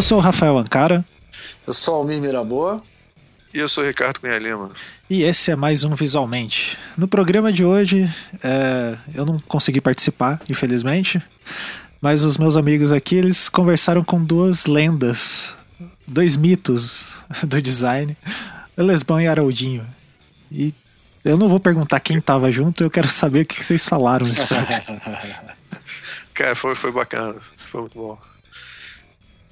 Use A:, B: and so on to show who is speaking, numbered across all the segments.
A: Eu sou o Rafael Ancara.
B: Eu sou Almir Miraboa.
C: E eu sou o Ricardo Cunha Lima.
A: E esse é mais um Visualmente. No programa de hoje, é, eu não consegui participar, infelizmente, mas os meus amigos aqui, eles conversaram com duas lendas, dois mitos do design, Lesbão e Araldinho. E eu não vou perguntar quem estava junto, eu quero saber o que vocês falaram nesse programa.
C: Cara, foi, foi bacana, foi muito bom.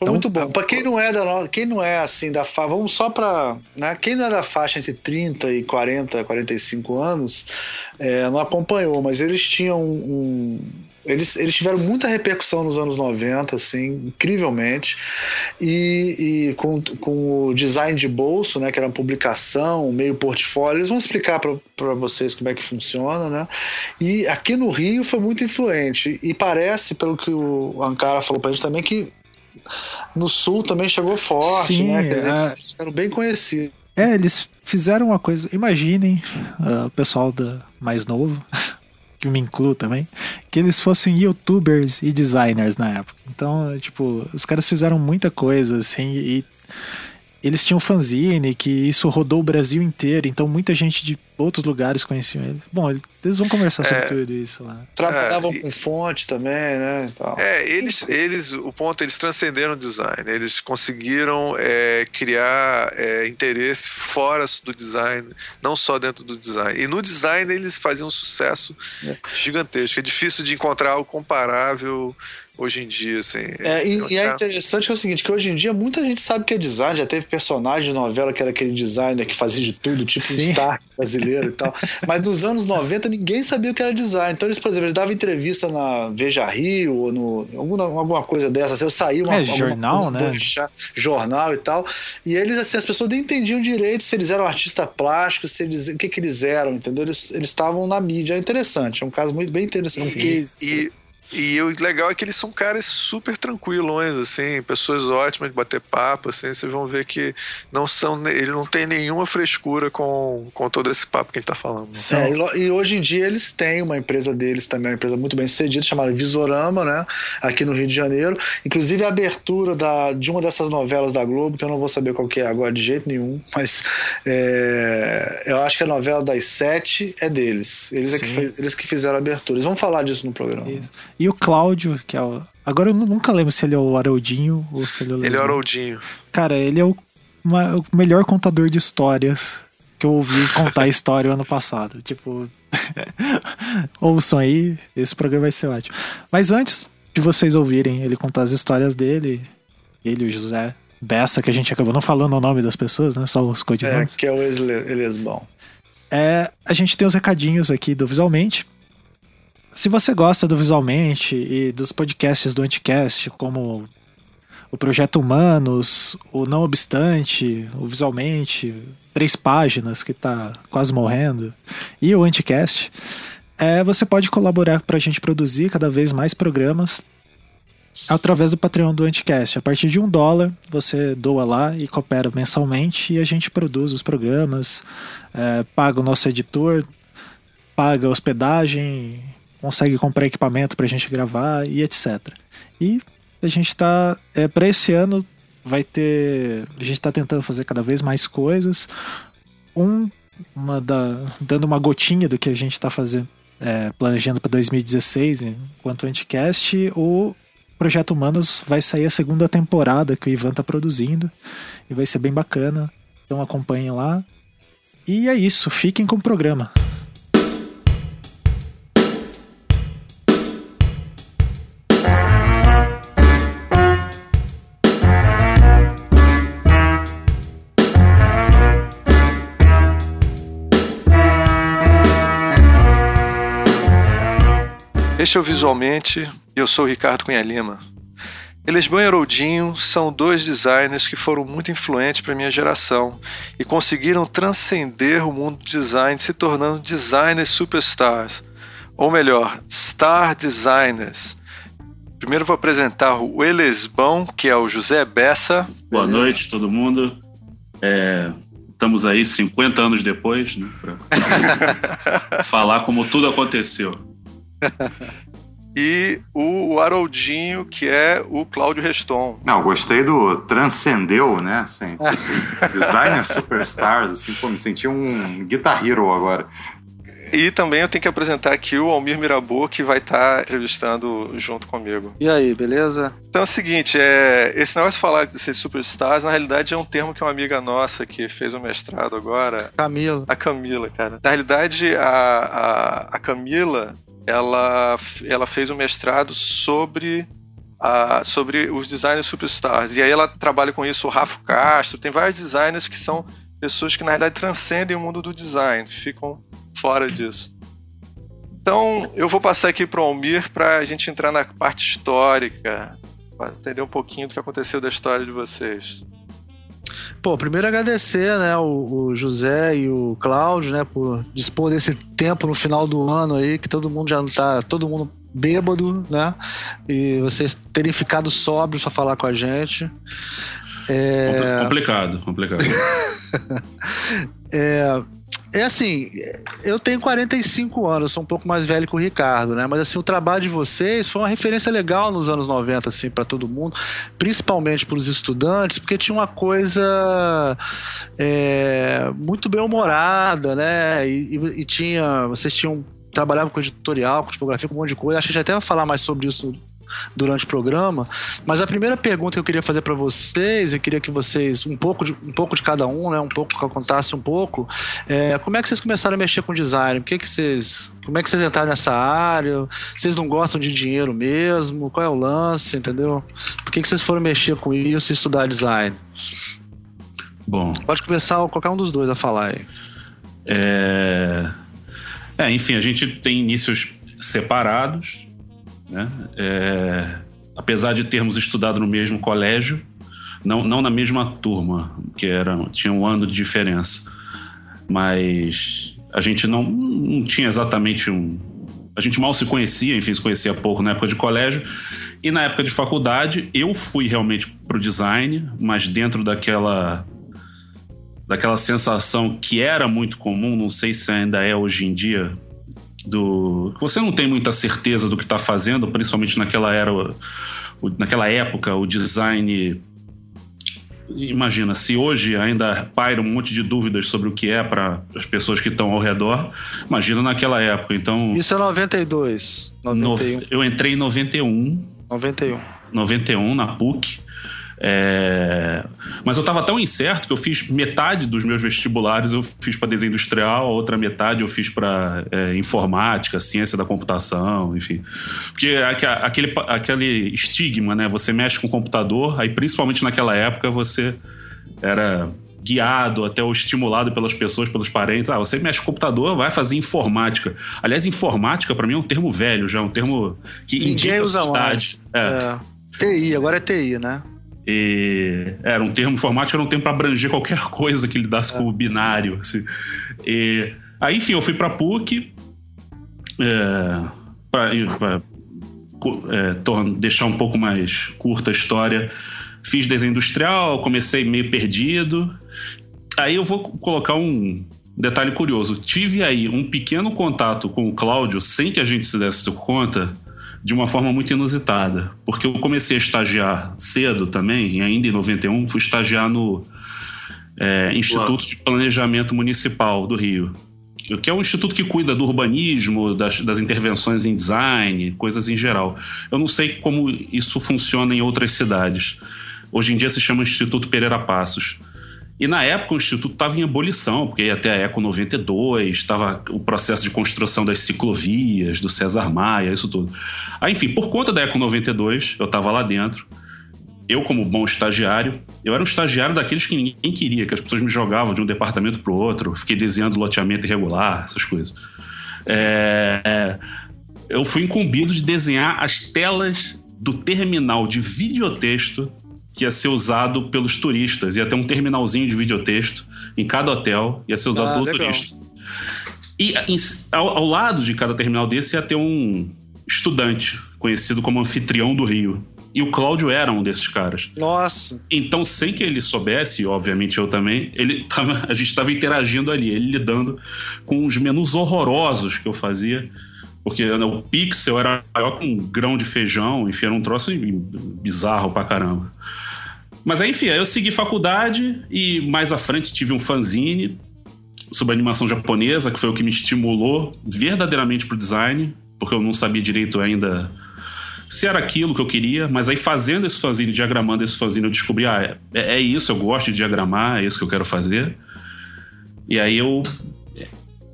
B: Então, muito bom. Para quem não é da quem não é assim da faixa, vamos só para, né, quem não é da faixa entre 30 e 40, 45 anos, é, não acompanhou, mas eles tinham um, eles, eles tiveram muita repercussão nos anos 90, assim, incrivelmente. E, e com, com o design de bolso, né, que era uma publicação, meio portfólio, eles vão explicar para vocês como é que funciona, né? E aqui no Rio foi muito influente. E parece, pelo que o Ankara falou para gente também, que no sul também chegou forte, Sim, né? Quer dizer, é... eles ficaram bem conhecidos.
A: É, eles fizeram uma coisa. Imaginem uh, o pessoal da, mais novo, que me incluo também, que eles fossem youtubers e designers na época. Então, tipo, os caras fizeram muita coisa, assim, e eles tinham fanzine, que isso rodou o Brasil inteiro, então muita gente de outros lugares conheciam eles. Bom, eles vão conversar sobre é, tudo isso lá.
B: Trabalhavam é, com fonte também, né?
C: É, eles, eles, o ponto, eles transcenderam o design, eles conseguiram é, criar é, interesse fora do design, não só dentro do design. E no design eles faziam um sucesso é. gigantesco. É difícil de encontrar algo comparável hoje em dia, assim.
B: É, e, e é interessante que é o seguinte, que hoje em dia muita gente sabe que é design, já teve personagem de novela que era aquele designer que fazia de tudo, tipo Sim. um Stark brasileiro e tal. Mas nos anos 90 ninguém sabia o que era design. Então eles, por exemplo, eles davam entrevista na Veja Rio ou no, alguma, alguma coisa dessas. Assim, eu saí uma,
A: é, jornal, né?
B: jornal e tal. E eles, assim, as pessoas nem entendiam direito se eles eram artistas plásticos, se eles, o que que eles eram, entendeu? Eles estavam na mídia. Era interessante, é um caso muito bem interessante.
C: Sim, e, e o legal é que eles são caras super tranquilões, assim, pessoas ótimas de bater papo, assim, vocês vão ver que não são, ele não tem nenhuma frescura com, com todo esse papo que a gente tá falando.
B: É, e hoje em dia eles têm uma empresa deles também, uma empresa muito bem sucedida, chamada Visorama, né, aqui no Rio de Janeiro. Inclusive a abertura da, de uma dessas novelas da Globo, que eu não vou saber qual que é agora de jeito nenhum, mas é, eu acho que a novela das sete é deles. Eles, é que, eles que fizeram a abertura. Eles vão falar disso no programa. Isso.
A: E o Cláudio, que é o. Agora eu nunca lembro se ele é o Haroldinho ou se ele é o
C: Ele é o Haroldinho.
A: Cara, ele é o, uma, o melhor contador de histórias que eu ouvi contar a história o ano passado. Tipo. Ouçam aí, esse programa vai ser ótimo. Mas antes de vocês ouvirem ele contar as histórias dele, ele e o José Bessa, que a gente acabou não falando o nome das pessoas, né? Só os codinomes.
B: É, que é o Eliasbão.
A: É, a gente tem os recadinhos aqui do Visualmente. Se você gosta do Visualmente e dos podcasts do Anticast, como o Projeto Humanos, o Não Obstante, o Visualmente, três páginas que está quase morrendo, e o Anticast, é, você pode colaborar para a gente produzir cada vez mais programas através do Patreon do Anticast. A partir de um dólar, você doa lá e coopera mensalmente e a gente produz os programas, é, paga o nosso editor, paga hospedagem, consegue comprar equipamento para a gente gravar e etc. E a gente está é, para esse ano vai ter a gente está tentando fazer cada vez mais coisas. Um uma da, dando uma gotinha do que a gente está fazendo é, planejando para 2016 enquanto Anticast, o Projeto Humanos vai sair a segunda temporada que o Ivan está produzindo e vai ser bem bacana. Então acompanhem lá. E é isso, fiquem com o programa.
C: Este é o Visualmente e eu sou o Ricardo Cunha Lima. Elesban e Haroldinho são dois designers que foram muito influentes para minha geração e conseguiram transcender o mundo do design se tornando designers superstars, ou melhor, star designers. Primeiro vou apresentar o Elesbão, que é o José Bessa.
D: Boa noite, todo mundo. É, estamos aí 50 anos depois, né, para falar como tudo aconteceu.
C: E o Haroldinho, que é o Cláudio Reston.
E: Não, gostei do transcendeu, né? Assim, designer superstars, assim, pô, me senti um Guitar Hero agora.
C: E também eu tenho que apresentar aqui o Almir Mirabô, que vai estar tá entrevistando junto comigo.
B: E aí, beleza?
C: Então é o seguinte, é, esse negócio de falar de ser superstars, na realidade é um termo que uma amiga nossa que fez o um mestrado agora...
B: Camila.
C: A Camila, cara. Na realidade, a, a, a Camila, ela, ela fez um mestrado sobre a, sobre os designers superstars. E aí ela trabalha com isso, o Rafa Castro, tem vários designers que são pessoas que na realidade transcendem o mundo do design, ficam fora disso. Então, eu vou passar aqui para o Almir para a gente entrar na parte histórica, para entender um pouquinho do que aconteceu da história de vocês.
B: Pô, primeiro agradecer, né, o, o, José e o Cláudio, né, por dispor desse tempo no final do ano aí, que todo mundo já não tá, todo mundo bêbado, né, e vocês terem ficado sóbrios para falar com a gente.
D: É... Complicado, complicado.
B: é, é assim, eu tenho 45 anos, sou um pouco mais velho que o Ricardo, né? Mas assim, o trabalho de vocês foi uma referência legal nos anos 90, assim, para todo mundo, principalmente para os estudantes, porque tinha uma coisa é, muito bem humorada, né? E, e, e tinha, vocês tinham trabalhavam com editorial, com tipografia, com um monte de coisa. Acho que a gente até falar mais sobre isso durante o programa. Mas a primeira pergunta que eu queria fazer para vocês, eu queria que vocês, um pouco de, um pouco de cada um, né, um pouco que contasse um pouco, é, como é que vocês começaram a mexer com design? Por que, que vocês, como é que vocês entraram nessa área? Vocês não gostam de dinheiro mesmo? Qual é o lance, entendeu? Por que, que vocês foram mexer com isso e estudar design?
D: Bom.
B: Pode começar qualquer um dos dois a falar aí.
D: É... é, enfim, a gente tem inícios separados, né? É, apesar de termos estudado no mesmo colégio, não, não na mesma turma, que era, tinha um ano de diferença, mas a gente não, não tinha exatamente um. A gente mal se conhecia, enfim, se conhecia pouco na época de colégio. E na época de faculdade, eu fui realmente pro design, mas dentro daquela daquela sensação que era muito comum, não sei se ainda é hoje em dia, do você não tem muita certeza do que está fazendo, principalmente naquela era, o, naquela época, o design imagina, se hoje ainda paira um monte de dúvidas sobre o que é para as pessoas que estão ao redor, imagina naquela época. Então
B: Isso é 92,
D: 91. No, eu entrei em 91.
B: 91.
D: 91 na PUC. É... Mas eu estava tão incerto que eu fiz metade dos meus vestibulares eu fiz para desenho industrial, a outra metade eu fiz para é, informática, ciência da computação, enfim. Porque aquele, aquele estigma, né? Você mexe com computador, aí principalmente naquela época você era guiado, até ou estimulado pelas pessoas, pelos parentes. Ah, você mexe com computador, vai fazer informática. Aliás, informática para mim é um termo velho já, um termo que
B: Ninguém indica usa mais. É. é. TI, agora é TI, né?
D: E, era um termo informático, era um termo para abranger qualquer coisa que lidasse é. com o binário. Assim. E, aí, enfim, eu fui para PUC é, para é, deixar um pouco mais curta a história. Fiz desenho industrial, comecei meio perdido. Aí eu vou colocar um detalhe curioso. Tive aí um pequeno contato com o Cláudio sem que a gente se desse conta de uma forma muito inusitada, porque eu comecei a estagiar cedo também, ainda em 91, fui estagiar no é, Instituto de Planejamento Municipal do Rio, que é um instituto que cuida do urbanismo, das, das intervenções em design, coisas em geral. Eu não sei como isso funciona em outras cidades. Hoje em dia se chama Instituto Pereira Passos. E na época o Instituto estava em abolição, porque ia até a Eco 92, estava o processo de construção das ciclovias, do César Maia, isso tudo. Aí, enfim, por conta da Eco 92, eu estava lá dentro. Eu, como bom estagiário, eu era um estagiário daqueles que ninguém queria, que as pessoas me jogavam de um departamento para o outro, fiquei desenhando loteamento irregular, essas coisas. É, é, eu fui incumbido de desenhar as telas do terminal de videotexto que ia ser usado pelos turistas. Ia ter um terminalzinho de videotexto em cada hotel, ia ser usado ah, pelo legal. turista. E em, ao, ao, lado de cada terminal desse ia ter um estudante, conhecido como anfitrião do Rio. E o Cláudio era um desses caras.
B: Nossa!
D: Então, sem que ele soubesse, obviamente eu também, ele tava, a gente estava interagindo ali, ele lidando com os menus horrorosos que eu fazia Porque né, o pixel era maior que um grão de feijão, enfim, era um troço bizarro pra caramba. Mas aí, enfim, eu segui faculdade e mais à frente tive um fanzine sobre animação japonesa, que foi o que me estimulou verdadeiramente pro design, porque eu não sabia direito ainda se era aquilo que eu queria, mas aí fazendo esse fanzine, diagramando esse fanzine, eu descobri, ah, é, é isso, eu gosto de diagramar, é isso que eu quero fazer. E aí eu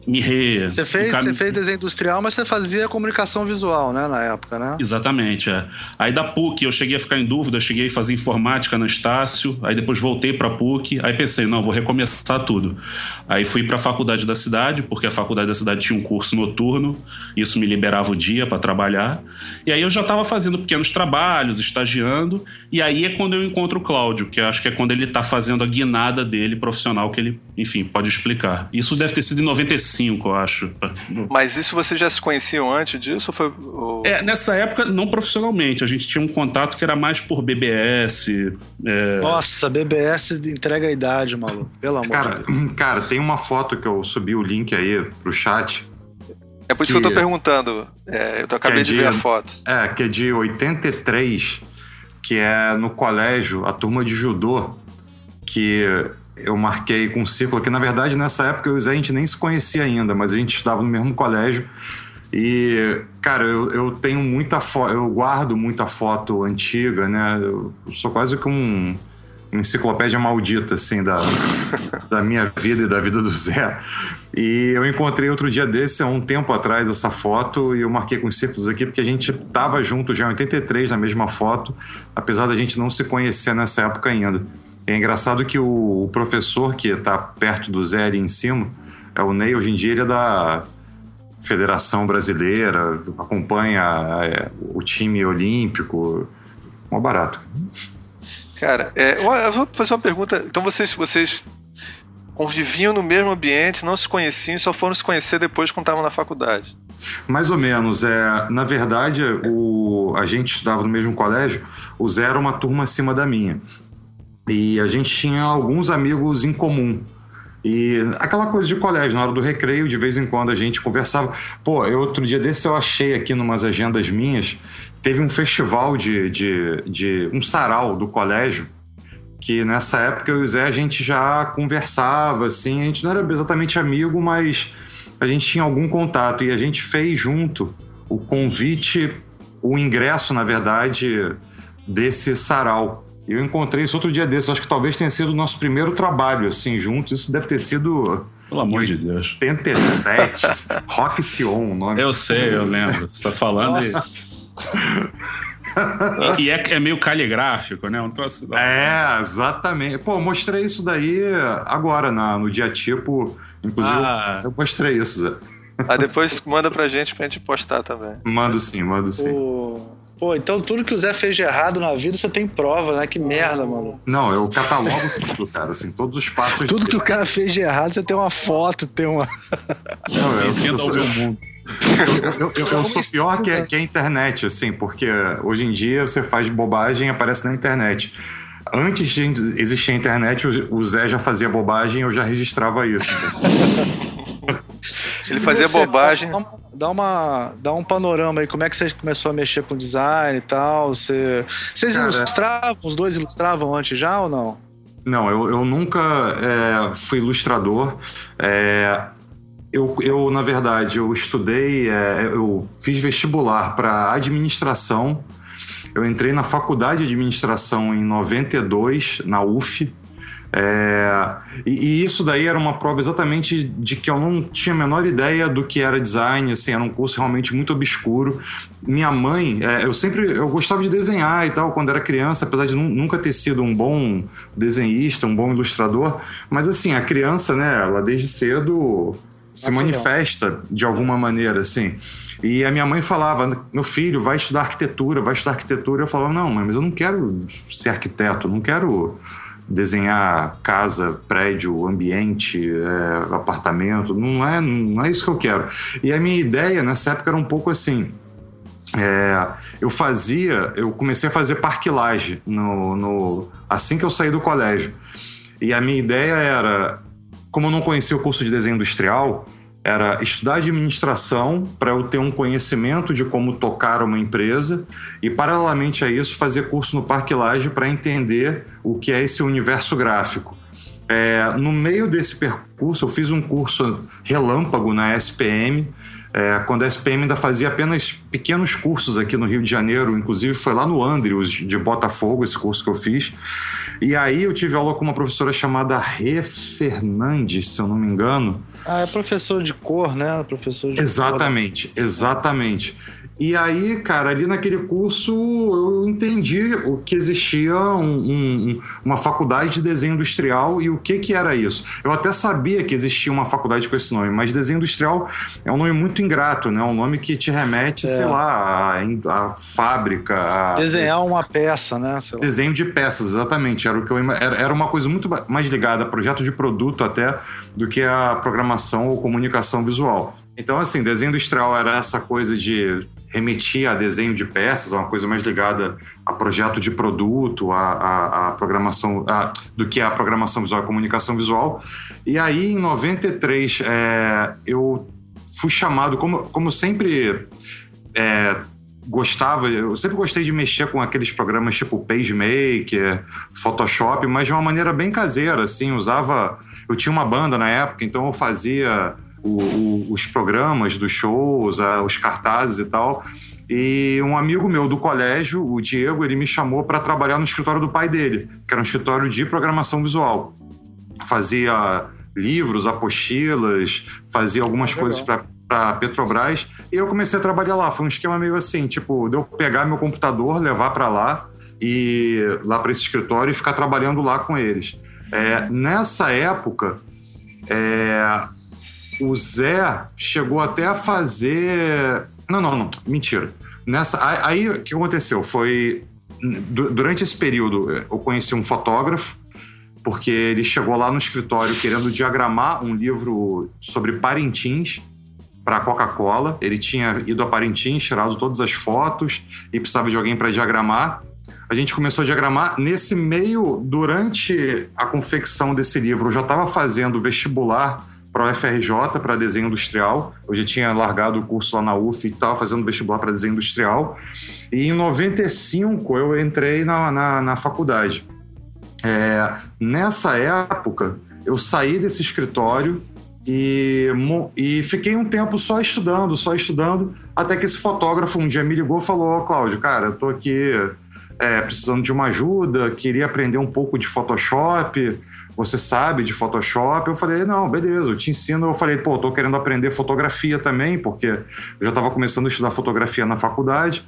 D: me re...
B: Você fez, você fez desenho industrial, mas você fazia comunicação visual, né, na época, né?
D: Exatamente, é. Aí da PUC eu cheguei a ficar em dúvida, cheguei a fazer informática na Estácio, aí depois voltei para PUC, aí pensei, não, vou recomeçar tudo. Aí fui para a faculdade da cidade, porque a faculdade da cidade tinha um curso noturno, isso me liberava o dia para trabalhar. E aí eu já estava fazendo pequenos trabalhos, estagiando, e aí é quando eu encontro o Cláudio, que eu acho que é quando ele está fazendo a guinada dele profissional que ele, enfim, pode explicar. Isso deve ter sido em 95 5, eu acho.
C: Mas isso vocês já se conheciam antes disso? Ou foi,
D: ou... É, nessa época, não profissionalmente. A gente tinha um contato que era mais por BBS.
B: É... Nossa, BBS entrega a idade, maluco. Pelo amor
E: cara,
B: de Deus.
E: Cara, tem uma foto que eu subi o link aí pro chat.
C: É por isso que, que eu tô perguntando. É, eu tô, acabei é de, de ver a foto.
E: É, que é de 83, que é no colégio, a turma de judô, que eu marquei com um círculo que, na verdade, nessa época eu, a gente nem se conhecia ainda, mas a gente estudava no mesmo colégio. E, cara, eu, eu tenho muita foto, eu guardo muita foto antiga, né? Eu sou quase que um, uma enciclopédia maldita, assim, da, da minha vida e da vida do Zé. E eu encontrei outro dia desse, há um tempo atrás, essa foto, e eu marquei com os círculos aqui, porque a gente tava junto já em 83 na mesma foto, apesar da gente não se conhecer nessa época ainda. É engraçado que o, professor que está perto do Zé ali em cima, é o Ney, hoje em dia ele é da Federação Brasileira, acompanha é, o time olímpico. Mó barato.
C: Cara, é, eu vou fazer uma pergunta. Então vocês, vocês conviviam no mesmo ambiente, não se conheciam, só foram se conhecer depois quando estavam na faculdade?
E: Mais ou menos. É, na verdade, o, a gente estudava no mesmo colégio, o Zé era uma turma acima da minha. E a gente tinha alguns amigos em comum. E aquela coisa de colégio, na hora do recreio, de vez em quando a gente conversava. Pô, eu outro dia desse eu achei aqui numas agendas minhas, teve um festival de, de, de um sarau do colégio, que nessa época eu e o Zé a gente já conversava, assim, a gente não era exatamente amigo, mas a gente tinha algum contato e a gente fez junto o convite, o ingresso, na verdade, desse sarau. Eu encontrei isso outro dia desse, acho que talvez tenha sido o nosso primeiro trabalho, assim, juntos. Isso deve ter sido.
D: Pelo amor de Deus.
E: 87. Rock Sion, o nome.
D: Eu sei, eu lembro. Você tá falando isso. E, e é, é, meio caligráfico, né? Um troço
E: da... É, exatamente. Pô, eu mostrei isso daí agora na, no dia tipo. Inclusive, ah. eu mostrei isso, Zé.
C: Ah, depois manda pra gente pra gente postar também.
E: Mando sim, mando sim.
B: O... Pô, então tudo que o Zé fez de errado na vida, você tem prova, né? Que merda, mano.
E: Não, eu catalogo tudo, cara, assim, todos os passos.
B: Tudo que o cara fez de errado, você tem uma foto, tem uma.
E: Não, eu, eu, eu, eu, mundo. Eu, eu, eu, sou pior que, a, que a internet, assim, porque hoje em dia você faz bobagem e aparece na internet. Antes de existir a internet, o Zé já fazia bobagem e eu já registrava isso.
C: Ele fazia você, bobagem.
B: Dá, uma, dá um panorama aí, como é que você começou a mexer com design e tal? Você, vocês Cara, ilustravam? Os dois ilustravam antes já ou não?
E: Não, eu, eu nunca é, fui ilustrador. É, eu, eu, na verdade, eu estudei, é, eu fiz vestibular para administração. Eu entrei na faculdade de administração em 92, na UF. É, e, e, isso daí era uma prova exatamente de que eu não tinha a menor ideia do que era design, assim, era um curso realmente muito obscuro. Minha mãe, é, eu sempre eu gostava de desenhar e tal quando era criança, apesar de nunca ter sido um bom desenhista, um bom ilustrador, mas assim, a criança, né, ela desde cedo se manifesta de alguma maneira, assim. E a minha mãe falava: meu filho, vai estudar arquitetura, vai estudar arquitetura. Eu falava: não, mãe, mas eu não quero ser arquiteto, não quero desenhar casa, prédio, ambiente, é, apartamento. Não é, não é isso que eu quero. E a minha ideia nessa época era um pouco assim. É, eu fazia, eu comecei a fazer parquilagem no, no, assim que eu saí do colégio. E a minha ideia era, como eu não conhecia o curso de desenho industrial, Era estudar administração para eu ter um conhecimento de como tocar uma empresa e, paralelamente a isso, fazer curso no Parque Laje para entender o que é esse universo gráfico. É, no meio desse percurso, eu fiz um curso relâmpago na SPM, é, quando a SPM ainda fazia apenas pequenos cursos aqui no Rio de Janeiro, inclusive foi lá no Andrews de Botafogo esse curso que eu fiz. E aí eu tive aula com uma professora chamada Rê Fernandes, se eu não me engano.
B: Ah, é professor de cor, né? Professor de
E: Exatamente, cor. exatamente. E aí, cara, ali naquele curso eu entendi o que existia um, um, uma faculdade de desenho industrial e o que, que era isso. Eu até sabia que existia uma faculdade com esse nome, mas desenho industrial é um nome muito ingrato, né? Um nome que te remete, é. sei lá, à, fábrica. A,
B: Desenhar uma peça, né?
E: Desenho de peças, exatamente. Era, o que eu, era, era uma coisa muito mais ligada a projeto de produto até do que a programação ou comunicação visual. Então, assim, desenho industrial era essa coisa de remetia a desenho de peças, uma coisa mais ligada a projeto de produto, a, a, a programação, a, do que a programação visual e comunicação visual. E aí, em 93, é, eu fui chamado, como, como sempre é, gostava, eu sempre gostei de mexer com aqueles programas tipo PageMaker, Photoshop, mas de uma maneira bem caseira, assim, usava... Eu tinha uma banda na época, então eu fazia o, o, os programas dos shows, a, os cartazes e tal. E um amigo meu do colégio, o Diego, ele me chamou para trabalhar no escritório do pai dele, que era um escritório de programação visual. Fazia livros, apostilas, fazia algumas Legal. coisas para Petrobras. E eu comecei a trabalhar lá. Foi um esquema meio assim, tipo, de eu pegar meu computador, levar para lá e lá para esse escritório e ficar trabalhando lá com eles. É, nessa época, é, o Zé chegou até a fazer. Não, não, não. Mentira. Nessa, aí o que aconteceu? Foi. Durante esse período, eu conheci um fotógrafo, porque ele chegou lá no escritório querendo diagramar um livro sobre Parintins para a Coca-Cola. Ele tinha ido a Parintins, tirado todas as fotos e precisava de alguém para diagramar. A gente começou a diagramar. Nesse meio, durante a confecção desse livro, eu já estava fazendo vestibular para o FRJ, para desenho industrial. Eu já tinha largado o curso lá na UF e estava fazendo vestibular para desenho industrial. E em 95 eu entrei na, na, na faculdade. É, nessa época, eu saí desse escritório e, e fiquei um tempo só estudando, só estudando, até que esse fotógrafo um dia me ligou e falou: oh, Cláudio, cara, eu tô aqui é, precisando de uma ajuda, queria aprender um pouco de Photoshop você sabe de Photoshop? Eu falei, não, beleza, eu te ensino. Eu falei, pô, tô querendo aprender fotografia também, porque eu já estava começando a estudar fotografia na faculdade.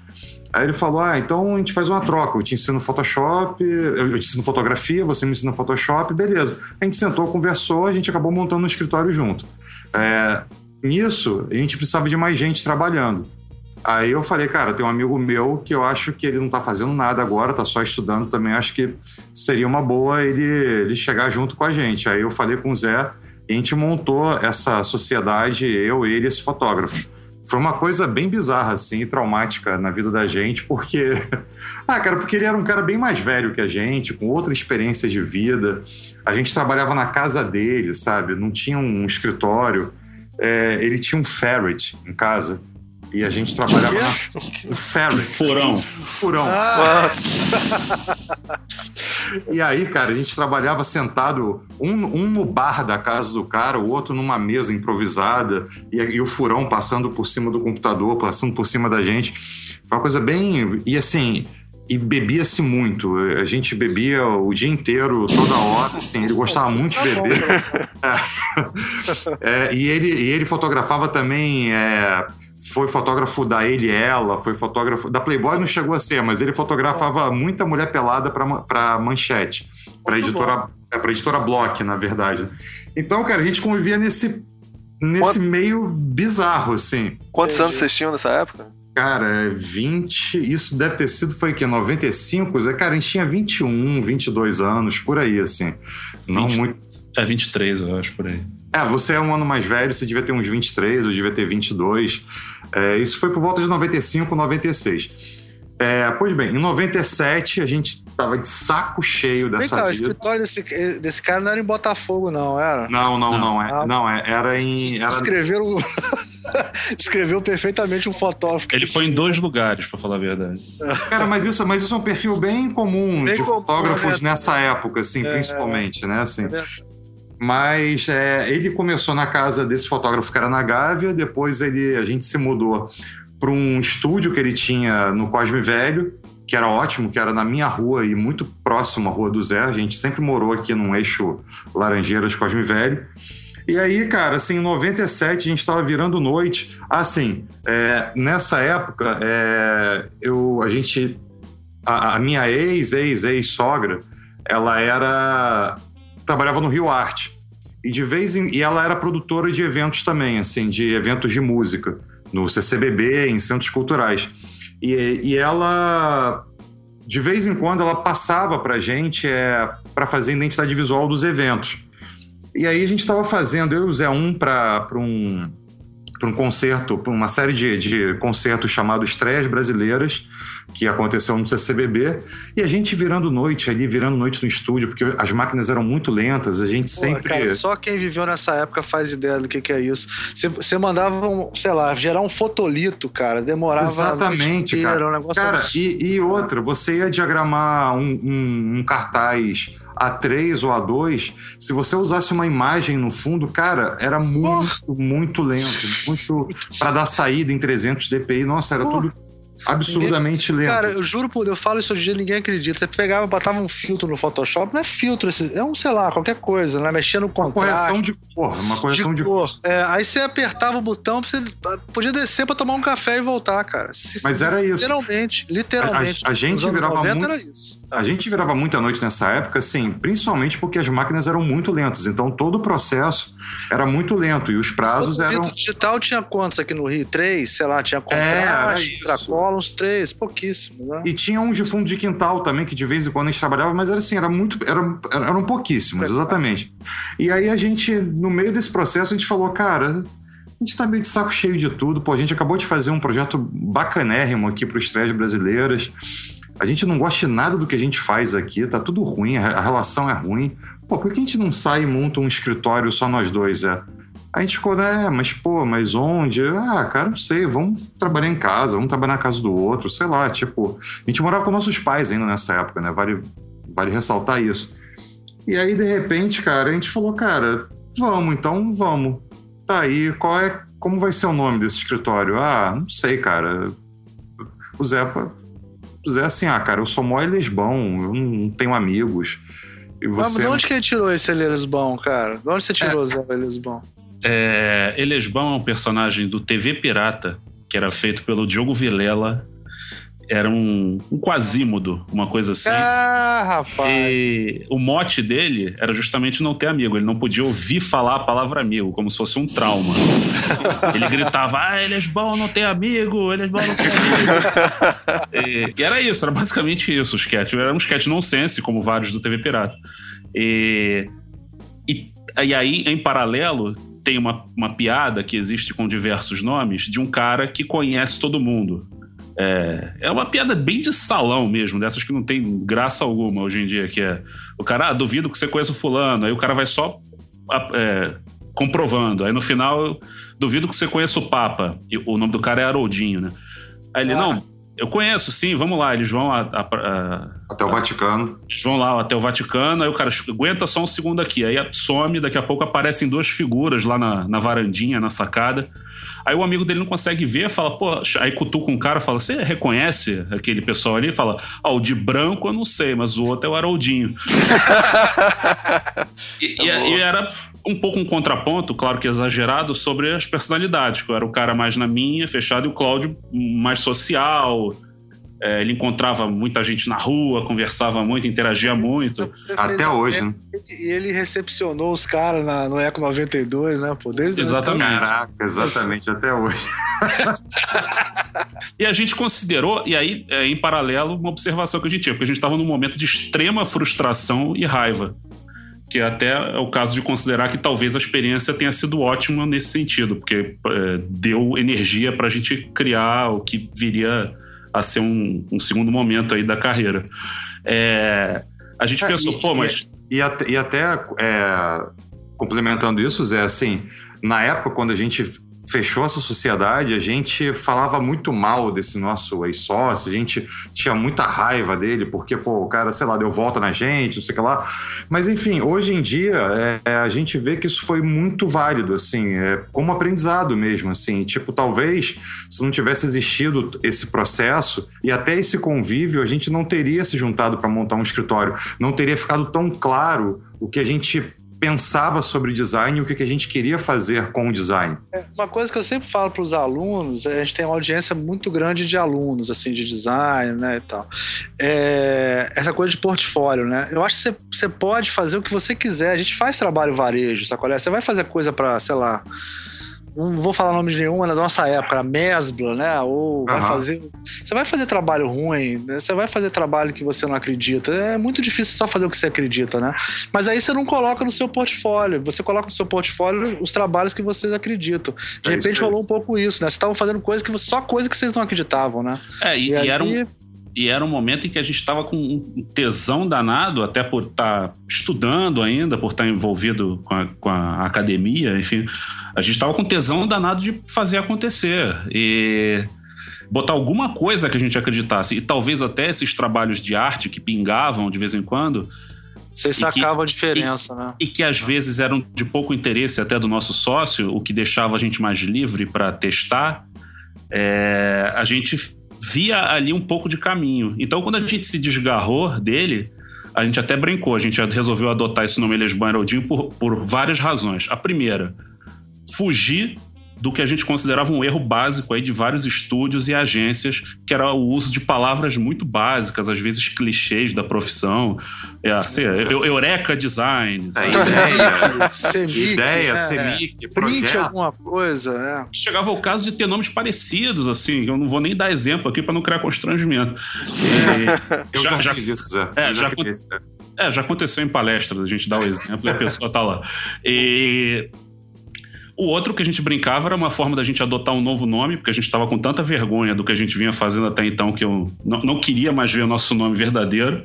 E: Aí ele falou, ah, então a gente faz uma troca, eu te ensino Photoshop, eu te ensino fotografia, você me ensina Photoshop, beleza. A gente sentou, conversou, a gente acabou montando um escritório junto. É, nisso, a gente precisava de mais gente trabalhando. Aí eu falei, cara, tem um amigo meu que eu acho que ele não tá fazendo nada agora, tá só estudando também. Acho que seria uma boa ele, ele chegar junto com a gente. Aí eu falei com o Zé e a gente montou essa sociedade, eu, ele esse fotógrafo. Foi uma coisa bem bizarra, assim, traumática na vida da gente, porque. ah, cara, porque ele era um cara bem mais velho que a gente, com outra experiência de vida. A gente trabalhava na casa dele, sabe? Não tinha um escritório. É, ele tinha um ferret em casa. E a gente trabalhava na...
D: o ferry. Furão.
E: Furão. Ah. e aí, cara, a gente trabalhava sentado, um, um no bar da casa do cara, o outro numa mesa improvisada, e, e o furão passando por cima do computador, passando por cima da gente. Foi uma coisa bem. E assim, e bebia-se muito. A gente bebia o dia inteiro, toda hora, assim. Ele gostava muito de tá beber. É. é, e, ele, e ele fotografava também. É, foi fotógrafo da Ele Ela, foi fotógrafo. Da Playboy não chegou a ser, mas ele fotografava muita mulher pelada para manchete. Para editora, é, pra editora Block, na verdade. Então, cara, a gente convivia nesse, nesse Quanto... meio bizarro, assim.
C: Quantos Entendi. anos vocês tinham nessa época?
E: Cara, 20. Isso deve ter sido, foi que? 95? Cara, a gente tinha 21, 22 anos, por aí, assim. 20, Não muito.
D: É 23, eu acho, por aí.
E: É, você é um ano mais velho, você devia ter uns 23, eu devia ter 22. É, isso foi por volta de 95, 96. É, pois bem, em 97 a gente tava de saco cheio dessa Vem cá, vida. o
B: escritório desse, desse cara não era em Botafogo, não, era?
E: Não, não, não. Não, é, ah, não é, era em. Era...
B: Escreveram. Escreveu perfeitamente um fotógrafo.
D: Ele foi em dois lugares, para falar a verdade.
E: Cara, mas isso, mas isso é um perfil bem comum bem de comum, fotógrafos é nessa época, assim, é, principalmente, né? Assim. É mas é, ele começou na casa desse fotógrafo que era na Gávea, depois ele, a gente se mudou para um estúdio que ele tinha no Cosme Velho, que era ótimo, que era na minha rua e muito próximo à Rua do Zé. A gente sempre morou aqui num eixo Laranjeiras Cosme Velho. E aí, cara, assim, em 97 a gente estava virando noite. Assim, é, nessa época, é, eu, a gente. A, a minha ex, ex, ex-sogra, ela era trabalhava no Rio Arte. E de vez em, e ela era produtora de eventos também, assim, de eventos de música, no CCBB, em centros culturais. E, e ela, de vez em quando, ela passava para gente é, para fazer a identidade visual dos eventos. E aí a gente estava fazendo, eu e o Zé Um, para um, um concerto, para uma série de, de concertos chamados Estreias Brasileiras, que aconteceu no CCBB, e a gente virando noite ali, virando noite no estúdio, porque as máquinas eram muito lentas, a gente Pô, sempre. Cara,
B: só quem viveu nessa época faz ideia do que, que é isso. Você mandava, um, sei lá, gerar um fotolito, cara, demorava.
E: Exatamente, inteira, cara. Um negócio cara, e, e, outra, você ia diagramar um, um, um cartaz. A3 ou A2, se você usasse uma imagem no fundo, cara, era muito, oh. muito lento. Muito. para dar saída em 300 dpi. Nossa, era oh. tudo absurdamente ninguém, lento.
B: Cara, eu juro por Deus, eu falo isso hoje em dia, ninguém acredita. Você pegava, botava um filtro no Photoshop, não é filtro, é um, sei lá, qualquer coisa, né? Mexia no contraste.
E: Uma correção de cor, uma correção de, de cor.
B: É, aí você apertava o botão, você podia descer pra tomar um café e voltar, cara.
E: Se, Mas era isso.
B: Literalmente, literalmente.
E: A, a, a gente virava muito, A gente virava muita noite nessa época, assim, principalmente porque as máquinas eram muito lentas. Então todo o processo era muito lento e os prazos eram. O
B: digital tinha quantos aqui no Rio? Três, sei lá, tinha contraste, é, tracolo, uns três, pouquíssimo, né?
E: E tinha uns de fundo de quintal também, que de vez em quando a gente trabalhava, mas era assim, era muito. Era, eram pouquíssimos, exatamente. E aí a gente no meio desse processo, a gente falou, cara, a gente tá meio de saco cheio de tudo. Pô, a gente acabou de fazer um projeto bacanérrimo aqui para os estreias brasileiras. A gente não gosta de nada do que a gente faz aqui, tá tudo ruim, a relação é ruim. Pô, por que a gente não sai e monta um escritório só nós dois? É? A gente ficou, né, mas pô, mas onde? Ah, cara, não sei, vamos trabalhar em casa, vamos trabalhar na casa do outro, sei lá, tipo. A gente morava com nossos pais ainda nessa época, né? Vale, vale ressaltar isso. E aí, de repente, cara, a gente falou, cara, Vamos, então vamos. Tá aí, qual é, como vai ser o nome desse escritório? Ah, não sei, cara. O Zé, o Zé assim, ah, cara, eu sou mó lesbão, eu não tenho amigos.
B: E você... Ah, mas de onde que ele tirou esse Elesbão, cara? De onde você tirou é... o Zé Elesbão?
D: É, Elesbão é um personagem do TV Pirata, que era feito pelo Diogo Vilela era um, um quasímodo, uma coisa assim.
B: Ah, rapaz!
D: E o mote dele era justamente não ter amigo. Ele não podia ouvir falar a palavra amigo, como se fosse um trauma. ele gritava: Ah, ele bom, não tem amigo, ele bom, não tem amigo. e, e, era isso, era basicamente isso o sketch. Era um sketch nonsense, como vários do TV Pirata. E, e, e aí, em paralelo, tem uma, uma piada que existe com diversos nomes de um cara que conhece todo mundo. É, é uma piada bem de salão mesmo, dessas que não tem graça alguma hoje em dia, que é o cara, ah, duvido que você conheça o fulano, aí o cara vai só é, comprovando, aí no final, duvido que você conheça o Papa, e o nome do cara é Haroldinho, né? Aí ele, ah. não, eu conheço, sim, vamos lá, eles vão a, a, a,
E: até o Vaticano.
D: Eles vão lá até o Vaticano, aí o cara aguenta só um segundo aqui, aí some, daqui a pouco aparecem duas figuras lá na, na varandinha, na sacada. Aí o amigo dele não consegue ver, fala, pô, aí cutuca um cara, fala, você reconhece aquele pessoal ali? Fala, ah, o de branco eu não sei, mas o outro é o Haroldinho. e, e, e era um pouco um contraponto, claro que exagerado, sobre as personalidades. Eu era o cara mais na minha, fechado, e o Cláudio mais social, é, ele encontrava muita gente na rua, conversava muito, interagia muito.
E: Até hoje, né?
B: E ele recepcionou os caras no Eco 92, né? Pô, desde
D: exatamente.
E: Caraca, exatamente, até hoje.
D: e a gente considerou, e aí, é, em paralelo, uma observação que a gente tinha, porque a gente estava num momento de extrema frustração e raiva. Que até é o caso de considerar que talvez a experiência tenha sido ótima nesse sentido, porque é, deu energia para a gente criar o que viria a ser um, um segundo momento aí da carreira. É, a gente é, pensou,
E: e,
D: pô, mas.
E: E, e até, e até é, complementando isso, Zé, assim, na época, quando a gente fechou essa sociedade, a gente falava muito mal desse nosso ex-sócio, a gente tinha muita raiva dele, porque, pô, o cara, sei lá, deu volta na gente, não sei o que lá. Mas, enfim, hoje em dia, é, a gente vê que isso foi muito válido, assim, é, como aprendizado mesmo, assim. Tipo, talvez, se não tivesse existido esse processo e até esse convívio, a gente não teria se juntado para montar um escritório, não teria ficado tão claro o que a gente pensava sobre design e o que a gente queria fazer com o design.
B: É, uma coisa que eu sempre falo para os alunos, é, a gente tem uma audiência muito grande de alunos, assim, de design, né, e tal. É, essa coisa de portfólio, né? Eu acho que você, você pode fazer o que você quiser. A gente faz trabalho varejo, sacolé? Você vai fazer coisa para, sei lá, não vou falar nome de nenhuma, na nossa época, Mesbla, né? Ou vai fazer. Você vai fazer trabalho ruim, né? você vai fazer trabalho que você não acredita. É muito difícil só fazer o que você acredita, né? Mas aí você não coloca no seu portfólio. Você coloca no seu portfólio os trabalhos que vocês acreditam. De é repente rolou um pouco isso, né? Vocês estavam fazendo coisa que só coisa que vocês não acreditavam, né?
D: É, e, e, aí... era um e era um momento em que a gente estava com um tesão danado, até por estar tá estudando ainda, por estar tá envolvido com a, com a academia, enfim. A gente estava com tesão danado de fazer acontecer. E botar alguma coisa que a gente acreditasse. E talvez até esses trabalhos de arte que pingavam de vez em quando.
B: Vocês sacavam a diferença,
D: e,
B: né?
D: E que às vezes eram de pouco interesse até do nosso sócio, o que deixava a gente mais livre para testar. É, a gente via ali um pouco de caminho. Então, quando a gente se desgarrou dele, a gente até brincou, a gente resolveu adotar esse nome Lesban Heraldinho por, por várias razões. A primeira, fugir do que a gente considerava um erro básico aí de vários estúdios e agências, que era o uso de palavras muito básicas, às vezes clichês da profissão. É assim, eureka design.
E: É, ideia, semic, ideia, é, semic,
B: print alguma coisa. É.
D: Chegava ao caso de ter nomes parecidos, assim, eu não vou nem dar exemplo aqui para não criar constrangimento.
E: É, eu já, já fiz isso, Zé.
D: É, já, já, é, já aconteceu em palestras, a gente dá o exemplo e a pessoa tá lá. E o outro que a gente brincava era uma forma da gente adotar um novo nome, porque a gente estava com tanta vergonha do que a gente vinha fazendo até então que eu não, queria mais ver o nosso nome verdadeiro,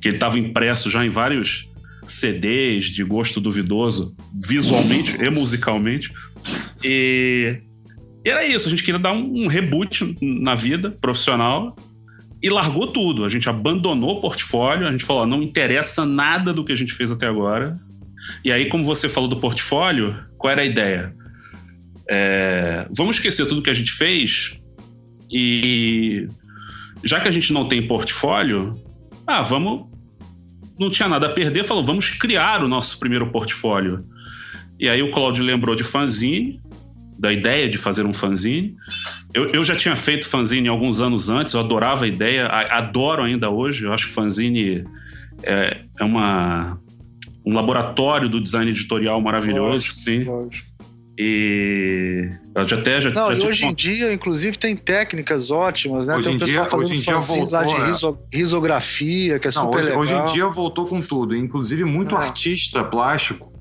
D: que ele estava impresso já em vários CDs de gosto duvidoso, visualmente e musicalmente. E, e era isso, a gente queria dar um, um reboot na vida profissional e largou tudo. A gente abandonou o portfólio, a gente falou: não interessa nada do que a gente fez até agora, e aí, como você falou do portfólio, qual era a ideia? É, vamos esquecer tudo que a gente fez e já que a gente não tem portfólio, ah, vamos. Não tinha nada a perder, falou, vamos criar o nosso primeiro portfólio. E aí o Claudio lembrou de fanzine, da ideia de fazer um fanzine. Eu, eu já tinha feito fanzine alguns anos antes, eu adorava a ideia, adoro ainda hoje. Eu acho que fanzine é, é uma um laboratório do design editorial maravilhoso, lógico, sim. Lógico. E já até já,
B: Não,
D: já
B: e hoje em dia, inclusive, tem técnicas ótimas, né?
E: Hoje
B: tem
E: um pessoal dia, fazendo hoje em dia voltou,
B: lá de é. riso, risografia, que é Não, super
E: hoje,
B: legal.
E: Hoje em dia voltou com tudo, inclusive muito é. artista plástico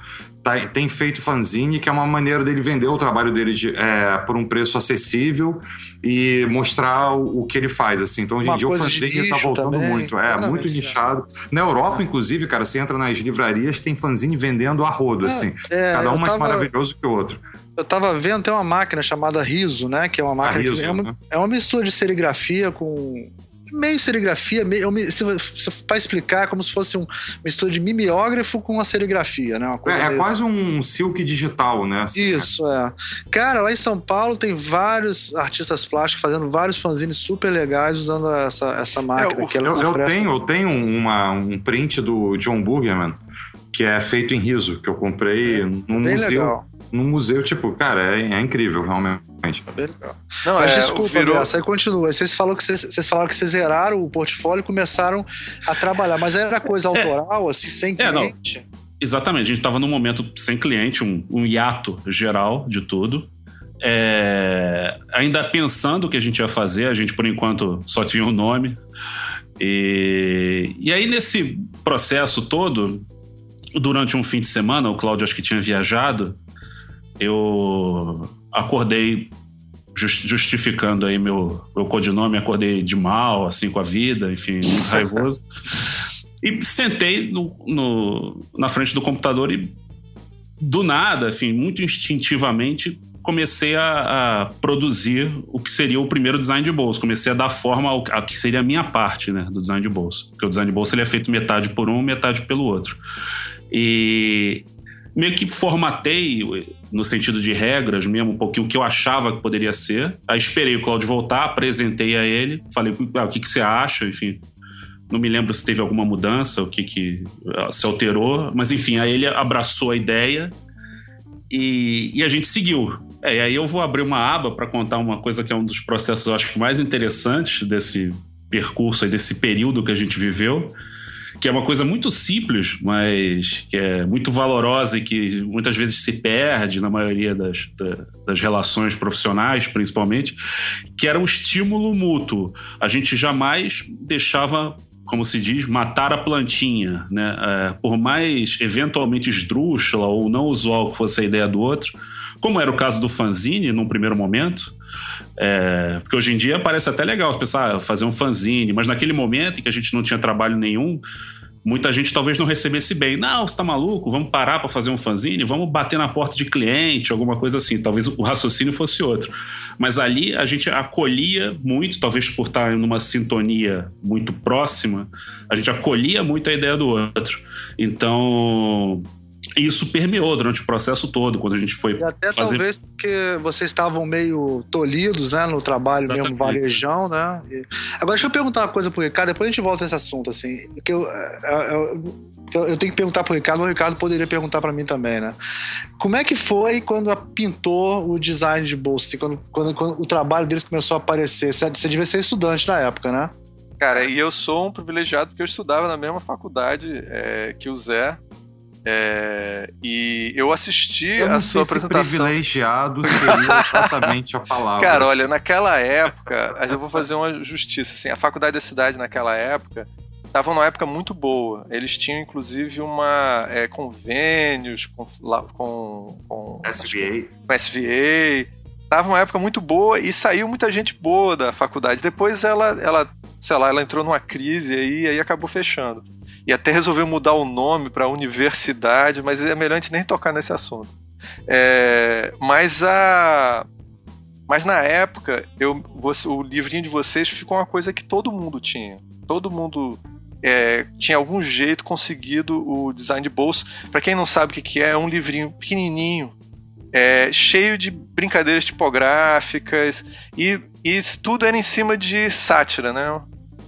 E: tá, tem feito fanzine, que é uma maneira dele vender o trabalho dele de, é, por um preço acessível e mostrar o, o, que ele faz. Assim. Então, hoje em dia, o fanzine está voltando também. muito. É, muito é. nichado. Na Europa, inclusive, cara, você entra nas livrarias, tem fanzine vendendo a rodo, é, assim. É, Cada um mais tava... maravilhoso que o outro.
B: Eu tava vendo, tem uma máquina chamada Riso, né? Que é uma máquina Riso, que é uma, né? é uma mistura de serigrafia com meio serigrafia, meio, se, se, para explicar, como se fosse um mistura de mimeógrafo com a serigrafia, né?
E: é, é quase um silk digital, né?
B: Assim, Isso, é. Cara, lá em São Paulo tem vários artistas plásticos fazendo vários fanzines super legais usando essa, essa máquina.
E: É, que eu, eu tenho, eu tenho uma, um print do John Burgerman que é feito em riso, que eu comprei é, num museu. Legal num museu, tipo, cara, é, é incrível, realmente. Tá legal.
B: Não, Mas é, desculpa, virou... Aí continua. Vocês falaram, que vocês, vocês falaram que vocês zeraram o portfólio e começaram a trabalhar, mas era coisa é. autoral, assim, sem cliente?
D: É, não. Exatamente, a gente estava num momento sem cliente, um, um hiato geral de tudo. É, ainda pensando o que a gente ia fazer, a gente por enquanto só tinha o um nome. E, e aí, nesse processo todo, durante um fim de semana, o Cláudio acho que tinha viajado, eu acordei justificando aí meu, meu codinome, acordei de mal, assim, com a vida, enfim, muito raivoso. E sentei no, no, na frente do computador e, do nada, enfim, muito instintivamente, comecei a, a, produzir o que seria o primeiro design de bolso. Comecei a dar forma ao, ao, que seria a minha parte né, do design de bolso. Porque o design de bolso ele é feito metade por um, metade pelo outro. E meio que formatei, no sentido de regras mesmo, um pouquinho o que eu achava que poderia ser. Aí esperei o Claudio voltar, apresentei a ele, falei ah, o que, que você acha, enfim. Não me lembro se teve alguma mudança, o que, que ah, se alterou, mas enfim, aí ele abraçou a ideia e, e a gente seguiu. É, e aí eu vou abrir uma aba para contar uma coisa que é um dos processos, eu acho, mais interessantes desse percurso, desse período que a gente viveu, que é uma coisa muito simples, mas que é muito valorosa e que muitas vezes se perde na maioria das, das relações profissionais, principalmente, que era o estímulo mútuo. A gente jamais deixava como se diz, matar a plantinha, né? É, por mais eventualmente esdrúxula ou não usual que fosse a ideia do outro, como era o caso do fanzine num primeiro momento, é, porque hoje em dia parece até legal pensar fazer um fanzine, mas naquele momento em que a gente não tinha trabalho nenhum, muita gente talvez não recebesse bem. Não, você tá maluco? Vamos parar para fazer um fanzine? Vamos bater na porta de cliente, alguma coisa assim. Talvez o raciocínio fosse outro. Mas ali a gente acolhia muito, talvez por estar numa sintonia muito próxima, a gente acolhia muito a ideia do outro. Então, isso permeou durante o processo todo, quando a gente foi e
B: até
D: fazer...
B: talvez porque vocês estavam meio tolhidos, né, no trabalho Exatamente. mesmo, varejão, né? E... Agora deixa eu perguntar uma coisa pro Ricardo, depois a gente volta nesse assunto, assim, que eu, eu, eu, eu tenho que perguntar pro Ricardo, mas o Ricardo poderia perguntar para mim também, né? Como é que foi quando pintou o design de bolsa, assim, quando, quando, quando, o trabalho deles começou a aparecer? Você, você devia ser estudante na época, né?
C: Cara, e eu sou um privilegiado porque eu estudava na mesma faculdade é, que o Zé, é, e eu assisti eu a sua apresentação.
E: privilegiado seria exatamente a palavra.
C: Cara, olha, naquela época, eu vou fazer uma justiça. Assim, a faculdade da cidade naquela época estava numa época muito boa. Eles tinham inclusive uma é, convênios com, com, com
E: SVA.
C: Com SVA. Tava uma época muito boa e saiu muita gente boa da faculdade. Depois ela, ela sei lá, ela entrou numa crise aí, aí acabou fechando e até resolveu mudar o nome para universidade, mas é melhor a gente nem tocar nesse assunto. É, mas a mas na época eu, você, o livrinho de vocês ficou uma coisa que todo mundo tinha. Todo mundo é, tinha algum jeito conseguido o design de bolso. Para quem não sabe o que, que é, é um livrinho pequenininho, é, cheio de brincadeiras tipográficas e, e tudo era em cima de sátira, né?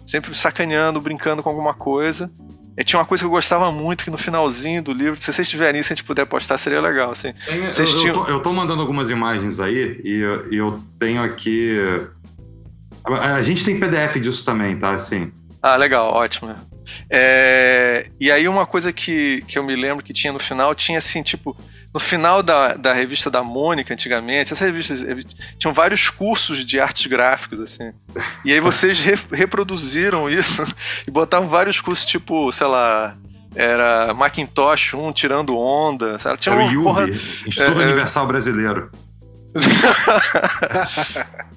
C: Sempre sacaneando, brincando com alguma coisa. E tinha uma coisa que eu gostava muito, que no finalzinho do livro, se vocês tiverem isso, se a gente puder postar, seria legal. Assim.
E: Tem, eu, tinham... eu, tô, eu, tô, mandando algumas imagens aí, e eu, eu tenho aqui. A, a, gente tem PDF disso também, tá? Assim.
C: Ah, legal, ótimo. É... E aí, uma coisa que, que eu me lembro que tinha no final, tinha assim, tipo, no final da, da revista da Mônica, antigamente, essas revistas tinham vários cursos de artes gráficas, assim. E aí vocês re, reproduziram isso e botavam vários cursos, tipo, sei lá, era Macintosh 1 tirando onda. Sabe?
E: Tinha era o IUB, porra... Instituto é, é. Universal Brasileiro.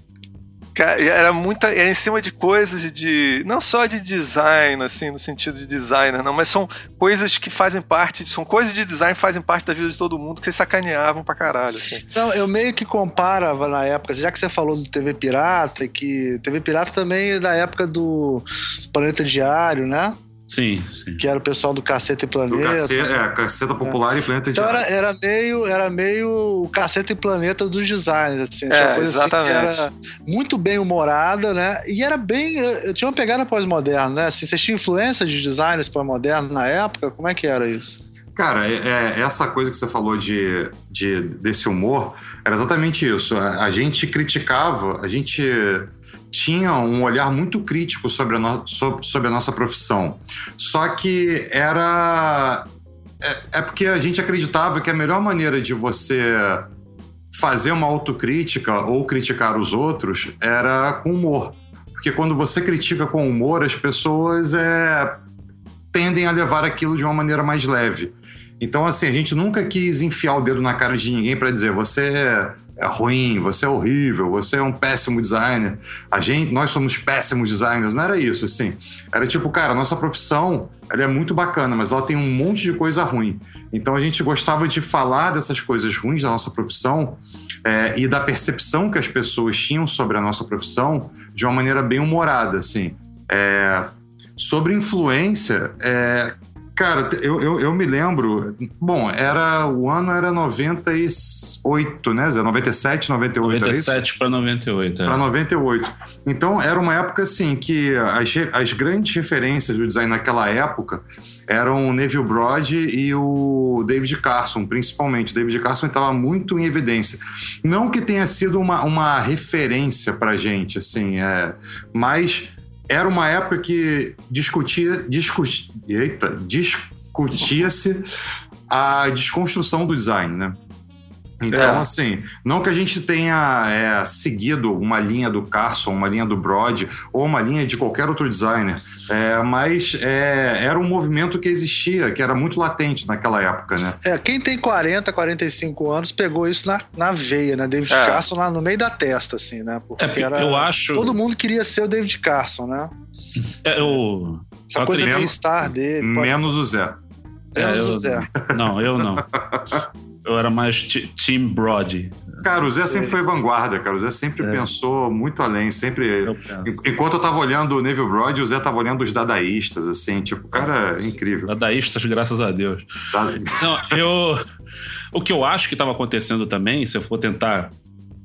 C: era muita. Era em cima de coisas de. Não só de design, assim, no sentido de designer, não, mas são coisas que fazem parte. São coisas de design que fazem parte da vida de todo mundo que vocês sacaneavam pra caralho. Assim.
B: Não, eu meio que comparava na época, já que você falou do TV Pirata, que TV Pirata também é da época do Planeta Diário, né?
D: Sim, sim.
B: Que era o pessoal do Caceta e Planeta. Do
E: caceta, é, Caceta Popular é. e Planeta
B: então. Era, era, meio, era meio o Caceta e Planeta dos designs, assim. É, coisa exatamente. Assim que era muito bem humorada, né? E era bem... Eu tinha uma pegada pós-moderna, né? Assim, vocês tinham influência de designers pós-modernos na época? Como é que era isso?
E: Cara, é, é, essa coisa que você falou de, de, desse humor era exatamente isso. A, a gente criticava, a gente tinha um olhar muito crítico sobre a, no, sobre, sobre a nossa profissão. Só que era. É, é porque a gente acreditava que a melhor maneira de você fazer uma autocrítica ou criticar os outros era com humor. Porque quando você critica com humor, as pessoas é, tendem a levar aquilo de uma maneira mais leve. Então, assim, a gente nunca quis enfiar o dedo na cara de ninguém para dizer você é ruim, você é horrível, você é um péssimo designer, a gente, nós somos péssimos designers. Não era isso, assim. Era tipo, cara, nossa profissão ela é muito bacana, mas ela tem um monte de coisa ruim. Então a gente gostava de falar dessas coisas ruins da nossa profissão é, e da percepção que as pessoas tinham sobre a nossa profissão de uma maneira bem humorada, assim. É, sobre influência, é, Cara, eu, eu, eu, me lembro. Bom, era o ano era 98, né, Zé? 97, 98.
D: 97 para 98.
E: É. Para 98. Então, era uma época assim que as, as grandes referências do design naquela época eram o Neville Broad e o David Carson, principalmente. O David Carson estava muito em evidência. Não que tenha sido uma, uma referência para gente, assim, é, mas era uma época que discutia, discutia, discutia-se a desconstrução do design, né? Então, é. assim, não que a gente tenha é, seguido uma linha do Carson, uma linha do Broad ou uma linha de qualquer outro designer, é, mas é, era um movimento que existia, que era muito latente naquela época, né?
B: É, quem tem 40, 45 anos pegou isso na, na veia, né? David é. Carson lá no meio da testa, assim, né?
D: Porque é, era, eu acho...
B: todo mundo queria ser o David Carson, né?
D: É, eu...
B: Essa coisa menos, star dele.
E: Pode... Menos o Zé.
B: Menos o Zé.
D: Não, eu não. Eu era mais Team Brody.
E: Cara, o Zé sempre foi vanguarda, cara. O Zé sempre é. pensou muito além, sempre. Eu Enquanto eu tava olhando o Neville Brody, o Zé tava olhando os dadaístas, assim, tipo, cara, é incrível.
D: Dadaístas, graças a Deus. Não, eu. O que eu acho que estava acontecendo também, se eu for tentar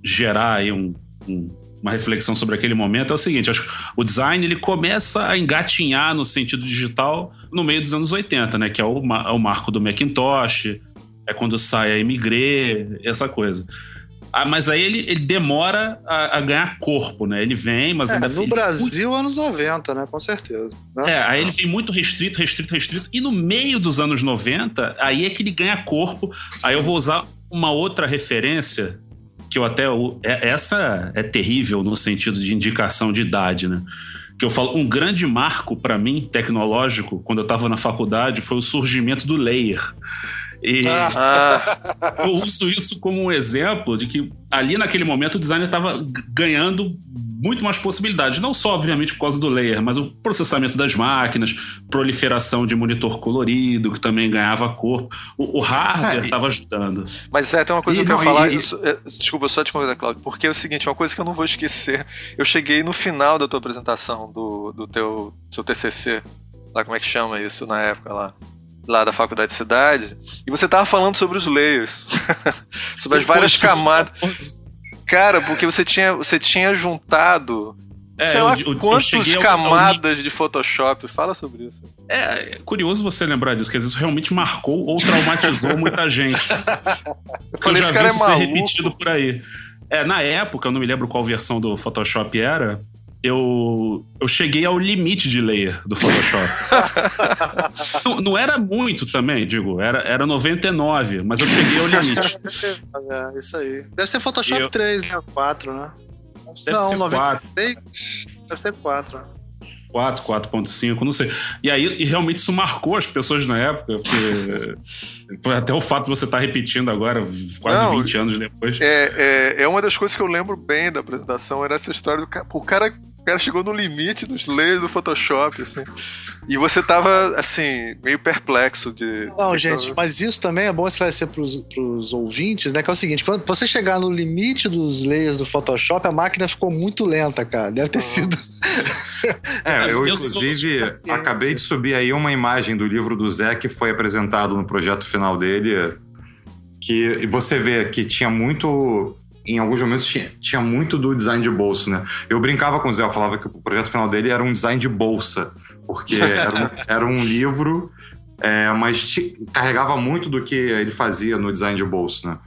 D: gerar aí um, um, uma reflexão sobre aquele momento, é o seguinte: acho que o design ele começa a engatinhar no sentido digital no meio dos anos 80, né? Que é o, é o marco do Macintosh é quando sai a Emigré, essa coisa. Ah, mas aí ele, ele demora a, a, ganhar corpo, né? Ele vem, mas
B: é,
D: ainda
B: No Brasil, muito... anos 90, né? Com certeza. Né?
D: É, aí ele vem muito restrito, restrito, restrito. E no meio dos anos 90, aí é que ele ganha corpo. Aí eu vou usar uma outra referência, que eu até. É, essa é terrível no sentido de indicação de idade, né? Que eu falo, um grande marco para mim, tecnológico, quando eu estava na faculdade, foi o surgimento do layer. E ah. eu uso isso como um exemplo de que ali naquele momento o designer estava ganhando muito mais possibilidades. Não só, obviamente, por causa do layer, mas o processamento das máquinas, proliferação de monitor colorido, que também ganhava cor. O, o hardware estava é, ajudando.
C: Mas é, tem uma coisa e, que eu quero falar. E, isso, é, desculpa, só te convidar, Claudio, porque é o seguinte, uma coisa que eu não vou esquecer. Eu cheguei no final da tua apresentação do, do teu seu TCC, lá como é que chama isso na época lá lá da faculdade de cidade, e você tava falando sobre os layers. sobre as várias camadas. Cara, porque você tinha, você tinha juntado é, sei lá eu, quantas camadas ao... de Photoshop. Fala sobre isso.
D: É, é, curioso você lembrar disso, que às vezes realmente marcou ou traumatizou muita gente.
C: Eu falei, esse cara é maluco. ser
D: repetido por aí. É, na época, eu não me lembro qual versão do Photoshop era, eu, eu cheguei ao limite de layer do Photoshop. não, não, era muito também, digo, era, era 99, mas eu cheguei ao limite.
B: É, isso aí. Deve ser Photoshop eu... 3, né? 4, né? Deve não, ser 96. 4. Deve ser 4.
D: 4, 4.5, não sei. E aí, e realmente isso marcou as pessoas na época, porque até o fato de você estar tá repetindo agora, quase não, 20 anos depois.
C: É, é, é uma das coisas que eu lembro bem da apresentação, era essa história do cara. O cara o cara chegou no limite dos layers do Photoshop, assim. E você tava, assim, meio perplexo de.
B: Não, gente, tava... mas isso também é bom esclarecer pros, pros ouvintes, né? Que é o seguinte: quando você chegar no limite dos layers do Photoshop, a máquina ficou muito lenta, cara. Deve ter ah. sido.
E: é, eu, inclusive, acabei de subir aí uma imagem do livro do Zé que foi apresentado no projeto final dele. Que você vê que tinha muito em alguns momentos tinha, tinha, muito do design de bolso, né? Eu brincava com o Zé, eu falava que o projeto final dele era um design de bolsa, porque era um, era um livro, é, mas te, carregava muito do que ele fazia no design de bolso, né?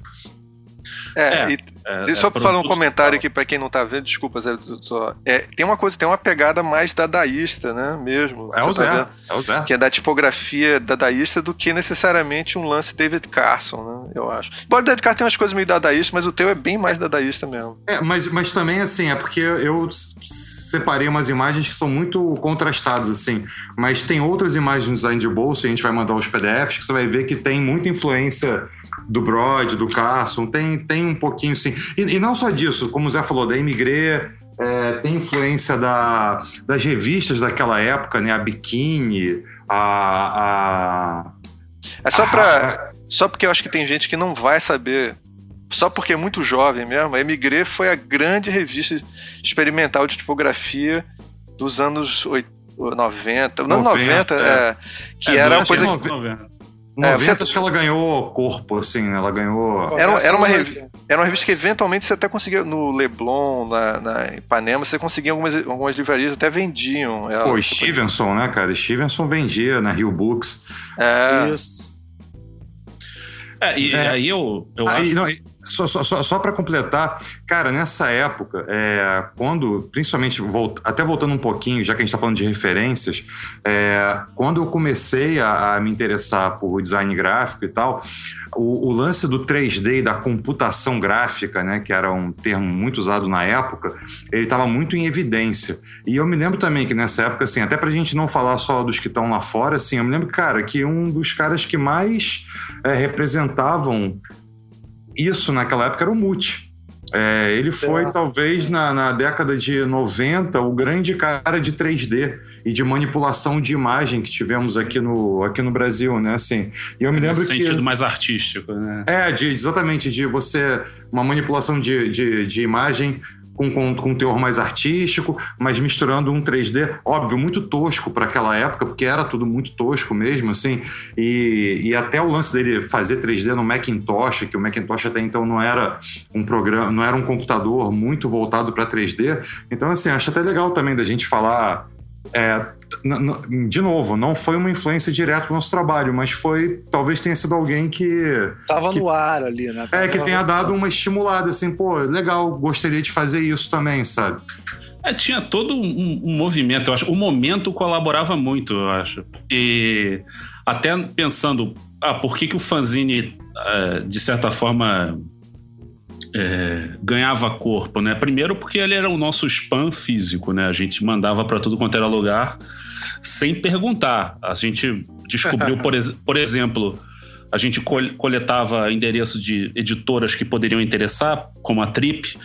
C: É, é, e, é, deixa eu é falar um comentário aqui para quem não tá vendo, desculpa, Zé, só, é, tem uma coisa, tem uma pegada mais dadaísta, né, mesmo.
E: É o Zé, tá é o Zé.
C: Que é da tipografia dadaísta do que necessariamente um lance David Carson, né, eu acho. Embora o David Carson tenha umas coisas meio dadaístas, mas o teu é bem mais dadaísta mesmo.
E: É, mas, mas também, assim, é porque eu separei umas imagens que são muito contrastadas, assim, mas tem outras imagens no design de bolsa, e a gente vai mandar os PDFs, que você vai ver que tem muita influência do Brod, do Carson, tem, tem um pouquinho sim. E, e não só disso, como o Zé falou, da Imigré, é, tem influência da, das revistas daquela época, né? A Bikini, a. a
C: é só para Só porque eu acho que tem gente que não vai saber. Só porque é muito jovem mesmo, a Emigré foi a grande revista experimental de tipografia dos anos 90, não 90, 90 é. É, que é, era uma coisa.
E: 90. 90 é, que ela ganhou corpo, assim, ela ganhou.
C: Era, era, uma, revista, era uma revista que eventualmente você até conseguia, no Leblon, na, na Ipanema, você conseguia algumas, algumas livrarias, até vendiam.
E: Ela, Pô, Stevenson, né, cara? Stevenson vendia na Rio Books.
C: É. Isso.
D: É, e é. aí eu, eu aí, acho...
E: Não, só, só, só, só para completar, cara, nessa época, é, quando, principalmente, volt, até voltando um pouquinho, já que a gente está falando de referências, é, quando eu comecei a, a, me interessar por design gráfico e tal, o, o, lance do 3D e da computação gráfica, né, que era um termo muito usado na época, ele estava muito em evidência. E eu me lembro também que nessa época, assim, até para a gente não falar só dos que estão lá fora, assim, eu me lembro, cara, que um dos caras que mais é, representavam isso naquela época era o Muti. É, ele foi, talvez, na, na, década de 90, o grande cara de 3D e de manipulação de imagem que tivemos aqui no, aqui no Brasil, né? Assim, e eu me lembro
D: que... sentido mais artístico, né?
E: É, de, exatamente, de você... Uma manipulação de, de, de imagem com, com, com um teor mais artístico, mas misturando um 3D, óbvio, muito tosco para aquela época, porque era tudo muito tosco mesmo, assim, e, e até o lance dele fazer 3D no Macintosh, que o Macintosh até então não era um programa, não era um computador muito voltado para 3D, então, assim, acho até legal também da gente falar é, de novo, não foi uma influência direta no nosso trabalho, mas foi, talvez tenha sido alguém que.
B: Tava
E: que,
B: no ar ali, né?
E: É, que tenha dado uma estimulada, assim, pô, legal, gostaria de fazer isso também, sabe?
D: É, tinha todo um, um, movimento, eu acho. O momento colaborava muito, eu acho. E até pensando, ah, por que, que o fanzine, é, de certa forma, é, ganhava corpo, né? Primeiro porque ele era o nosso spam físico, né? A gente mandava para tudo quanto era lugar sem perguntar. A gente descobriu, por, ex por exemplo, a gente coletava endereços de editoras que poderiam interessar, como a Trip,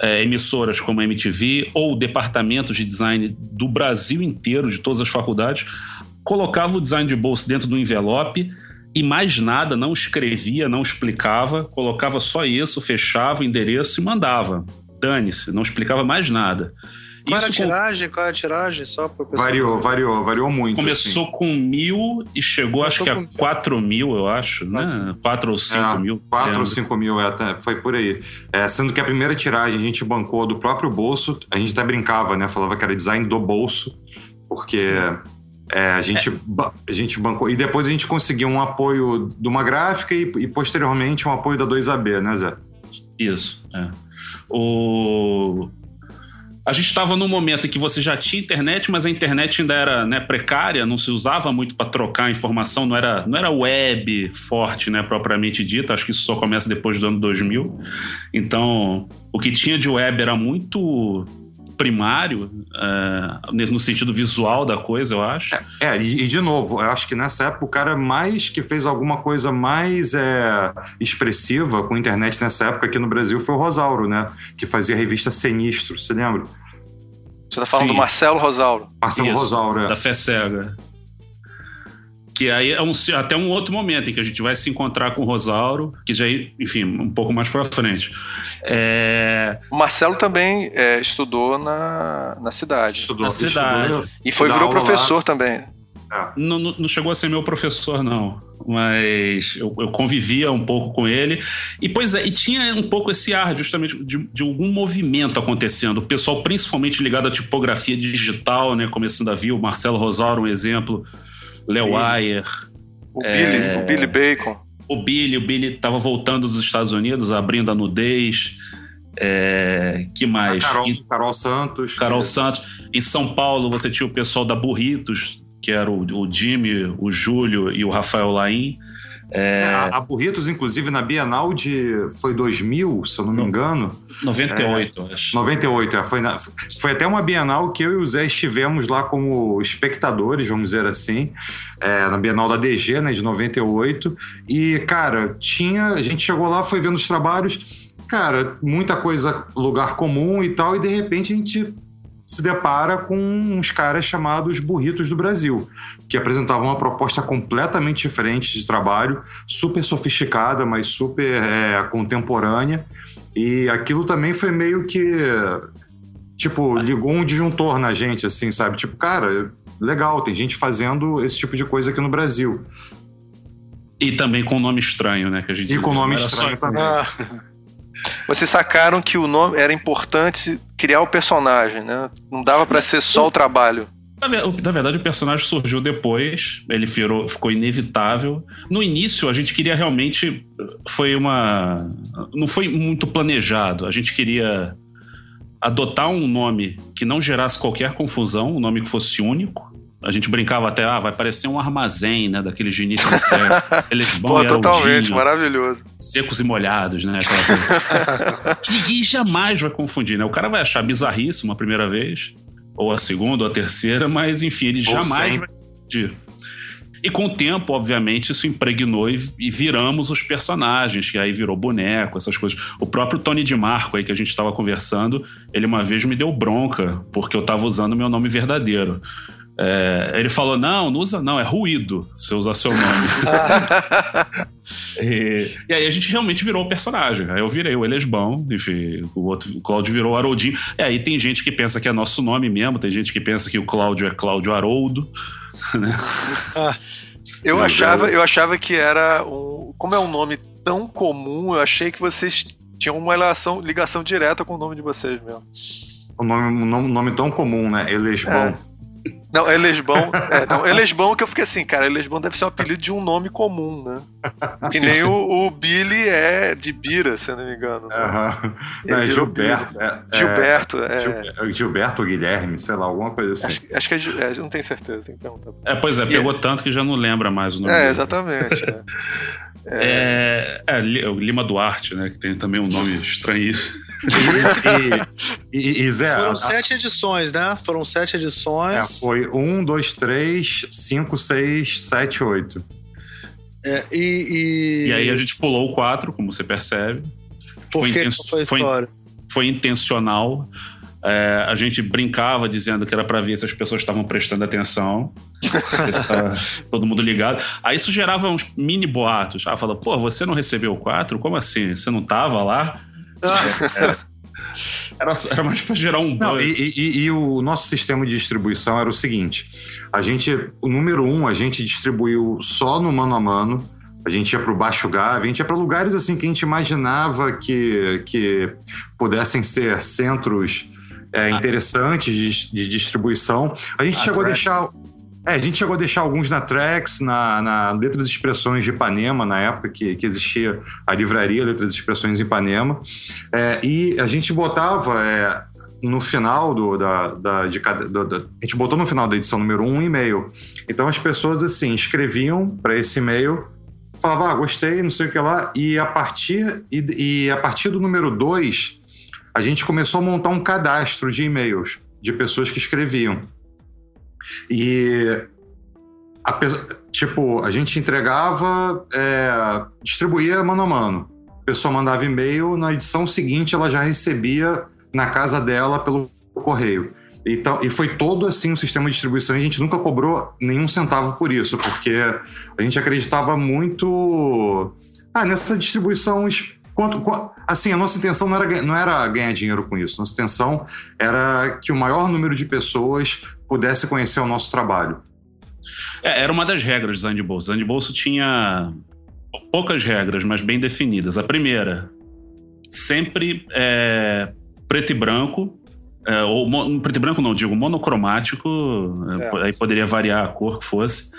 D: é, emissoras como a MTV ou departamentos de design do Brasil inteiro, de todas as faculdades, colocava o design de bolso dentro do envelope e mais nada, não escrevia, não explicava, colocava só isso, fechava o endereço e mandava. Dane-se, não explicava mais nada.
B: Qual era a tiragem? Com... Qual era a tiragem? Só
E: variou, variou, variou muito.
D: Começou assim. com mil e chegou Começou acho que a quatro mil, eu acho, né? Quatro ou cinco é, mil.
E: Quatro ou cinco mil, é, até, foi por aí. É, sendo que a primeira tiragem a gente bancou do próprio bolso, a gente até brincava, né? Falava que era design do bolso, porque... É, a, gente, é. a gente bancou. E depois a gente conseguiu um apoio de uma gráfica e, e posteriormente um apoio da 2AB, né, Zé?
D: Isso. É. O... A gente estava num momento em que você já tinha internet, mas a internet ainda era né, precária, não se usava muito para trocar informação, não era, não era web forte, né, propriamente dita. Acho que isso só começa depois do ano 2000. Então, o que tinha de web era muito primário, uh, no sentido visual da coisa, eu acho. É,
E: é e, e, de novo, eu acho que nessa época o cara mais que fez alguma coisa mais é, expressiva com a internet nessa época aqui no Brasil foi o Rosauro, né? Que fazia a revista Sinistro, você lembra?
C: Você tá falando Sim. do Marcelo Rosauro.
E: Marcelo Isso, Rosauro, é.
D: Da Fé Cega. Que aí é um, até um outro momento em que a gente vai se encontrar com o Rosauro, que já, enfim, um pouco mais para frente. É...
C: O Marcelo também é, estudou na, na cidade.
D: Estudou na cidade.
C: Estudou, e foi virou professor lá. também.
D: É. Não, não, chegou a ser meu professor, não. Mas eu, eu, convivia um pouco com ele. E, pois é, e tinha um pouco esse ar, justamente, de, de algum movimento acontecendo. O pessoal, principalmente ligado à tipografia digital, né? Começando a vir, o Marcelo Rosauro, um exemplo. Léo Ayer.
C: O, é, Billy, o Billy Bacon.
D: O Billy, o Billy estava voltando dos Estados Unidos, abrindo a nudez. É, que mais?
E: A Carol, Carol Santos.
D: Carol Santos. Em São Paulo você tinha o pessoal da Burritos, que era o, o Jimmy, o Júlio e o Rafael Laim.
E: É... A, a Burritos, inclusive, na Bienal de. Foi 2000, se eu não me engano.
D: 98, é, acho.
E: 98, é, foi, na, foi até uma Bienal que eu e o Zé estivemos lá como espectadores, vamos dizer assim, é, na Bienal da DG, né, de 98. E, cara, tinha. A gente chegou lá, foi vendo os trabalhos. Cara, muita coisa, lugar comum e tal, e de repente a gente se depara com uns caras chamados Burritos do Brasil, que apresentavam uma proposta completamente diferente de trabalho, super sofisticada, mas super é, contemporânea. E aquilo também foi meio que. Tipo, ligou um disjuntor na gente, assim, sabe? Tipo, cara, legal, tem gente fazendo esse tipo de coisa aqui no Brasil.
D: E também com nome estranho, né? Que a gente
E: e com nome estranho também. Ah.
C: Vocês sacaram que o nome era importante criar o personagem, né? Não dava para ser só o trabalho.
D: Na verdade, o personagem surgiu depois, ele virou, ficou inevitável. No início, a gente queria realmente. Foi uma. Não foi muito planejado. A gente queria adotar um nome que não gerasse qualquer confusão, um nome que fosse único. A gente brincava até, ah, vai parecer um armazém, né? Daqueles de início de série. Eles vão Pô,
C: totalmente, maravilhoso.
D: Secos e molhados, né? Ninguém jamais vai confundir, né? O cara vai achar bizarríssimo a primeira vez, ou a segunda, ou a terceira, mas enfim, ele ou jamais vai confundir. E com o tempo, obviamente, isso impregnou e, viramos os personagens, que aí virou boneco, essas coisas. O próprio Tony de Marco aí que a gente estava conversando, ele uma vez me deu bronca, porque eu estava usando meu nome verdadeiro. É, ele falou: não, não usa, não, é ruído se usar seu nome. e, e, aí a gente realmente virou o personagem. Aí eu virei o Elesbão, enfim, o outro, o Cláudio virou o Haroldinho. E aí tem gente que pensa que é nosso nome mesmo, tem gente que pensa que o Cláudio é Cláudio Haroldo. Né?
C: Ah, eu, achava, eu achava que era um. Como é um nome tão comum, eu achei que vocês tinham uma ligação, ligação direta com o nome de vocês mesmo.
E: Um nome, um nome tão comum, né? Elesbão. É.
C: Não, Elesbão. É, não, Elesbão que eu fiquei assim, cara, Elesbão deve ser um apelido de um nome comum, né? Que nem o, o Billy é de Bira, se eu não me engano.
E: Né? Não, é Gilberto. É,
C: Gilberto, é,
E: é. Gilberto ou Guilherme, sei lá, alguma coisa assim.
C: Acho, acho que é, é, não tenho certeza, então. Tá
D: é, pois é, pegou é- tanto que já não lembra mais o nome.
C: É, exatamente.
D: É, é, Lima Duarte, né? Que tem também um nome estranho.
B: e, e, e, Zé, Foram sete edições, né? Foram sete edições.
E: É, foi um, dois, três, cinco, seis, sete, oito.
B: É, e,
D: e... e aí a gente pulou o quatro, como você percebe.
B: Por foi, que foi, foi,
D: foi intencional. É, a gente brincava dizendo que era para ver se as pessoas estavam prestando atenção, tá todo mundo ligado. Aí isso gerava uns mini boatos. Ah, fala, pô, você não recebeu o 4? Como assim? Você não tava lá? Era, era, mais para gerar um
E: Não, e, e, e, o nosso sistema de distribuição era o seguinte: a gente, o número um, a gente distribuiu só no mano a mano. A gente ia para o Baixo Gávea, a gente ia para lugares assim que a gente imaginava que, que pudessem ser centros é, interessantes de, de, distribuição. A gente a chegou a deixar. É, a gente chegou a deixar alguns na Trex, na, na Letras e Expressões de Ipanema, na época que, que existia a livraria Letras e Expressões em Ipanema. É, e a gente botava é, no final do, da, da, de. Do, da, a gente botou no final da edição número um, um e-mail. Então as pessoas assim escreviam para esse e-mail, falavam, ah, gostei, não sei o que lá, e a partir, e, e a partir do número dois, a gente começou a montar um cadastro de e-mails de pessoas que escreviam. E a, tipo, a gente entregava, é, distribuía mano a mano. A pessoa mandava e-mail, na edição seguinte ela já recebia na casa dela pelo correio. Então, e foi todo assim o um sistema de distribuição e a gente nunca cobrou nenhum centavo por isso, porque a gente acreditava muito ah, nessa distribuição. Quanto, assim, a nossa intenção não era, não era ganhar dinheiro com isso. Nossa intenção era que o maior número de pessoas pudesse conhecer o nosso trabalho.
D: É, era uma das regras de bolso. O design de bolso tinha poucas regras, mas bem definidas. A primeira, sempre é, preto e branco, é, ou preto e branco não, digo monocromático, é, aí poderia variar a cor que fosse.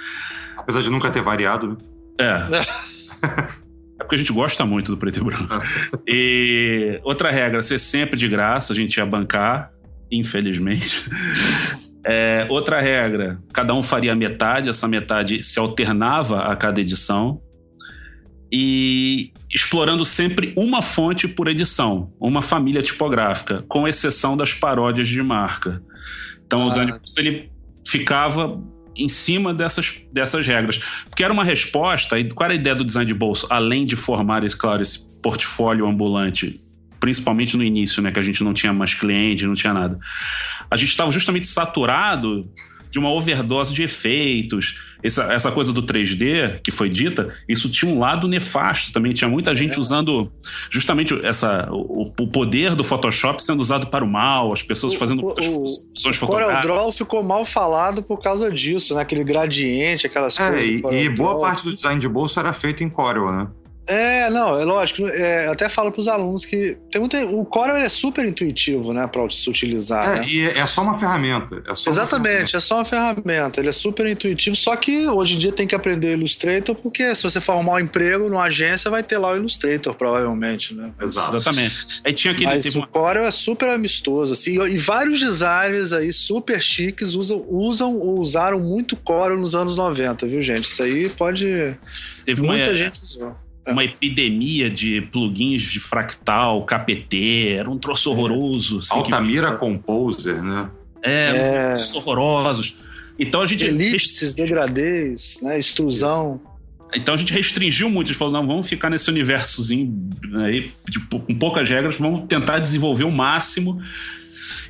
E: Apesar de nunca ter variado, né?
D: É. É porque a gente gosta muito do preto e branco. e outra regra, ser sempre de graça, a gente ia bancar, infelizmente. É, outra regra, cada um faria metade, essa metade se alternava a cada edição. e explorando sempre uma fonte por edição, uma família tipográfica, com exceção das paródias de marca. Então ah. o design de bolso ele ficava em cima dessas, dessas regras. Porque era uma resposta, e qual era a ideia do design de bolso? Além de formar, esse, claro, esse portfólio ambulante, principalmente no início, né, que a gente não tinha mais cliente, não tinha nada. A gente estava justamente saturado de uma overdose de efeitos. Essa, essa coisa do 3D que foi dita, isso tinha um lado nefasto também. Tinha muita gente é. usando justamente essa, o, o, poder do Photoshop sendo usado para o mal, as pessoas fazendo o,
B: fotográficas. O Corel Draw ficou mal falado por causa disso, né? Aquele gradiente, aquelas
E: é,
B: coisas.
E: E, e boa parte do design de bolsa era feito em Corel, né?
B: É, não, é lógico. É, eu até falo para os alunos que tem muita, o Corel é super intuitivo, né, para se utilizar.
E: É,
B: né?
E: e é só uma ferramenta. É
B: só Exatamente, ferramenta. é só uma ferramenta. Ele é super intuitivo, só que hoje em dia tem que aprender Illustrator, porque se você for arrumar um emprego numa agência, vai ter lá o Illustrator, provavelmente, né?
D: Exato. Exatamente. Aí tinha aquele
B: Mas o Corel é super amistoso, assim, e vários designers aí super chiques usam, usam ou usaram muito Corel nos anos 90, viu, gente? Isso aí pode. Teve Muita uma, gente usou.
D: Uma epidemia de plugins de fractal, KPT, era um troço horroroso.
E: Assim, Altamira que... Composer, né?
D: É, é. horrorosos. Então a gente.
B: Elipses, degradês, né? Extrusão.
D: Então a gente restringiu muito, a gente falou, não, vamos ficar nesse universozinho aí, tipo, com poucas regras, vamos tentar desenvolver o máximo.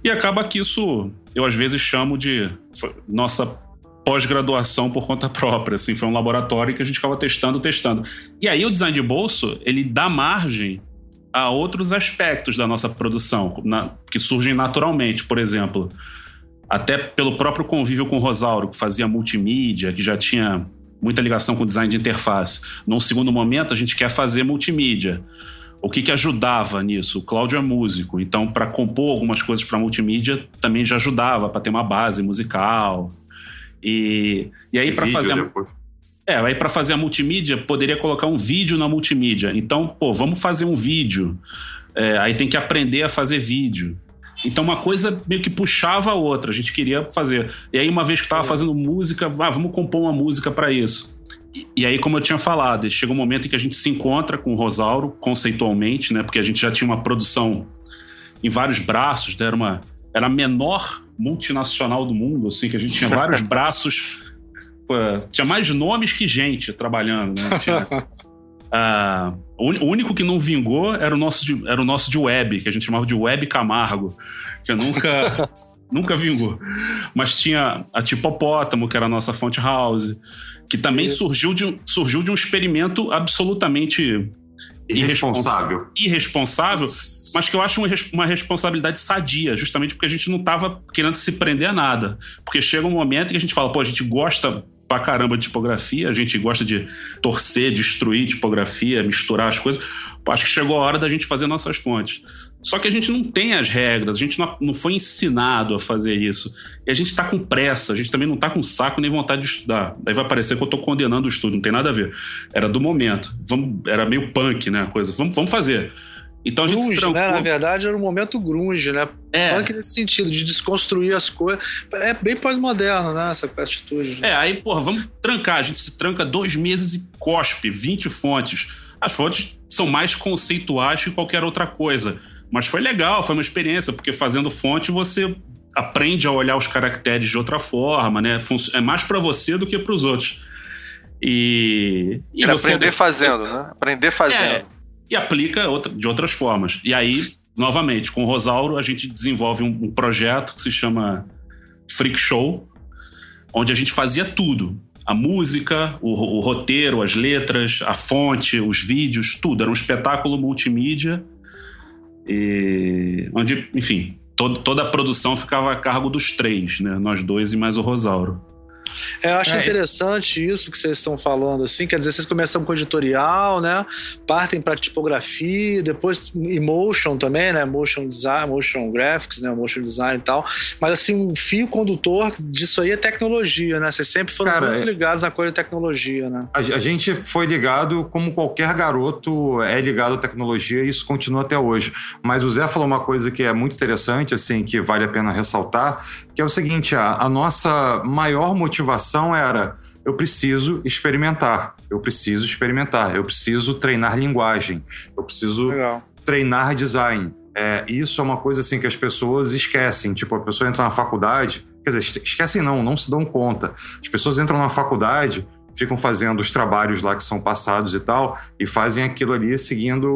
D: E acaba que isso, eu às vezes chamo de nossa pós-graduação por conta própria, assim, foi um laboratório que a gente ficava testando, testando. E aí o design de bolso, ele dá margem a outros aspectos da nossa produção, na, que surgem naturalmente, por exemplo, até pelo próprio convívio com o Rosauro, que fazia multimídia, que já tinha muita ligação com design de interface. Num segundo momento, a gente quer fazer multimídia. O que, que ajudava nisso? O Cláudio é músico, então para compor algumas coisas para multimídia também já ajudava para ter uma base musical. E, e aí, para fazer. A, é, aí para fazer a multimídia, poderia colocar um vídeo na multimídia. Então, pô, vamos fazer um vídeo. É, aí tem que aprender a fazer vídeo. Então, uma coisa meio que puxava a outra. A gente queria fazer. E aí, uma vez que estava fazendo música, ah, vamos compor uma música para isso. E, e, aí, como eu tinha falado, chega um momento em que a gente se encontra com o Rosauro, conceitualmente, né? Porque a gente já tinha uma produção em vários braços, né? era uma era a menor multinacional do mundo, assim, que a gente tinha vários braços. tinha mais nomes que gente trabalhando, né? Tinha, uh, o único que não vingou era o, nosso de, era o nosso de web, que a gente chamava de Web Camargo, que nunca. nunca vingou. Mas tinha a Tipopótamo, que era a nossa fonte house, que também surgiu de, surgiu de um experimento absolutamente
E: irresponsável.
D: Irresponsável, mas que eu acho uma responsabilidade sadia, justamente porque a gente não estava querendo se prender a nada. Porque chega um momento que a gente fala, pô, a gente gosta pra caramba de tipografia, a gente gosta de torcer, destruir tipografia, misturar as coisas. Acho que chegou a hora da gente fazer nossas fontes. Só que a gente não tem as regras, a gente não, não foi ensinado a fazer isso. E a gente está com pressa, a gente também não está com saco nem vontade de estudar. Aí vai parecer que eu estou condenando o estudo, não tem nada a ver. Era do momento. Vamos, era meio punk, né? A coisa. Vamos, vamos fazer. Então a gente
B: grunge, trancou... né? Na verdade, era um momento grunge, né? É. Punk nesse sentido, de desconstruir as coisas. É bem pós-moderno, né? Essa atitude.
D: Né? É, aí, porra, vamos trancar. A gente se tranca dois meses e cospe 20 fontes. As fontes são mais conceituais que qualquer outra coisa. Mas foi legal, foi uma experiência, porque fazendo fonte você aprende a olhar os caracteres de outra forma, né? É mais para você do que para os outros. E,
C: e você aprender fazendo, né? Aprender fazendo. É,
D: e aplica outra, de outras formas. E aí, novamente, com o Rosauro, a gente desenvolve um, um projeto que se chama Freak Show, onde a gente fazia tudo a música, o, o, roteiro, as letras, a fonte, os vídeos, tudo. Era um espetáculo multimídia e onde, enfim, todo, toda a produção ficava a cargo dos três, né? Nós dois e mais o Rosauro.
B: É, eu acho é. interessante isso que vocês estão falando, assim, quer dizer, vocês começam com editorial, né? Partem para tipografia, depois emotion também, né? Motion design, motion graphics, né? Motion design e tal. Mas assim, um fio condutor disso aí é tecnologia, né? Vocês sempre foram Cara, muito é- ligados na coisa de tecnologia, né?
E: A, a gente foi ligado como qualquer garoto é ligado à tecnologia e isso continua até hoje. Mas o Zé falou uma coisa que é muito interessante, assim, que vale a pena ressaltar, que é o seguinte: a, a nossa maior motivação era eu preciso experimentar, eu preciso experimentar, eu preciso treinar linguagem, eu preciso Legal. treinar design. É, isso é uma coisa assim que as pessoas esquecem. Tipo, a pessoa entra na faculdade, quer dizer, esquecem não, não se dão conta. As pessoas entram na faculdade, ficam fazendo os trabalhos lá que são passados e tal, e fazem aquilo ali seguindo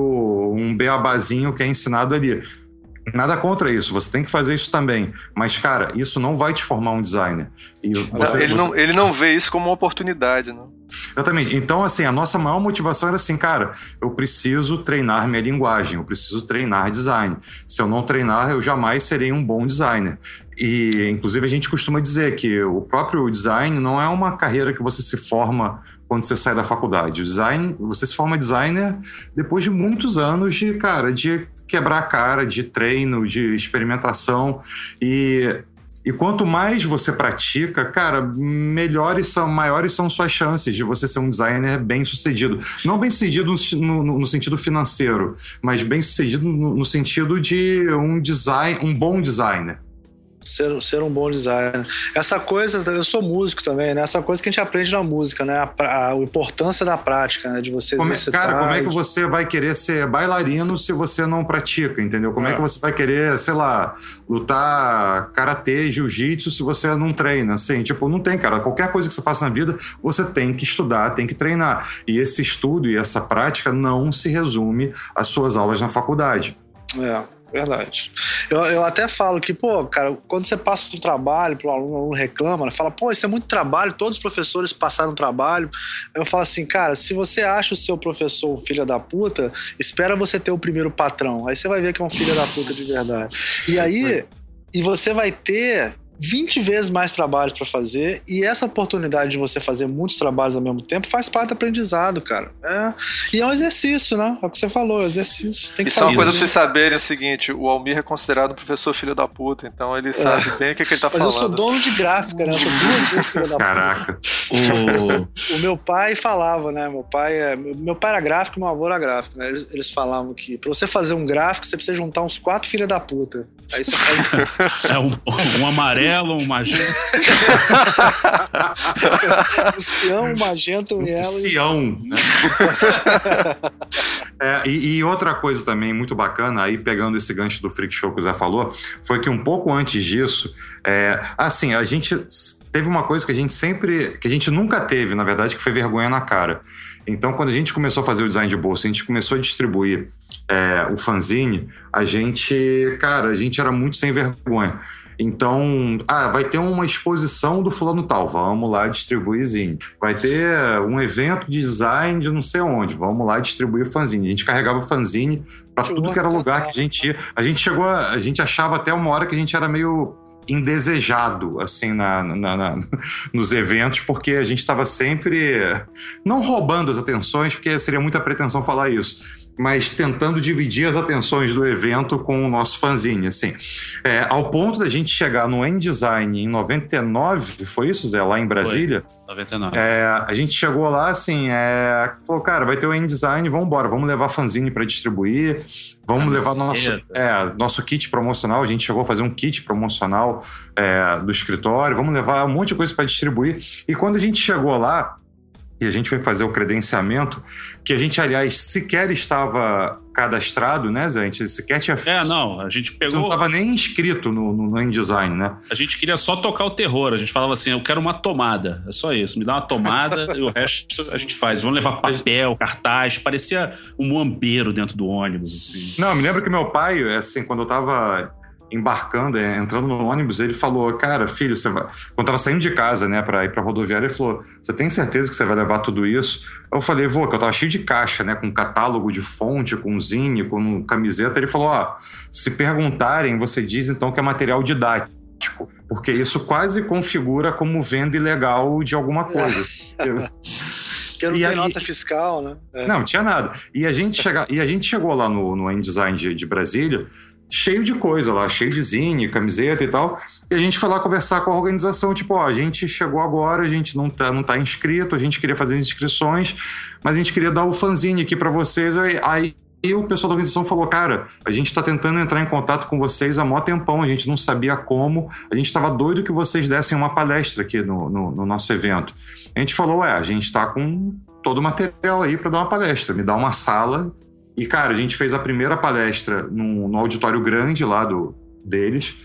E: um beabazinho que é ensinado ali. Nada contra isso, você tem que fazer isso também. Mas, cara, isso não vai te formar um designer.
C: Você, ele, você... Não, ele não vê isso como uma oportunidade, não.
E: Exatamente. Então, assim, a nossa maior motivação era assim, cara, eu preciso treinar minha linguagem, eu preciso treinar design. Se eu não treinar, eu jamais serei um bom designer. E, inclusive, a gente costuma dizer que o próprio design não é uma carreira que você se forma quando você sai da faculdade. O design, você se forma designer depois de muitos anos de, cara, de quebrar a cara, de treino, de experimentação. E e quanto mais você pratica, cara, melhores são, maiores são suas chances de você ser um designer bem sucedido. Não bem sucedido no, no, no sentido financeiro, mas bem sucedido no, no, sentido de um design, um bom designer
B: ser, ser um bom designer. Essa coisa, eu sou músico também, né? Essa coisa que a gente aprende na música, né? A, a importância da prática, né? De você
E: como é, Cara, como é que você vai querer ser bailarino se você não pratica, entendeu? Como é, é que você vai querer, sei lá, lutar karatê, jiu-jitsu se você não treina? Assim, tipo, não tem, cara. Qualquer coisa que você faça na vida, você tem que estudar, tem que treinar. E esse estudo e essa prática não se resume às suas aulas na faculdade.
B: É. Verdade. Eu, eu até falo que, pô, cara, quando você passa o trabalho pro aluno, o aluno reclama, né, fala, pô, isso é muito trabalho, todos os professores passaram trabalho. Eu falo assim, cara, se você acha o seu professor um filho da puta, espera você ter o primeiro patrão. Aí você vai ver que é um filho da puta de verdade. E aí, e você vai ter 20 vezes mais trabalhos para fazer e essa oportunidade de você fazer muitos trabalhos ao mesmo tempo faz parte do aprendizado, cara. É, e é um exercício, né? É o que você falou, é um exercício. Tem que
C: e só uma coisa pra vocês saberem é o seguinte: o Almir é considerado um professor filho da puta, então ele sabe é. bem o que, que, ele tá
B: Mas
C: falando.
B: Mas eu sou dono de gráfica, né? Eu sou duas vezes filho da puta.
E: Caraca.
B: O... o meu pai falava, né? Meu pai, é... meu pai era gráfico e meu avô era gráfico, né? Eles, eles falavam que pra você fazer um gráfico, você precisa juntar uns quatro filhos da puta. Aí você faz.
D: é um, um amarelo, um magenta.
B: o Cião, o magenta, o
E: yellow. O Cião, né? é, e, e, outra coisa também muito bacana, aí pegando esse gancho do Freak Show que o Zé falou, foi que um pouco antes disso, é, assim, a gente teve uma coisa que a gente sempre, que a gente nunca teve, na verdade, que foi vergonha na cara. Então, quando a gente começou a fazer o design de bolsa, a gente começou a distribuir é, o fanzine, a gente, cara, a gente era muito sem vergonha. Então, ah, vai ter uma exposição do fulano tal, vamos lá distribuir zine. Vai ter um evento de design de não sei onde, vamos lá distribuir fanzine. A gente carregava fanzine para tudo que era lugar que a gente ia. A gente chegou, a, a gente achava até uma hora que a gente era meio indesejado assim na, na, na, nos eventos porque a gente estava sempre não roubando as atenções porque seria muita pretensão falar isso mas tentando dividir as atenções do evento com o nosso fanzine, assim. É, ao ponto da gente chegar no N-Design em 99, foi isso, Zé? Lá em Brasília?
D: Foi, 99.
E: É, a gente chegou lá, assim, é, falou, cara, vai ter o N-Design, vamos embora, vamos levar fanzine para distribuir, vamos levar nosso, é, nosso kit promocional, a gente chegou a fazer um kit promocional é, do escritório, vamos levar um monte de coisa para distribuir. E quando a gente chegou lá, e a gente foi fazer o credenciamento, que a gente, aliás, sequer estava cadastrado, né, Zé? A gente sequer tinha.
D: É, não, a gente pegou. Você
E: não estava nem inscrito no, no, no InDesign, né?
D: A gente queria só tocar o terror. A gente falava assim: eu quero uma tomada. É só isso. Me dá uma tomada e o resto a gente faz. Vamos levar papel, cartaz. Parecia um muambeiro dentro do ônibus, assim.
E: Não, me lembro que meu pai, assim, quando eu estava embarcando, é, entrando no ônibus, ele falou: Cara, filho, você vai. Quando tava saindo de casa, né, para ir pra rodoviária, ele falou: Você tem certeza que você vai levar tudo isso? Eu falei: Vou, que eu tava cheio de caixa, né, com catálogo de fonte, com zine, com camiseta. Ele falou: Ó, se perguntarem, você diz então que é material didático, porque isso quase configura como venda ilegal de alguma coisa.
B: Porque não e tem aí, nota fiscal, né?
E: É. Não, tinha nada. E a gente, chega, e a gente chegou lá no, no InDesign de, de Brasília cheio de coisa lá, cheio de zine, camiseta e tal. E a gente foi lá conversar com a organização, tipo, ó, a gente chegou agora, a gente não tá, não tá inscrito, a gente queria fazer inscrições, mas a gente queria dar o fanzine aqui para vocês. Aí, aí E o pessoal da organização falou: cara, a gente está tentando entrar em contato com vocês há mó tempão, a gente não sabia como, a gente estava doido que vocês dessem uma palestra aqui no, no, no nosso evento. A gente falou: ué, a gente está com todo o material aí para dar uma palestra, me dá uma sala. E, cara, a gente fez a primeira palestra no, no auditório grande lá do, deles.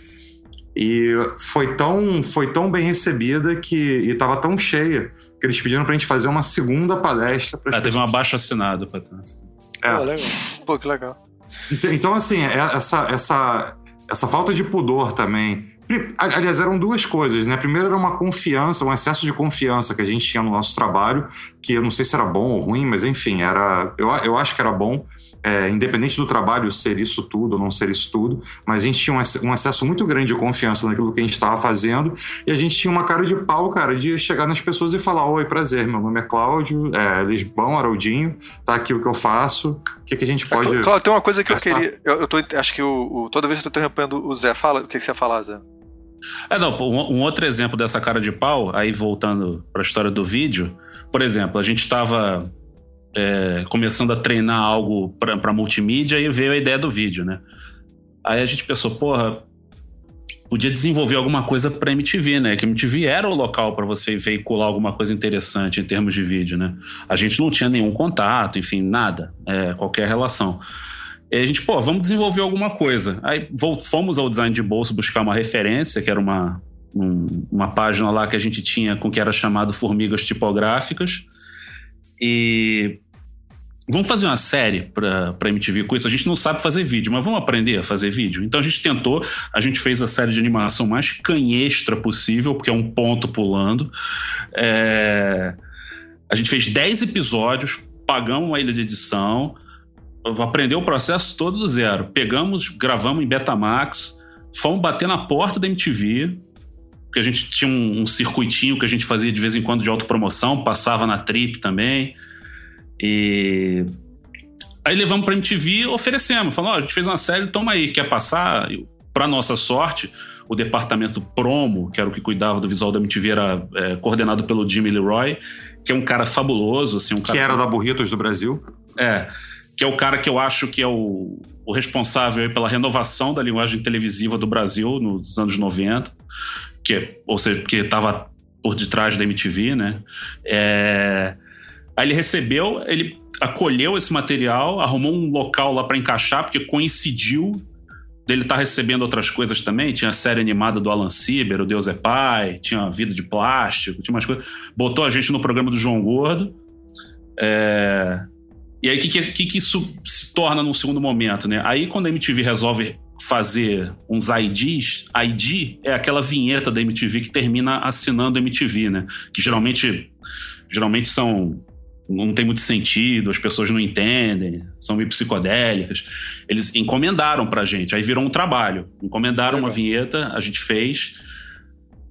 E: E foi tão, foi tão bem recebida que e estava tão cheia que eles pediram para a gente fazer uma segunda palestra.
D: Ah, teve um abaixo assinado para
C: é. Pô, legal. Pô, que legal.
E: Então, então, assim, é essa, essa, essa falta de pudor também. Aliás, eram duas coisas, né? Primeiro era uma confiança, um excesso de confiança que a gente tinha no nosso trabalho, que eu não sei se era bom ou ruim, mas enfim, era, eu, eu acho que era bom é, independente do trabalho ser isso tudo ou não ser isso tudo, mas a gente tinha um, um acesso muito grande de confiança naquilo que a gente estava fazendo e a gente tinha uma cara de pau, cara, de chegar nas pessoas e falar: Oi, prazer, meu nome é Cláudio, é, Lisbão, Araldinho, tá aqui o que eu faço, o que, que a gente pode. É,
C: Cláudio, tem uma coisa que passar? eu queria. Eu, eu tô, acho que o, o, toda vez que eu tô interrompendo o Zé, fala, o que, que você ia falar, Zé?
D: É, não, um, um outro exemplo dessa cara de pau, aí voltando para a história do vídeo, por exemplo, a gente estava é, começando a treinar algo para multimídia e veio a ideia do vídeo, né? Aí a gente pensou, porra, podia desenvolver alguma coisa para MTV, né? Que MTV era o local para você veicular alguma coisa interessante em termos de vídeo, né? A gente não tinha nenhum contato, enfim, nada, é, qualquer relação. E a gente, pô, vamos desenvolver alguma coisa. Aí fomos ao design de bolso buscar uma referência, que era uma, um, uma página lá que a gente tinha com que era chamado Formigas Tipográficas. E vamos fazer uma série pra MTV com isso. A gente não sabe fazer vídeo, mas vamos aprender a fazer vídeo. Então a gente tentou, a gente fez a série de animação mais canhestra possível, porque é um ponto pulando. É... A gente fez 10 episódios, pagamos uma ilha de edição, aprendeu o processo todo do zero. Pegamos, gravamos em Betamax, fomos bater na porta da MTV, porque a gente tinha um, um, circuitinho que a gente fazia de vez em quando de autopromoção, passava na Trip também. E aí levamos para MTV, oferecemos, falando, oh, a gente fez uma série, toma aí, quer passar? Para nossa sorte, o departamento promo, que era o que cuidava do visual da MTV, era é, coordenado pelo Jimmy Leroy, que é um cara fabuloso, assim, um cara
E: que era da Burritos do Brasil.
D: É, que é o cara que eu acho que é o, o responsável pela renovação da linguagem televisiva do Brasil nos anos 90 que, ou seja, porque estava por detrás da MTV, né? É... Aí ele recebeu, ele acolheu esse material, arrumou um local lá para encaixar, porque coincidiu dele estar tá recebendo outras coisas também. Tinha a série animada do Alan Sieber, O Deus é Pai, tinha a Vida de Plástico, tinha umas coisas. Botou a gente no programa do João Gordo. É... E aí, o que, que, que, isso se torna num segundo momento, né? Aí, quando a MTV resolve fazer uns IDs, ID é aquela vinheta da MTV que termina assinando MTV, né? Que geralmente, geralmente são não tem muito sentido, as pessoas não entendem, são meio psicodélicas. Eles encomendaram pra gente, aí virou um trabalho. Encomendaram uma vinheta, a gente fez,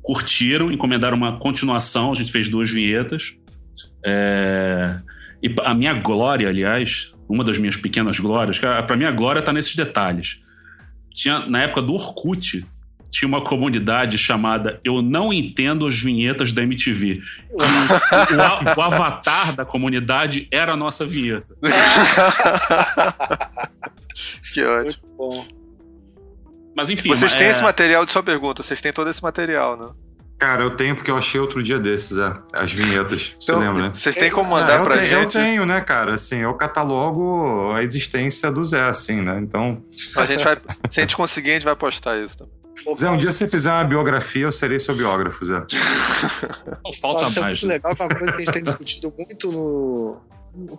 D: curtiram, encomendaram uma continuação, a gente fez duas vinhetas. É... E a minha glória, aliás, uma das minhas pequenas glórias, para mim a glória tá nesses detalhes tinha na época do Orkut, tinha uma comunidade chamada Eu Não Entendo as Vinhetas da MTV. o, o, avatar da comunidade era a nossa vinheta.
C: que ótimo. Muito bom.
D: Mas enfim.
C: Vocês têm é... esse material de sua pergunta, vocês têm todo esse material, né?
E: Cara, eu tenho porque eu achei outro dia desses, é, as vinhetas. Você então, lembra, né?
C: Vocês têm como mandar ah, pra
E: tenho,
C: gente?
E: Eu tenho, né, cara? Assim, eu catalogo a existência do Zé, assim, né? Então.
C: A gente vai, se a gente conseguir, a gente vai postar isso também.
E: Zé, um dia se você fizer uma biografia, eu serei seu biógrafo, Zé.
B: Falta mais. Isso é muito né? legal, é uma coisa que a gente tem discutido muito no,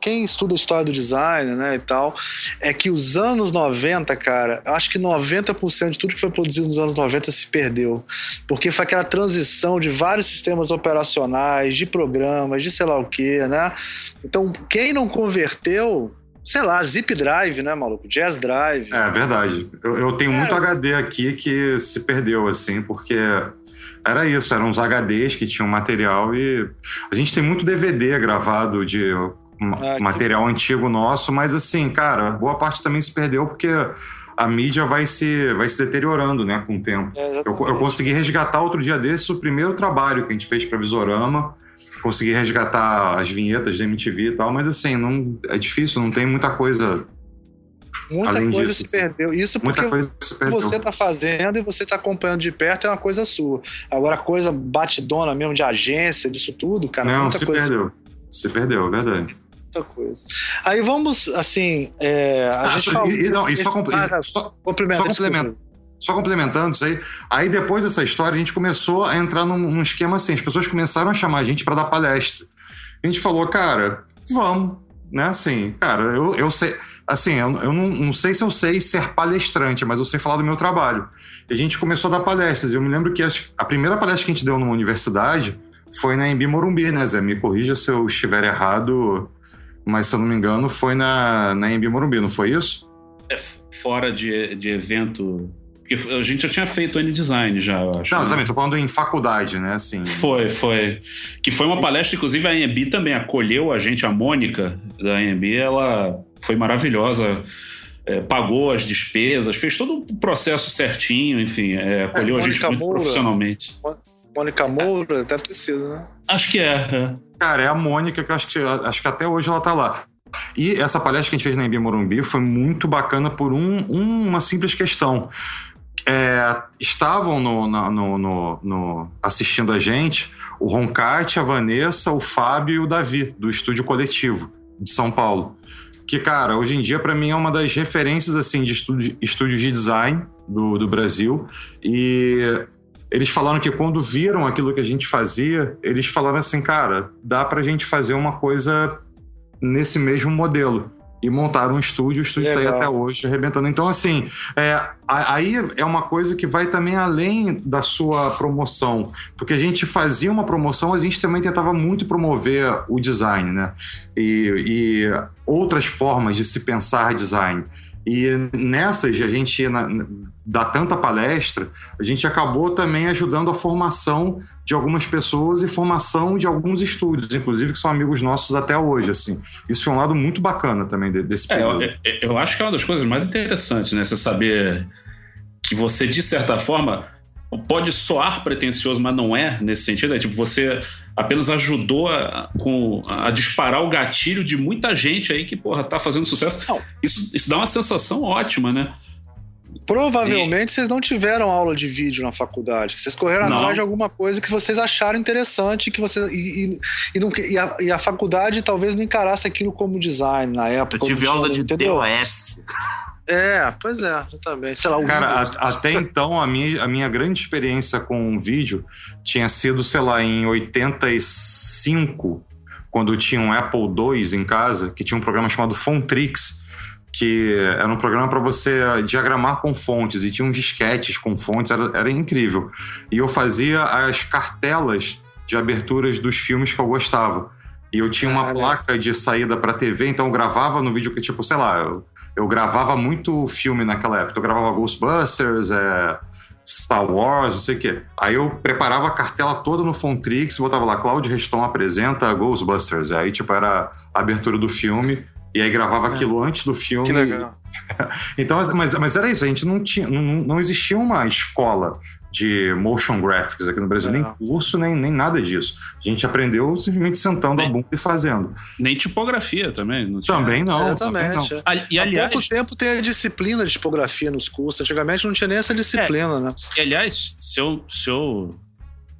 B: quem estuda história do design, né, e tal, é que os anos 90, cara, acho que 90% de tudo que foi produzido nos anos 90 se perdeu. Porque foi aquela transição de vários sistemas operacionais, de programas, de sei lá o quê, né? Então, quem não converteu, sei lá, Zip Drive, né, maluco? Jazz Drive.
E: É verdade. Eu, eu tenho é. muito HD aqui que se perdeu, assim, porque era isso, eram uns HDs que tinham material e a gente tem muito DVD gravado de ah, material que... antigo nosso, mas assim, cara, boa parte também se perdeu porque a mídia vai se, vai se deteriorando, né, com o tempo. É, eu, eu, consegui resgatar outro dia desses o primeiro trabalho que a gente fez para Visorama, consegui resgatar as vinhetas da MTV e tal, mas assim, não, é difícil, não tem muita coisa
B: Muita
E: Além
B: coisa
E: disso,
B: se perdeu. Isso porque
E: perdeu.
B: você tá fazendo e você tá acompanhando de perto é uma coisa sua. Agora, coisa batidona mesmo de agência, disso tudo, cara,
E: Não,
B: muita
E: se
B: coisa.
E: perdeu. Se perdeu, é verdade.
B: Muita coisa. Aí vamos, assim, é, a
E: Ah,
B: gente
E: só-
B: falou.
E: e, não, e só, compl-
B: ah,
E: só,
B: complementa,
E: só
B: desculpa.
E: Só complementando isso aí, aí depois dessa história a gente começou a entrar num, num esquema assim, as pessoas começaram a chamar a gente para dar palestra. A gente falou, cara, vamos, né? Assim, cara, eu, eu sei, assim, eu, eu não, não sei se eu sei ser palestrante, mas eu sei falar do meu trabalho. E a gente começou a dar palestras. Eu me lembro que as- a primeira palestra que a gente deu numa universidade foi na Embi Morumbi, né, Zé? Me corrija se eu estiver errado, mas se eu não me engano foi na, na Embi Morumbi, não foi isso?
D: Fora de, de evento. Porque a gente já tinha feito N-Design já, eu acho.
E: Não,
D: né?
E: exatamente, tô falando em faculdade, né? Assim.
D: Foi, foi. Que foi uma palestra, inclusive a AMB também acolheu a gente, a Mônica da AMB, ela foi maravilhosa, é, pagou as despesas, fez todo o processo certinho, enfim, é, acolheu a gente muito
B: Moura.
D: profissionalmente.
B: Mônica Moura, deve ter sido, né?
D: Acho que é. é.
E: Cara, é a Mônica, que eu acho que, acho que até hoje ela tá lá. E essa palestra que a gente fez na Embi Morumbi foi muito bacana por um- um- uma simples questão. É, estavam no, no- no- no- assistindo a gente o Roncarte, a Vanessa, o Fábio e o Davi, do Estúdio Coletivo de São Paulo. Que, cara, hoje em dia, para mim, é uma das referências assim, de estúdio, estúdios de design do, do Brasil. E eles falaram que quando viram aquilo que a gente fazia, eles falaram assim, cara, dá pra gente fazer uma coisa nesse mesmo modelo. E montaram um estúdio, o estúdio está aí até hoje arrebentando. Então, assim, é, aí é uma coisa que vai também além da sua promoção. Porque a gente fazia uma promoção, a gente também tentava muito promover o design, né? E, e outras formas de se pensar design. E nessas, a gente na, dá tanta palestra, a gente acabou também ajudando a formação de algumas pessoas e formação de alguns estúdios, inclusive que são amigos nossos até hoje, assim. Isso foi um lado muito bacana também de- desse
D: É, eu,
E: período.
D: eu- eu acho que é uma das coisas mais interessantes, né? Você saber que você, de certa forma, pode soar pretencioso, mas não é nesse sentido. É tipo, você apenas ajudou a, com, a disparar o gatilho de muita gente aí que, porra, tá fazendo sucesso.
B: Não.
D: Isso, isso dá uma sensação ótima, né?
B: Provavelmente vocês não tiveram aula de vídeo na faculdade. Vocês correram
D: Não.
B: atrás de alguma coisa que vocês acharam interessante que vocês, e, e, e, não- e a, e a faculdade talvez não encarasse aquilo como design na época.
F: Eu tive aula de
B: entendeu?
F: DOS.
B: É, pois é, exatamente. Sei lá, o
E: Cara,
B: Windows.
E: a- até então, a minha, a minha grande experiência com o vídeo tinha sido, sei lá, em 85, quando eu tinha um Apple II em casa, que tinha um programa chamado Fontrix, que era um programa para você diagramar com fontes, e tinha uns disquetes com fontes, era, era incrível. E eu fazia as cartelas de aberturas dos filmes que eu gostava. E eu tinha uma placa de saída para TV, então eu gravava no vídeo que, tipo, sei lá, eu, eu gravava muito filme naquela época. Eu gravava Ghostbusters, é, Star Wars, não sei o quê. Aí eu preparava a cartela toda no Fontrix, botava lá, Cláudio Reston apresenta Ghostbusters. Aí, tipo, era a abertura do filme. E aí gravava
B: É.
E: aquilo antes do filme.
C: Que legal.
E: Então, mas, mas era isso, a gente não tinha, não, não existia uma escola de motion graphics aqui no Brasil,
B: É.
E: nem curso, nem, nem nada disso. A gente aprendeu simplesmente sentando a
D: Bem,
E: bunda e fazendo.
D: Nem tipografia também. Não tinha.
E: Também não. também não.
B: Exatamente. é.
D: Ali- E
B: Há
D: aliás,
B: pouco tempo tem a disciplina de tipografia nos cursos. Antigamente não tinha nem essa disciplina, né?
D: E, aliás, se eu, se eu.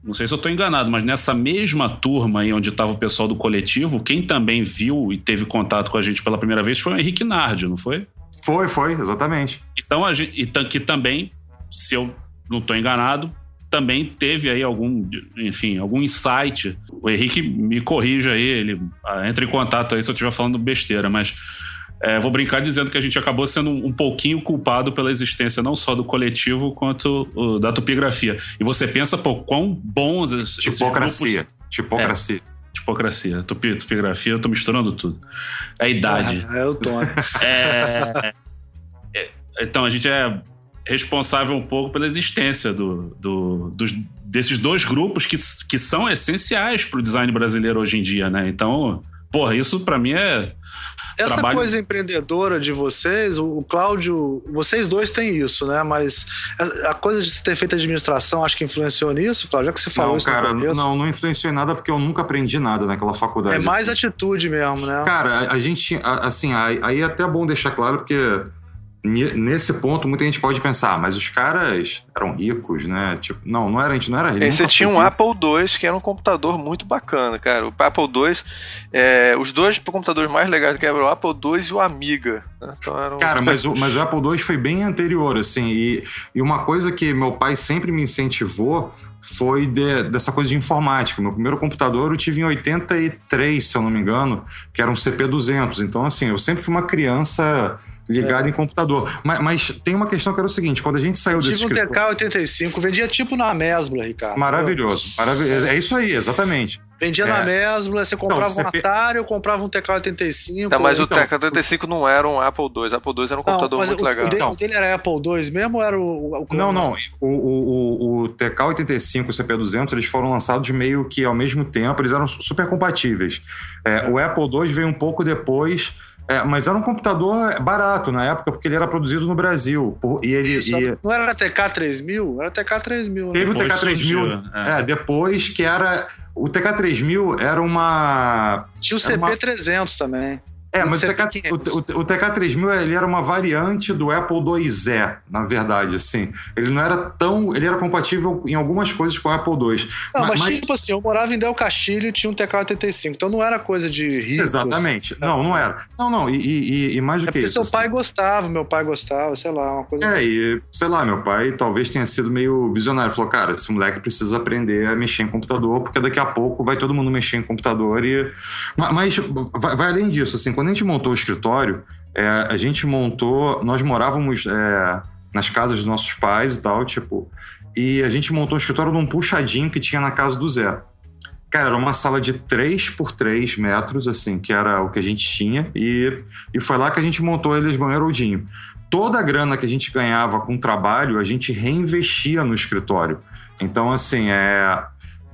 D: Não sei se eu estou enganado, mas nessa mesma turma aí onde estava o pessoal do coletivo, quem também viu e teve contato com a gente pela primeira vez foi o Henrique Nardi, não foi?
E: Foi, foi, exatamente.
D: Então, a gente, e que também, se eu não estou enganado, também teve aí algum, enfim, algum insight. O Henrique me corrija aí, ele ah, entra em contato aí se eu estiver falando besteira, mas é, vou brincar dizendo que a gente acabou sendo um, pouquinho culpado pela existência não só do coletivo quanto o, da topografia. E você pensa, pô, quão bons esses
E: Tipocracia.
D: grupos-
E: Tipocracia.
D: Tipocracia, topi, topografia, eu tô misturando tudo. É a idade.
B: É, é o Tony.
D: É, é, então, a gente é responsável um pouco pela existência do, do- dos- desses dois grupos que, que são essenciais para o design brasileiro hoje em dia, né? Então, porra, isso para mim é.
B: Essa
D: Trabalho-
B: coisa empreendedora de vocês, o, o Cláudio, vocês dois têm isso, né? Mas a, a coisa de você ter feito administração, acho que influenciou nisso, Cláudio, já que você falou
E: Não,
B: isso
E: cara, não, não influenciou em nada porque eu nunca aprendi nada naquela faculdade.
B: É mais
E: assim.
B: atitude mesmo, né?
E: Cara, a, a gente, a- assim, aí aí é até bom deixar claro, porque nesse ponto, muita gente pode pensar, mas os caras eram ricos, né? Tipo, não, não era, a gente não era rico.
C: Você tinha um Apple II, que era um computador muito bacana, cara. O Apple II, é, os dois computadores mais legais que eram o Apple II e o Amiga. Né?
E: Então, eram... Cara, mas o, mas o Apple II foi bem anterior, assim, e, e uma coisa que meu pai sempre me incentivou foi de, dessa coisa de informática. Meu primeiro computador eu tive em 83, se eu não me engano, que era um CP200. Então, assim, eu sempre fui uma criança ligado é. em computador. Mas, mas, tem uma questão que era o seguinte: quando a gente saiu desse.
B: Tive um TK-85, vendia tipo na Mesbla, Ricardo.
E: Maravilhoso. maravilhoso. É isso aí, exatamente.
B: Vendia é. na Mesbla, você comprava então, um Atari ou comprava um TK-85.
C: Tá, mas então, o TK-85 não era um Apple II. Apple II era um computador muito
B: o,
C: legal. O
B: dele, o dele era Apple II mesmo ou era o.
E: o não, não. O, o, o TK-85 e o CP200 eles foram lançados meio que ao mesmo tempo, eles eram super compatíveis. É, é. O Apple II veio um pouco depois. É, mas era um computador barato na época, porque ele era produzido no Brasil. E ele, Isso, e...
B: Não era TK3000? Era TK3000.
E: Né? Teve o TK3000 é. é. depois que era. O TK3000 era uma.
B: Tinha o CP300 uma... também.
E: É, mas o, TK, o, o, o, TK3000 ele era uma variante do Apple IIe, na verdade, assim. Ele não era tão... Ele era compatível em algumas coisas com o Apple II.
B: Não, mas, mas tipo assim, eu morava em Del Castilho e tinha um TK-85, então não era coisa de rico.
E: Exatamente. Assim. Não, não era. Não, não, e, e, e mais do é que isso.
B: seu assim. pai gostava, meu pai gostava, sei lá, uma coisa...
E: É, e sei lá, meu pai talvez tenha sido meio visionário. Falou, cara, esse moleque precisa aprender a mexer em computador, porque daqui a pouco vai todo mundo mexer em computador e... Mas vai, vai além disso, assim, quando a gente montou o escritório, é, a gente montou. Nós morávamos é, nas casas dos nossos pais e tal, tipo. E a gente montou o escritório num puxadinho que tinha na casa do Zé. Cara, era uma sala de 3 por 3 metros, assim, que era o que a gente tinha. E, e foi lá que a gente montou a Lisbon Herodinho. Toda a grana que a gente ganhava com o trabalho, a gente reinvestia no escritório. Então, assim, é,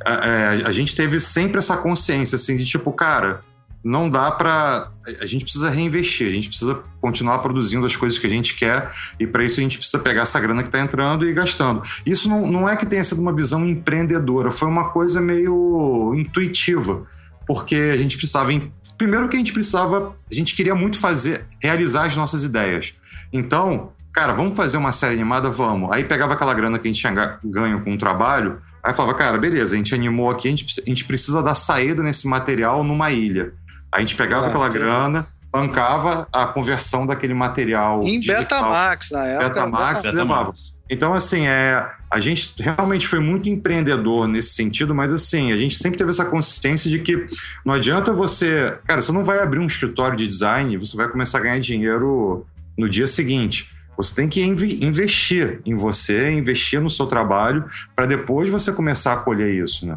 E: é, a gente teve sempre essa consciência, assim, de tipo, cara, não dá para. A gente precisa reinvestir, a gente precisa continuar produzindo as coisas que a gente quer e para isso a gente precisa pegar essa grana que está entrando e gastando. Isso não, não é que tenha sido uma visão empreendedora, foi uma coisa meio intuitiva, porque a gente precisava. Primeiro que a gente precisava, a gente queria muito fazer, realizar as nossas ideias. Então, cara, vamos fazer uma série animada? Vamos. Aí pegava aquela grana que a gente tinha ganho com o trabalho, aí falava, cara, beleza, a gente animou aqui, a gente, a gente precisa dar saída nesse material numa ilha. A gente pegava ah, aquela grana, bancava a conversão daquele material.
B: Em Betamax, na época.
E: Betamax, levava. Então, assim, é, a gente realmente foi muito empreendedor nesse sentido, mas assim, a gente sempre teve essa consciência de que não adianta você. Cara, você não vai abrir um escritório de design você vai começar a ganhar dinheiro no dia seguinte. Você tem que investir em você, investir no seu trabalho, para depois você começar a colher isso, né?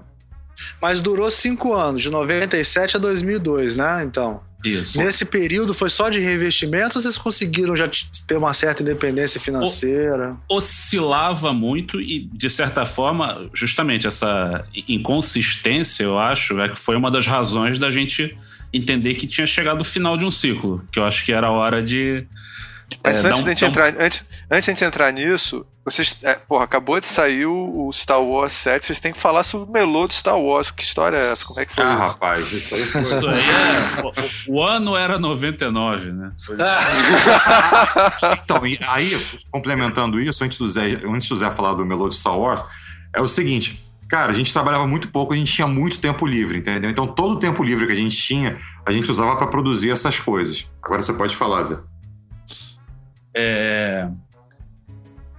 B: Mas durou cinco anos, de 97 a 2002, né? Então. Isso. Nesse período foi só de reinvestimento ou vocês conseguiram já ter uma certa independência financeira?
D: Oscilava muito e, de certa forma, justamente essa inconsistência, eu acho, é que foi uma das razões da gente entender que tinha chegado o final de um ciclo, que eu acho que era a hora de.
C: Mas é, antes, um, de um... entrar, antes, antes de a gente entrar nisso, vocês, é, porra, acabou de sair o, Star Wars 7, vocês têm que falar sobre o melô do Star Wars. Que história é essa? Como é que foi
E: ah,
C: isso?
E: rapaz, isso aí foi...
D: Isso aí é... O, o ano era 99, né?
E: então, aí, complementando isso, antes do, Zé, antes do Zé falar do melô do Star Wars, é o seguinte... Cara, a gente trabalhava muito pouco, a gente tinha muito tempo livre, entendeu? Então, todo o tempo livre que a gente tinha, a gente usava para produzir essas coisas. Agora você pode falar, Zé.
D: É...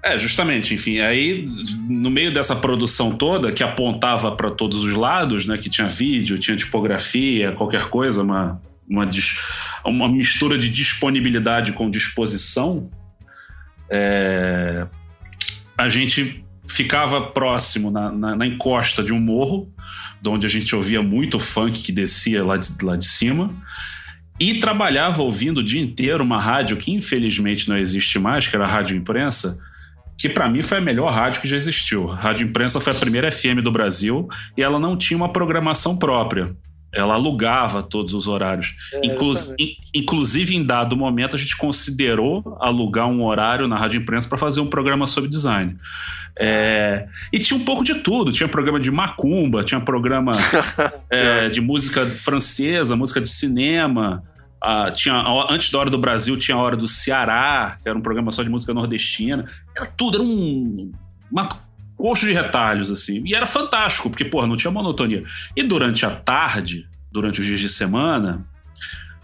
D: É, justamente, enfim, aí no meio dessa produção toda, que apontava para todos os lados, né, que tinha vídeo, tinha tipografia, qualquer coisa, uma, uma, uma mistura de disponibilidade com disposição, é, a gente ficava próximo na, na, na, encosta de um morro, de onde a gente ouvia muito funk que descia lá de, lá de cima, e trabalhava ouvindo o dia inteiro uma rádio que infelizmente não existe mais, que era a Rádio Imprensa, que para mim foi a melhor rádio que já existiu. A Rádio Imprensa foi a primeira FM do Brasil e ela não tinha uma programação própria. Ela alugava todos os horários. É, Inclu in, inclusive, em dado momento, a gente considerou alugar um horário na Rádio Imprensa para fazer um programa sobre design. É, e tinha um pouco de tudo. Tinha programa de macumba, tinha programa é, de música francesa, música de cinema. Ah, tinha, antes da Hora do Brasil, tinha a Hora do Ceará, que era um programa só de música nordestina. Era tudo, era um, uma coxa de retalhos, assim. E era fantástico, porque, porra, não tinha monotonia. E durante a tarde, durante os dias de semana,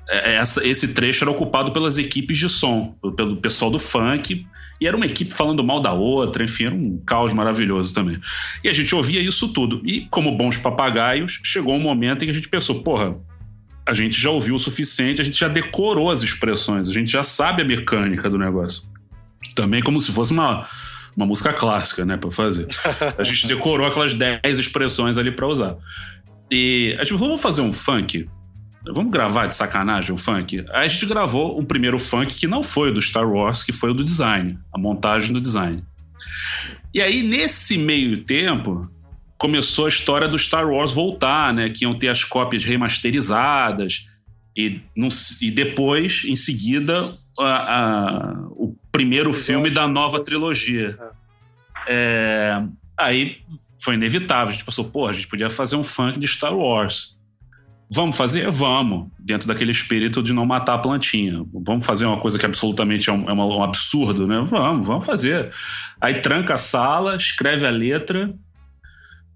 D: é, essa, esse trecho era ocupado pelas equipes de som, pelo pessoal do funk, e era uma equipe falando mal da outra, enfim, era um caos maravilhoso também. E a gente ouvia isso tudo. E, como bons papagaios, chegou um momento em que a gente pensou, porra, a gente já ouviu o suficiente, a gente já decorou as expressões, a gente já sabe a mecânica do negócio. Também como se fosse uma, uma música clássica, né, para fazer. A gente decorou aquelas 10 expressões ali para usar. E a gente falou, vamos fazer um funk? Vamos gravar de sacanagem um funk? Aí a gente gravou o primeiro funk que não foi o do Star Wars, que foi o do design, a montagem do design. E aí, nesse meio tempo, começou a história do Star Wars voltar, né? Que iam ter as cópias remasterizadas. E, e depois, em seguida, a, a, o primeiro o filme da nova trilogia. É, aí foi inevitável. A gente pensou, pô, a gente podia fazer um funk de Star Wars. Vamos fazer? Vamos. Dentro daquele espírito de não matar a plantinha. Vamos fazer uma coisa que absolutamente é um, é um absurdo, né? Vamos, vamos fazer. Aí tranca a sala, escreve a letra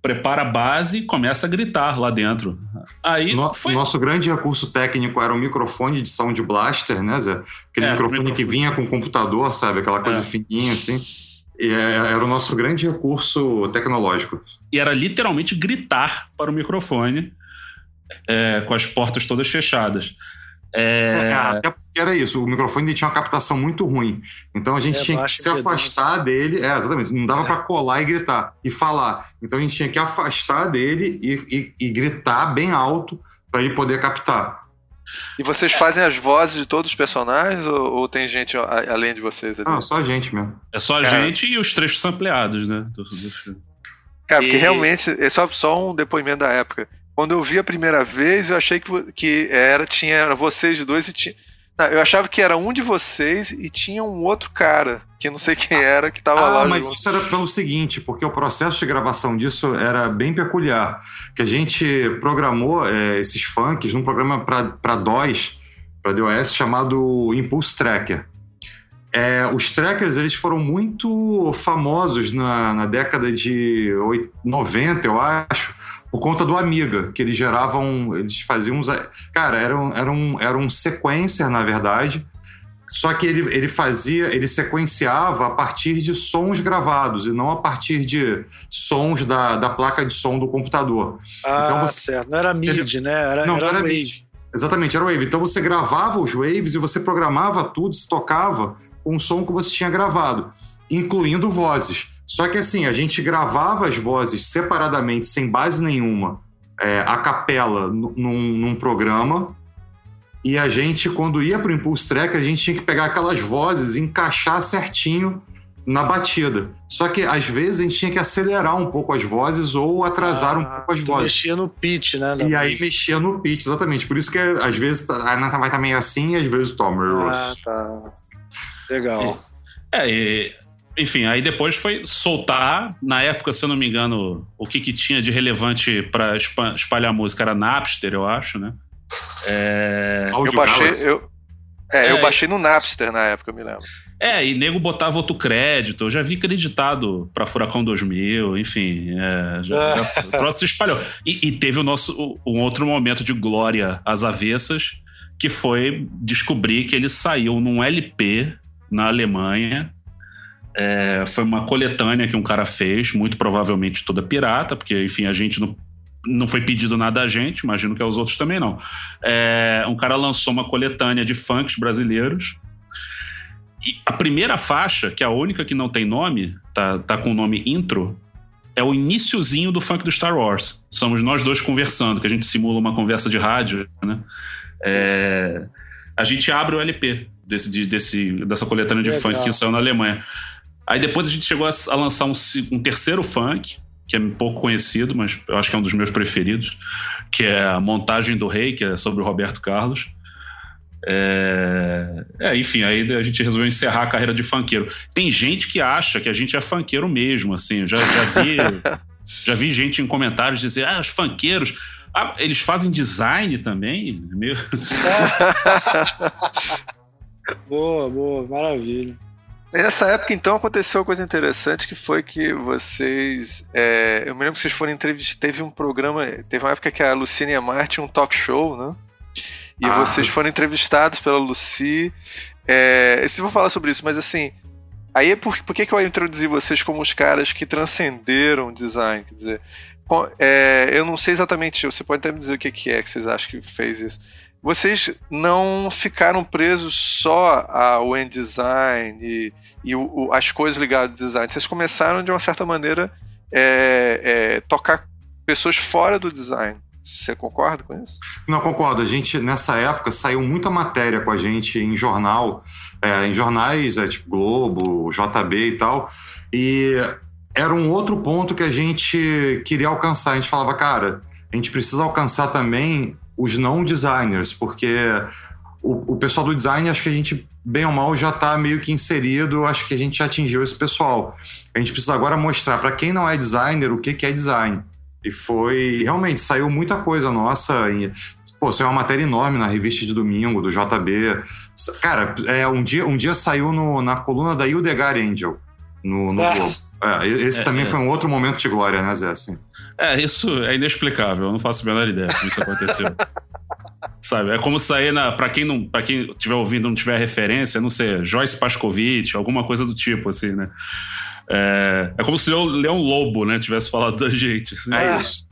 D: prepara a base e começa a gritar lá dentro. Aí
E: no, foi... Nosso grande recurso técnico era o microfone de Sound Blaster, né, Zé? Aquele é, microfone, microfone, que vinha com o computador, sabe? Aquela coisa é. fininha assim. E é, era o nosso grande recurso tecnológico.
D: E era literalmente gritar para o microfone é, com as portas todas fechadas.
E: É... é... até porque era isso, o microfone tinha uma captação muito ruim. Então a gente é, tinha que se afastar dele. É, exatamente. Não dava é. para colar e gritar e falar. Então a gente tinha que afastar dele e, e, e gritar bem alto para ele poder captar.
C: E vocês fazem as vozes de todos os personagens ou, ou tem gente além de vocês ali?
E: Não, só a gente mesmo.
D: É só a gente e os trechos ampliados, né?
C: Cara, porque e... realmente, é só, só um depoimento da época. Quando eu vi a primeira vez, eu achei que, que era, tinha era vocês dois e tinha. Não, eu achava que era um de vocês e tinha um outro cara, que não sei quem era, que estava ah, lá.
E: Mas isso era pelo seguinte, porque o processo de gravação disso era bem peculiar. Que a gente programou é, esses funks num programa para DOS, para DOS, chamado Impulse Tracker. É, os trackers eles foram muito famosos na, na década de 90, eu acho, por conta do Amiga, que eles geravam, eles faziam uns. Cara, era um, era um, era um sequencer, na verdade, só que ele, ele fazia, ele sequenciava a partir de sons gravados e não a partir de sons da, da placa de som do computador.
B: Ah, então você, certo. Não era MIDI, né? Era,
E: não,
B: era, era
E: wave. MIDI. Exatamente, era wave. Então você gravava os waves e você programava tudo, se tocava com o som que você tinha gravado, incluindo vozes. Só que assim, a gente gravava as vozes separadamente, sem base nenhuma, é, a capela num, num programa. E a gente, quando ia para o Impulse Track, a gente tinha que pegar aquelas vozes e encaixar certinho na batida. Só que às vezes a gente tinha que acelerar um pouco as vozes ou atrasar ah, um pouco as vozes.
B: Mexia no pitch, né?
E: E aí mexia no pitch, exatamente. Por isso que às vezes tá, a Nata vai estar meio assim e às vezes toma.
B: Ah, tá. Legal.
D: É, e enfim, aí depois foi soltar. Na época, se eu não me engano, o que, que tinha de relevante para espalhar música era Napster, eu acho, né?
C: É... Eu baixei, eu, é, é, eu baixei no Napster na época, eu me lembro.
D: É, e nego botava outro crédito. Eu já vi creditado para Furacão 2000, enfim. É, já, já, o troço se espalhou. E, e, teve o nosso, um outro momento de glória às avessas, que foi descobrir que ele saiu num LP na Alemanha é, foi uma coletânea que um cara fez, muito provavelmente toda pirata, porque, enfim, a gente não, não foi pedido nada a gente, imagino que aos outros também não. É, um cara lançou uma coletânea de funks brasileiros. E a primeira faixa, que é a única que não tem nome, tá, tá com o nome intro, é o iníciozinho do funk do Star Wars. Somos nós dois conversando, que a gente simula uma conversa de rádio, né? É, a gente abre o LP desse, desse, dessa coletânea de Legal. funk que saiu na Alemanha. Aí depois a gente chegou a, a lançar um, um, terceiro funk, que é pouco conhecido, mas eu acho que é um dos meus preferidos, que é a Montagem do Rei, que é sobre o Roberto Carlos. É... é... enfim, aí a gente resolveu encerrar a carreira de funkeiro. Tem gente que acha que a gente é funkeiro mesmo, assim, eu já, já vi. já vi gente em comentários dizer, ah, os funkeiros. Ah, eles fazem design também? Meio...
B: boa, boa, maravilha.
C: Nessa época, então, aconteceu uma coisa interessante que foi que vocês. É, eu me lembro que vocês foram entrevistados. Teve um programa. Teve uma época que a Luciene Amar tinha um talk show, né? E ah. vocês foram entrevistados pela Lucy. É, eu vou falar sobre isso, mas assim. Aí é por, por que, que eu introduzi vocês como os caras que transcenderam o design? Quer dizer, é, eu não sei exatamente, você pode até me dizer o que, que é que vocês acham que fez isso vocês não ficaram presos só ao design e, e o, as coisas ligadas ao design. Vocês começaram, de uma certa maneira, é, é, tocar pessoas fora do design. Você concorda com isso?
E: Não, concordo. A gente, nessa época, saiu muita matéria com a gente em jornal, é, em jornais é, tipo Globo, JB e tal. E era um outro ponto que a gente queria alcançar. A gente falava, cara, a gente precisa alcançar também os não designers, porque o, o pessoal do design, acho que a gente, bem ou mal, já está meio que inserido, acho que a gente já atingiu esse pessoal. A gente precisa agora mostrar para quem não é designer o que, que é design. E foi. Realmente, saiu muita coisa nossa. E, pô, saiu uma matéria enorme na revista de domingo, do JB. Cara, é, um, dia, um dia saiu no, na coluna da Hildegard Angel, no, no ah. Globo. É, esse é, também é. foi um outro momento de glória, né, Zé? Assim.
D: É, isso é inexplicável. Eu não faço a menor ideia como isso aconteceu. Sabe? É como sair na. Pra quem não. para quem estiver ouvindo não tiver referência, não sei, Joyce Pascovitch, alguma coisa do tipo, assim, né? É, é como se o Leão Lobo, né, tivesse falado da gente. Assim.
E: É isso.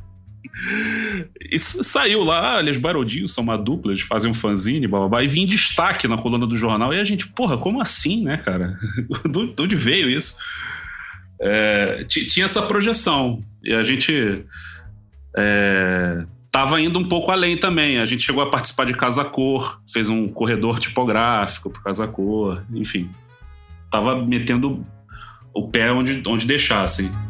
D: E saiu lá, eles Barodinho são uma dupla, eles fazem um fanzine, blá, blá, blá, e vim em destaque na coluna do jornal. E a gente, porra, como assim, né, cara? De onde veio isso? É, tinha essa projeção. E a gente estava é, indo um pouco além também. A gente chegou a participar de Casa Cor, fez um corredor tipográfico para Casa Cor, enfim. Tava metendo o pé onde, onde deixassem. Assim.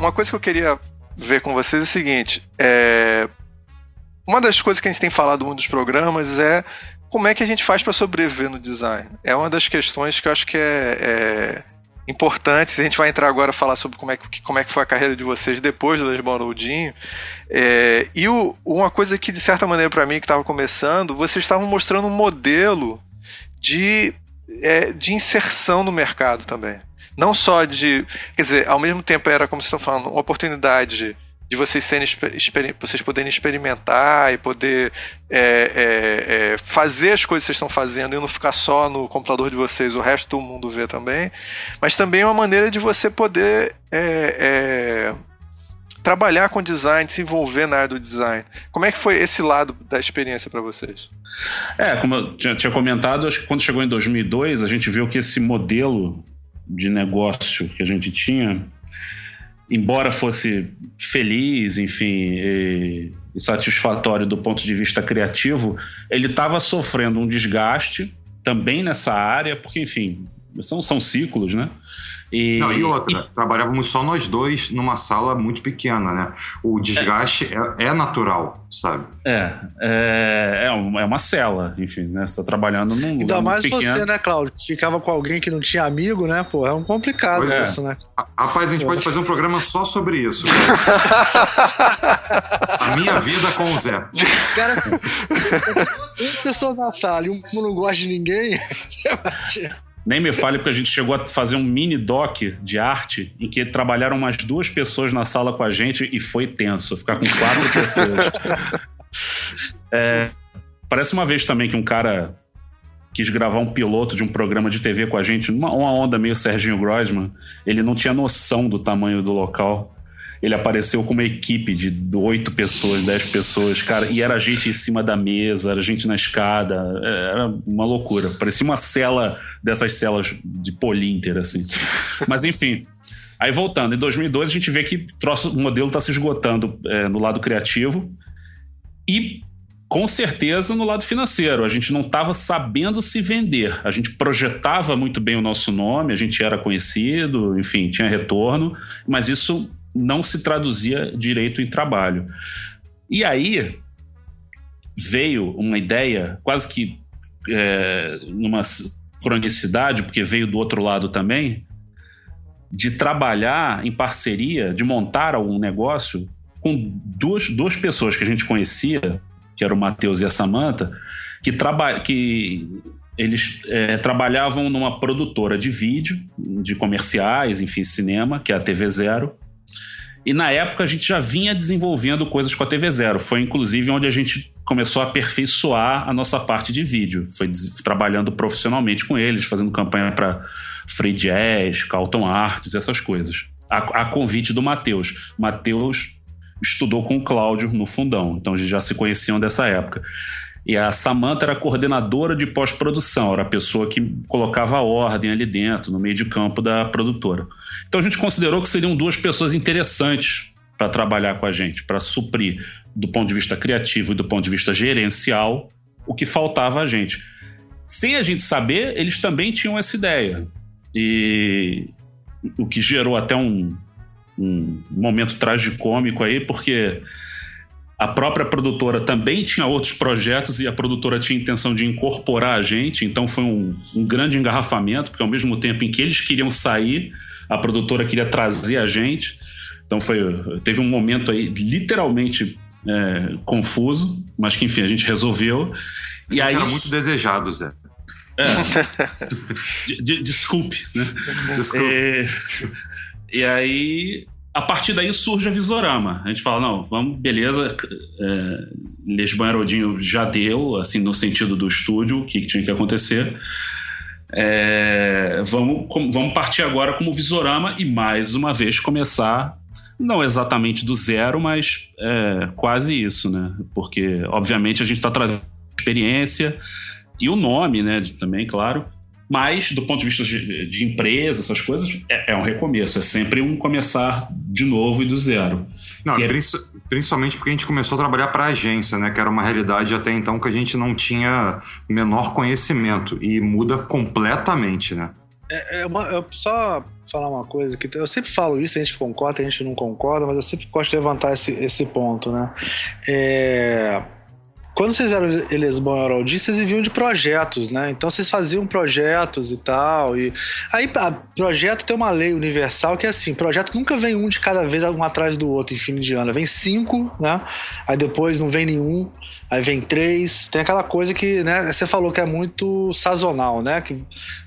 C: Uma coisa que eu queria ver com vocês é o seguinte: é, uma das coisas que a gente tem falado muito dos programas é como é que a gente faz para sobreviver no design. É uma das questões que eu acho que é, é importante. A gente vai entrar agora a falar sobre como é que, como é que foi a carreira de vocês depois do Les Baroudinho. É, e o, uma coisa que, de certa maneira, para mim, que estava começando, vocês estavam mostrando um modelo de, é, de inserção no mercado também. Não só de. Quer dizer, ao mesmo tempo era, como vocês estão falando, uma oportunidade de vocês serem vocês poderem experimentar e poder é, é, é, fazer as coisas que vocês estão fazendo e não ficar só no computador de vocês, o resto do mundo vê também. Mas também é uma maneira de você poder é, é, trabalhar com design, se envolver na área do design. Como é que foi esse lado da experiência para vocês?
D: É, como eu tinha, comentado, acho que quando chegou em 2002, a gente viu que esse modelo de negócio que a gente tinha, embora fosse feliz, enfim, e, e satisfatório do ponto de vista criativo, ele estava sofrendo um desgaste também nessa área, porque, enfim, são, são ciclos, né?
E: E, Não, e outra, e... trabalhávamos só nós dois numa sala muito pequena, né? O desgaste é, é, é natural, sabe?
D: É, é, é, uma, é uma cela, enfim, né? Você tá trabalhando num
B: lugar Ainda mais pequeno. você, né, Claudio? Ficava com alguém que não tinha amigo, né? Pô, é um complicado pois é. isso, é. né?
E: Rapaz, a gente Pô. pode fazer um programa só sobre isso. a minha vida com o Zé.
B: Cara, duas pessoas na sala e um não gosta de ninguém, você
D: imagina. Nem me fale, porque a gente chegou a fazer um mini doc de arte em que trabalharam umas duas pessoas na sala com a gente e foi tenso ficar com quatro pessoas. É, parece uma vez também que um cara quis gravar um piloto de um programa de TV com a gente, uma, uma onda meio Serginho Grossman. Ele não tinha noção do tamanho do local ele apareceu com uma equipe de oito pessoas, dez pessoas, cara, e era gente em cima da mesa, era gente na escada, é, era uma loucura. Parecia uma cela dessas celas de polinter, assim. Mas enfim. Aí voltando, em 2012 a gente vê que o modelo está se esgotando é, no lado criativo e com certeza no lado financeiro. A gente não estava sabendo se vender. A gente projetava muito bem o nosso nome, a gente era conhecido, enfim, tinha retorno, mas isso não se traduzia direito em trabalho. E aí veio uma ideia, quase que é, numa cronicidade, porque veio do outro lado também, de trabalhar em parceria, de montar algum negócio com duas, duas pessoas que a gente conhecia, que era o Matheus e a Samantha, que, traba que eles é, trabalhavam numa produtora de vídeo, de comerciais, enfim, cinema, que é a TV Zero. E na época a gente já vinha desenvolvendo coisas com a TV Zero. Foi inclusive onde a gente começou a aperfeiçoar a nossa parte de vídeo. Foi trabalhando profissionalmente com eles, fazendo campanha para Free Jazz, Carlton Arts, essas coisas. A, a convite do Matheus. Matheus estudou com o Cláudio no Fundão, então eles já se conheciam dessa época. E a Samantha era coordenadora de pós-produção, era a pessoa que colocava a ordem ali dentro, no meio de campo da produtora. Então a gente considerou que seriam duas pessoas interessantes para trabalhar com a gente, para suprir, do ponto de vista criativo e do ponto de vista gerencial, o que faltava a gente. Sem a gente saber, eles também tinham essa ideia. E o que gerou até um, um momento tragicômico aí, porque a própria produtora também tinha outros projetos e a produtora tinha intenção de incorporar a gente, então foi um, um, grande engarrafamento, porque ao mesmo tempo em que eles queriam sair, a produtora queria trazer a gente. Então foi, teve um momento aí literalmente é, confuso, mas que enfim a gente resolveu.
E: E aí era muito desejado, Zé.
D: É. de, de, desculpe, né? Desculpe. É, e aí a partir daí surge a Visorama. A gente fala, não, vamos, beleza, é, Lisboa Herodinho já deu, assim, no sentido do estúdio, o que, que tinha que acontecer. É, vamos, com, vamos partir agora como Visorama e mais uma vez começar, não exatamente do zero, mas é, quase isso, né? Porque, obviamente, a gente está trazendo experiência e o nome, né, também, claro, mas, do ponto de vista de, de empresa, essas coisas, é, é, um recomeço. É sempre um começar de novo e do zero.
E: Não, é... principalmente porque a gente começou a trabalhar para agência, né? Que era uma realidade até então que a gente não tinha menor conhecimento. E muda completamente, né?
B: É, é uma, eu só falar uma coisa que eu sempre falo isso, a gente concorda, a gente não concorda, mas eu sempre gosto de levantar esse, esse ponto, né? É quando vocês eram Elesbon Araldi, vocês viviam de projetos, né? Então vocês faziam projetos e tal. E aí, a, projeto tem uma lei universal que é assim: projeto nunca vem um de cada vez, um atrás do outro, em fim de ano. Vem cinco, né? Aí depois não vem nenhum, aí vem três. Tem aquela coisa que, né? Você falou que é muito sazonal, né? Que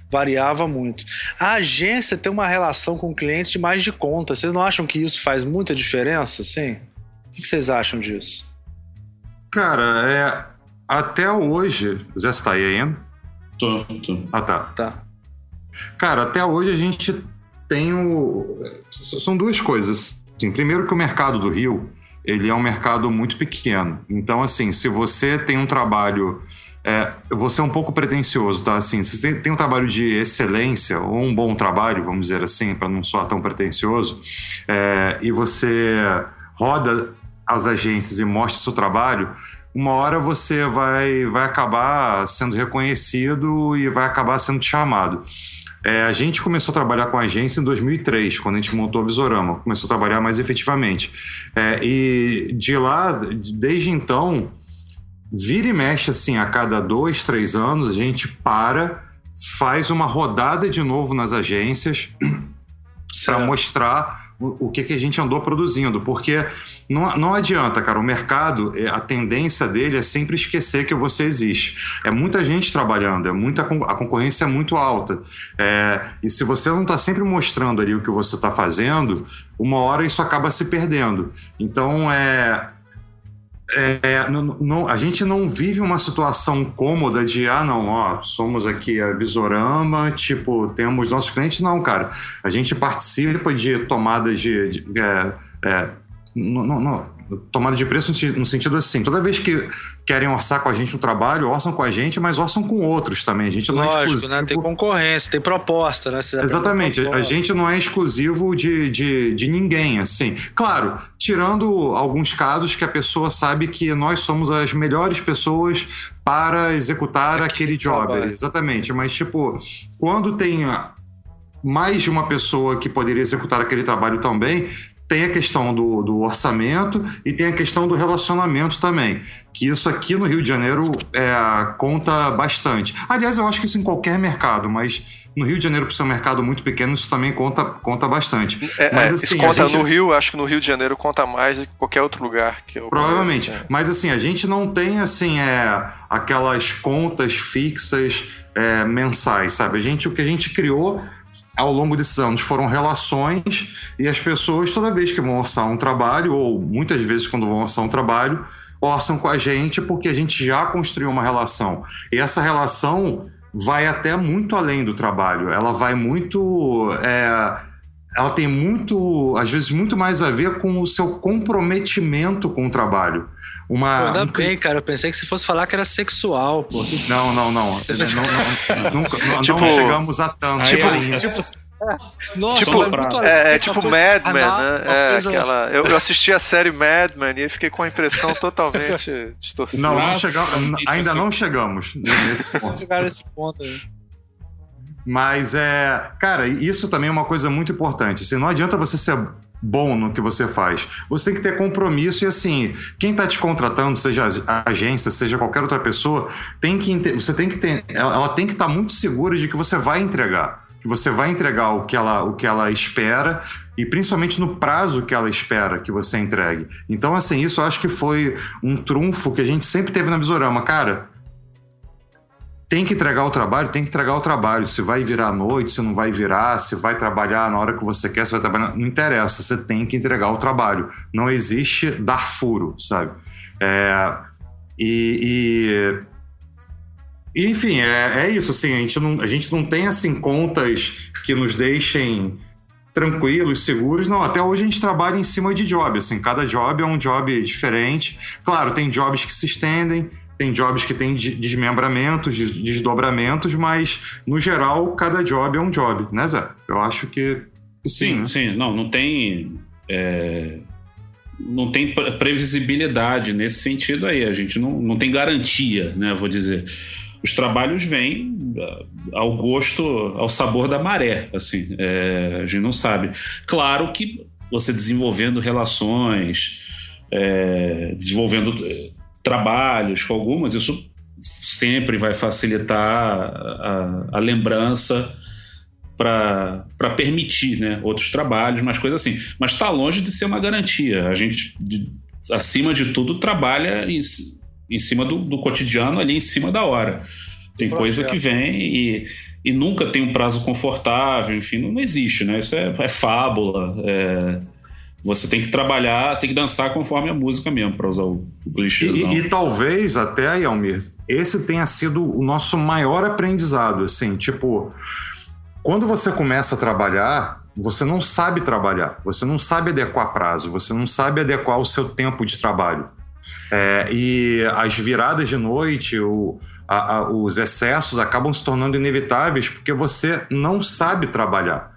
B: variava muito. A agência tem uma relação com o cliente de mais de conta. Vocês não acham que isso faz muita diferença, sim? O que vocês acham disso?
E: Cara, é. Até hoje. Zé, você tá aí ainda?
D: Tô, tô.
E: Ah, tá.
B: Tá.
E: Cara, até hoje a gente tem o. São duas coisas. Assim, primeiro que o mercado do Rio, ele é um mercado muito pequeno. Então, assim, se você tem um trabalho. É, você é um pouco pretencioso, tá? Assim, se você tem um trabalho de excelência, ou um bom trabalho, vamos dizer assim, para não soar tão pretencioso, é, e você roda as agências e mostra seu trabalho, uma hora você vai, vai acabar sendo reconhecido e vai acabar sendo chamado. É, a gente começou a trabalhar com a agência em 2003, quando a gente montou a Visorama, começou a trabalhar mais efetivamente. É, e de lá, desde então, vira e mexe assim, a cada dois, três anos, a gente para, faz uma rodada de novo nas agências para mostrar o, que, que a gente andou produzindo, porque não, não adianta, cara, o mercado, é, a tendência dele é sempre esquecer que você existe. É muita gente trabalhando, é muita, a concorrência é muito alta. É, e se você não está sempre mostrando ali o que você está fazendo, uma hora isso acaba se perdendo. Então, é, é, não, não, a gente não vive uma situação cômoda de, ah, não, ó, somos aqui a Visorama, tipo, temos nossos clientes. Não, cara. A gente participa de tomadas de. de é, é, não, não, tomada de preço no sentido assim, toda vez que querem orçar com a gente no trabalho, orçam com a gente, mas orçam com outros também. A gente não é
B: Lógico,
E: é exclusivo.
B: né? Tem concorrência, tem proposta, né?
E: Exatamente. A gente não é exclusivo de, de, de ninguém, assim. Claro, tirando alguns casos que a pessoa sabe que nós somos as melhores pessoas para executar aquele job. Trabalho. Exatamente. Mas, tipo, quando tem mais de uma pessoa que poderia executar aquele trabalho também, tem a questão do, do, orçamento e tem a questão do relacionamento também. Que isso aqui no Rio de Janeiro é, conta bastante. Aliás, eu acho que isso em qualquer mercado, mas no Rio de Janeiro, por ser um mercado muito pequeno, isso também conta, conta bastante.
C: É, mas, é, assim, conta gente... no Rio, acho que no Rio de Janeiro conta mais do que qualquer outro lugar. que eu
E: Provavelmente. Conheço, Mas assim, a gente não tem assim, é, aquelas contas fixas é, mensais, sabe? A gente, o que a gente criou ao longo desses anos foram relações e as pessoas, toda vez que vão orçar um trabalho, ou muitas vezes quando vão orçar um trabalho, orçam com a gente porque a gente já construiu uma relação. E essa relação vai até muito além do trabalho. Ela vai muito. É, ela tem muito, às vezes, muito mais a ver com o seu comprometimento com o trabalho. Uma,
B: ainda um... bem, cara. Eu pensei que você fosse falar que era sexual, pô.
E: Não, não, não. não, não, nunca, não, tipo, não chegamos a tanto.
C: Tipo, tipo, nossa, tipo, é, é, tipo Mad Men, né? É, coisa... aquela, eu, eu, assisti a série Mad Men e fiquei com a impressão totalmente distorcida.
E: Não, não chegamos, ainda não chegamos nesse ponto. chegar nesse ponto aí. Mas é. Cara, isso também é uma coisa muito importante. Assim, não adianta você ser bom no que você faz. Você tem que ter compromisso e assim, quem está te contratando, seja a agência, seja qualquer outra pessoa, tem que você tem que ter, ela tem que estar tá muito segura de que você vai entregar, que você vai entregar o que ela o que ela espera e principalmente no prazo que ela espera que você entregue. Então assim, isso eu acho que foi um trunfo que a gente sempre teve na Visorama, cara tem que entregar o trabalho, tem que entregar o trabalho. Se vai virar à noite, se não vai virar, se vai trabalhar na hora que você quer, se vai trabalhar. Não interessa, você tem que entregar o trabalho. Não existe dar furo, sabe? É, e, e, Enfim, é, é isso. Assim, a, gente não, a gente não tem assim, contas que nos deixem tranquilos, seguros. Não, até hoje a gente trabalha em cima de job. Assim, cada job é um job diferente. Claro, tem jobs que se estendem tem jobs que têm desmembramentos, desdobramentos, mas no geral cada job é um job, né, Zé? Eu acho que.
D: Sim, sim. Né? sim. Não, não tem. É... Não tem previsibilidade nesse sentido aí. A gente não, não tem garantia, né? Vou dizer. Os trabalhos vêm ah, ao gosto, ao sabor da maré, assim. É... a gente não sabe. Claro que você desenvolvendo relações, é... desenvolvendo trabalhos com algumas, isso sempre vai facilitar a, a lembrança para permitir né, outros trabalhos, mas coisas assim. Mas está longe de ser uma garantia. A gente, de, acima de tudo, trabalha em, em cima do, do, cotidiano, ali em cima da hora. Tem coisa que vem e, e nunca tem um prazo confortável, enfim, não, não existe, né? Isso é, é fábula. É, você tem que trabalhar, tem que dançar conforme a música mesmo, para usar o, o clichê.
E: E, e, talvez até, Yalmir, esse tenha sido o nosso maior aprendizado, assim, tipo, quando você começa a trabalhar, você não sabe trabalhar, você não sabe adequar prazo, você não sabe adequar o seu tempo de trabalho. É, e as viradas de noite, o, a, a, os excessos acabam se tornando inevitáveis porque você não sabe trabalhar.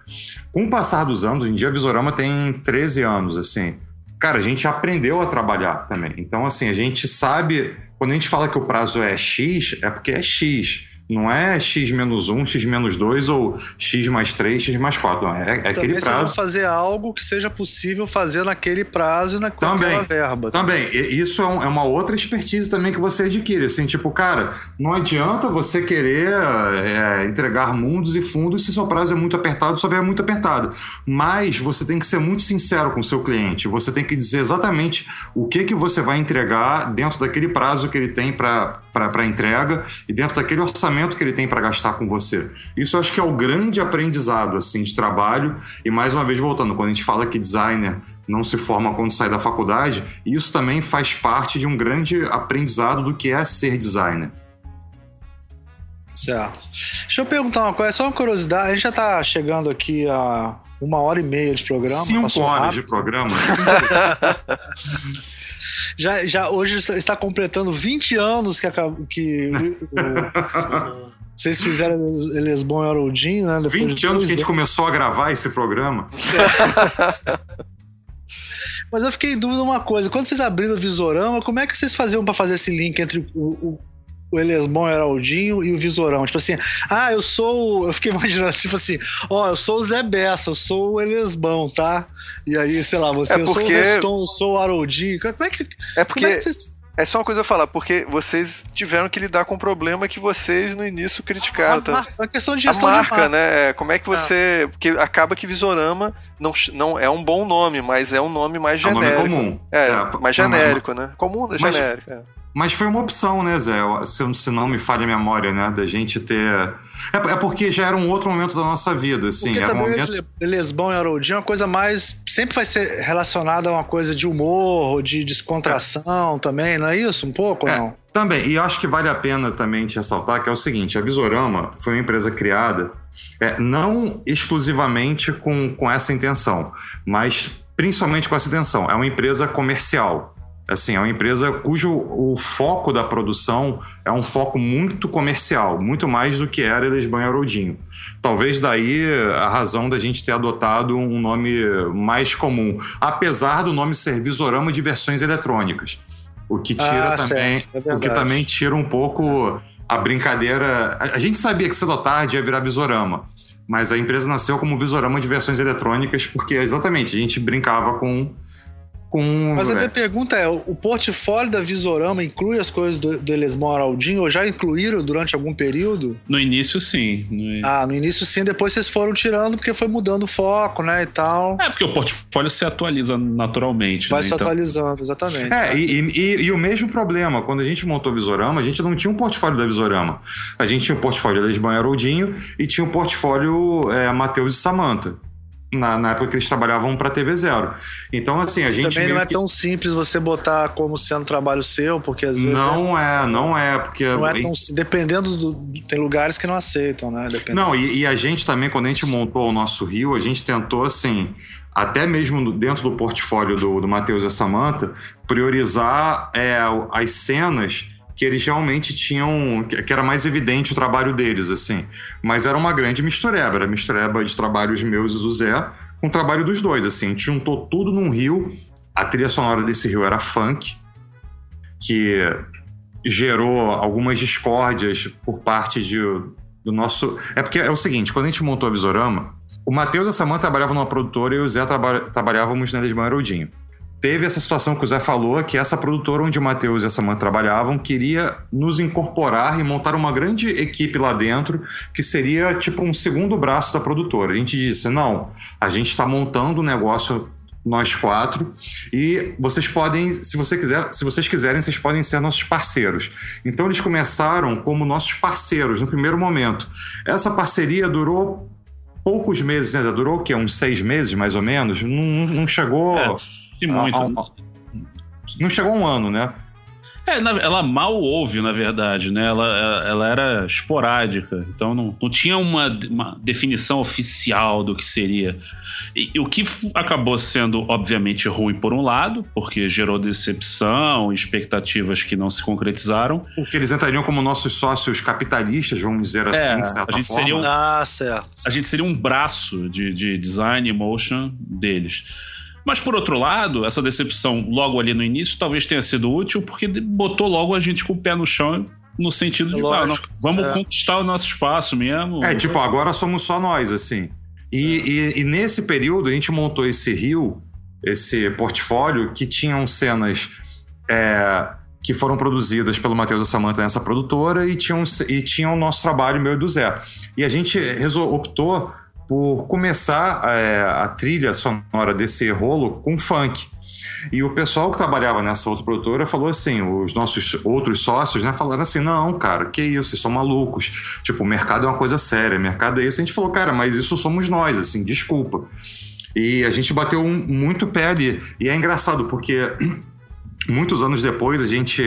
E: Com o passar dos anos, hoje em dia a Visorama tem 13 anos, assim. Cara, a gente aprendeu a trabalhar também. Então, assim, a gente sabe. Quando a gente fala que o prazo é X, é porque é X. Não é x menos 1, x menos 2 ou x mais 3, x mais 4. Não, é, é aquele prazo.
B: fazer algo que seja possível fazer naquele prazo e naquela
E: também,
B: verba.
E: Também. Isso é, um, é, uma outra expertise também que você adquire. Assim, tipo, cara, não adianta você querer é, entregar mundos e fundos se seu prazo é muito apertado, sua verba é muito apertada. Mas você tem que ser muito sincero com o seu cliente. Você tem que dizer exatamente o que, que você vai entregar dentro daquele prazo que ele tem para entrega e dentro daquele orçamento orçamento que ele tem para gastar com você. Isso eu acho que é o grande aprendizado assim de trabalho. E mais uma vez voltando, quando a gente fala que designer não se forma quando sai da faculdade, isso também faz parte de um grande aprendizado do que é ser designer.
B: Certo. Deixa eu perguntar uma coisa, só uma curiosidade. A gente já está chegando aqui a uma hora e meia de programa.
E: Cinco horas rápido. de programa.
B: já, já hoje está completando 20 anos que, que o, vocês fizeram Lesbon e Haroldinho, né?
E: Depois 20 anos que a gente começou a gravar esse programa.
B: Mas eu fiquei em dúvida uma coisa. Quando vocês abriram o Visorama, como é que vocês faziam para fazer esse link entre o, o o Elesmon Heraldinho e o Visorão. Tipo assim, ah, eu sou. Eu fiquei imaginando, tipo assim, ó, oh, eu sou o Zé Bessa, eu sou o Elesbão, tá? E aí, sei lá, você, é porque... eu sou o Reston, eu sou o Haroldinho. Como é que.
C: É porque. É, que vocês... é só uma coisa a falar, porque vocês tiveram que lidar com um problema que vocês no início criticaram. A,
B: tá? a questão de gestão
C: a marca,
B: de marca.
C: né? É, como é que você. É. Porque acaba que Visorama não, não é um bom nome, mas é um nome mais genérico. É um nome comum. É, é mais genérico, né? Comum, mas, genérico.
E: Mas foi uma opção, né, Zé? Se, não me falha a memória, né? Da gente ter. É, é, porque já era um outro momento da nossa vida, assim.
B: Porque
E: era um momento...
B: Lesbão e Haroldinho é uma coisa mais. Sempre vai ser relacionada a uma coisa de humor, ou de descontração é. também, não é isso? Um pouco, é, não?
E: Também. E acho que vale a pena também te ressaltar que é o seguinte: a Visorama foi uma empresa criada é, não exclusivamente com, com essa intenção, mas principalmente com essa intenção. É uma empresa comercial. Assim, é uma empresa cujo o foco da produção é um foco muito comercial, muito mais do que era Elisban Haroldinho. Talvez daí a razão da gente ter adotado um nome mais comum, apesar do nome ser Visorama de versões eletrônicas. O que tira ah, também, é o que também tira um pouco a brincadeira. A gente sabia que cedo ou tarde ia virar Visorama, mas a empresa nasceu como Visorama de versões eletrônicas porque exatamente a gente brincava com com.
B: Mas a minha pergunta é: o portfólio da Visorama inclui as coisas do, do Elesmon Araldinho ou já incluíram durante algum período?
D: No início, sim.
B: No... Ah, no início, sim. Depois vocês foram tirando porque foi mudando o foco, né? E tal.
D: É, porque o portfólio se atualiza naturalmente.
B: Vai
D: né?
B: se então... atualizando, exatamente.
E: É, e, e, e, o mesmo problema. Quando a gente montou o Visorama, a gente não tinha um portfólio da Visorama. A gente tinha o portfólio Elesmon Haroldinho e tinha o portfólio é, Matheus e Samanta na, na, época que eles trabalhavam para TV Zero. Então, assim, a gente.
B: Também não é
E: que...
B: tão simples você botar como sendo trabalho seu, porque às vezes.
E: Não é, é não é, porque.
B: Não é tão. Dependendo do. Tem lugares que não aceitam, né?
E: Dependendo. Não, e, e a gente também, quando a gente montou o nosso Rio, a gente tentou, assim até mesmo dentro do portfólio do, do Matheus e a Samanta, priorizar é, as cenas que eles realmente tinham. que era mais evidente o trabalho deles, assim. Mas era uma grande mistureba, era mistureba de trabalhos meus e do Zé, com o trabalho dos dois, assim. A gente juntou tudo num rio. A trilha sonora desse rio era funk, que gerou algumas discórdias por parte de, do nosso. É porque é o seguinte: quando a gente montou a Visorama, o Matheus e a Samanta trabalhavam numa produtora e o Zé traba... trabalhávamos na Lisboa Haroldinho teve essa situação que o Zé falou, que essa produtora onde o Matheus e a Samanta trabalhavam queria nos incorporar e montar uma grande equipe lá dentro, que seria tipo um segundo braço da produtora. A gente disse: não, a gente está montando um negócio nós quatro e vocês podem, se você quiser, se vocês quiserem, vocês podem ser nossos parceiros. Então eles começaram como nossos parceiros no primeiro momento. Essa parceria durou poucos meses, né? Durou o quê? Uns seis meses, mais ou menos? Não, não chegou. É
D: e muito. A, a,
E: não chegou um ano, né?
D: É, ela mal ouve, na verdade, né? Ela, ela era esporádica, então não, não tinha uma, uma definição oficial do que seria. E, e, o que acabou sendo, obviamente, ruim por um lado, porque gerou decepção, expectativas que não se concretizaram.
E: Porque eles entrariam como nossos sócios capitalistas, vamos dizer
D: é,
E: assim, de certa
D: a gente
E: forma.
D: Seria um,
B: ah, certo.
D: A gente seria um braço de, de design e motion deles. Mas por outro lado, essa decepção logo ali no início talvez tenha sido útil porque botou logo a gente com o pé no chão no sentido de, ah, não, vamos é. conquistar o nosso espaço mesmo.
E: É, tipo, agora somos só nós, assim. E, e, e, nesse período a gente montou esse rio, esse portfólio, que tinham cenas é, que foram produzidas pelo Matheus e Samanta nessa produtora e tinham, e tinham o nosso trabalho, meu e do Zé. E a gente optou por começar é, a trilha sonora desse rolo com funk. E o pessoal que trabalhava nessa outra produtora falou assim: os nossos outros sócios, né, falaram assim: não, cara, que isso, vocês são malucos. Tipo, o mercado é uma coisa séria, mercado é isso. A gente falou, cara, mas isso somos nós, assim, desculpa. E a gente bateu um, muito pé ali. E é engraçado, porque muitos anos depois, a gente,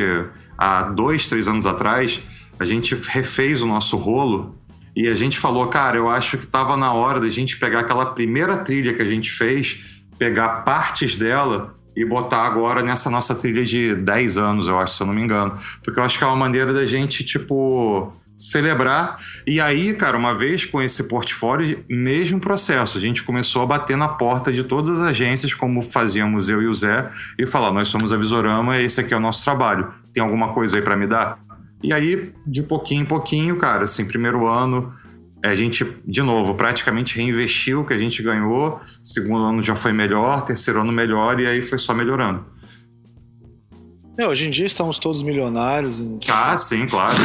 E: há dois, três anos atrás, a gente refez o nosso rolo e a gente falou, cara, eu acho que estava na hora da gente pegar aquela primeira trilha que a gente fez, pegar partes dela e botar agora nessa nossa trilha de 10 anos, eu acho, se eu não me engano. Porque eu acho que é uma maneira da gente, tipo, celebrar. E aí, cara, uma vez com esse portfólio, mesmo processo. A gente começou a bater na porta de todas as agências, como fazíamos eu e o Zé, e falar: nós somos a Visorama, esse aqui é o nosso trabalho. Tem alguma coisa aí para me dar? E aí, de pouquinho em pouquinho, cara, assim, primeiro ano, a gente, de novo, praticamente reinvestiu o que a gente ganhou. Segundo ano já foi melhor, terceiro ano melhor, e aí foi só melhorando.
B: É, hoje em dia estamos todos milionários.
E: Ah, sim, claro.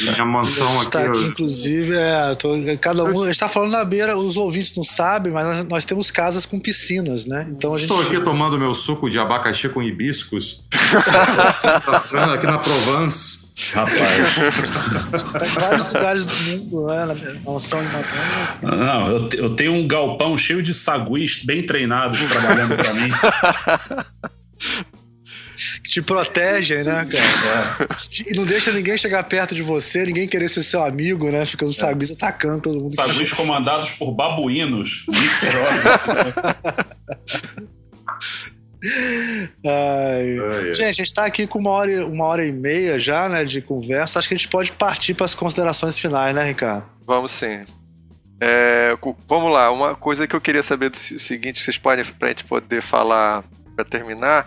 E: Minha mansão aqui.
B: Tá aqui eu... Inclusive, é, tô, cada um. A gente está falando na beira, os ouvintes não sabem, mas nós, nós, temos casas com piscinas, né? Então a gente...
E: Estou aqui tomando meu suco de abacaxi com hibiscos. aqui na Provence.
D: Rapaz.
B: Tá em vários lugares do mundo, né? Na mansão de Madonna.
D: Não, eu, eu tenho um galpão cheio de saguis bem treinados trabalhando para mim.
B: que te protegem, né, cara? É. E não deixa ninguém chegar perto de você, ninguém querer ser seu amigo, né? Fica os saguis é. atacando todo mundo.
D: Saguis comandados por babuínos muito ferozes.
B: Ai. Ai, gente, a gente está aqui com uma hora, uma hora e meia já, né, de conversa. Acho que a gente pode partir para as considerações finais, né, Ricardo?
C: Vamos sim. É, vamos lá, uma coisa que eu queria saber do seguinte, vocês podem, para a gente poder falar para terminar,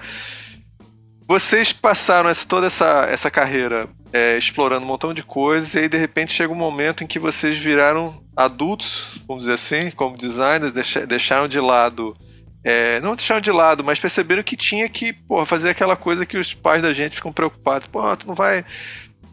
C: vocês passaram essa, toda essa, essa carreira é, explorando um montão de coisas e aí de repente chega um momento em que vocês viraram adultos, vamos dizer assim, como designers, deixaram de lado. É, não deixaram de lado, mas perceberam que tinha que porra, fazer aquela coisa que os pais da gente ficam preocupados. Pô, tu não vai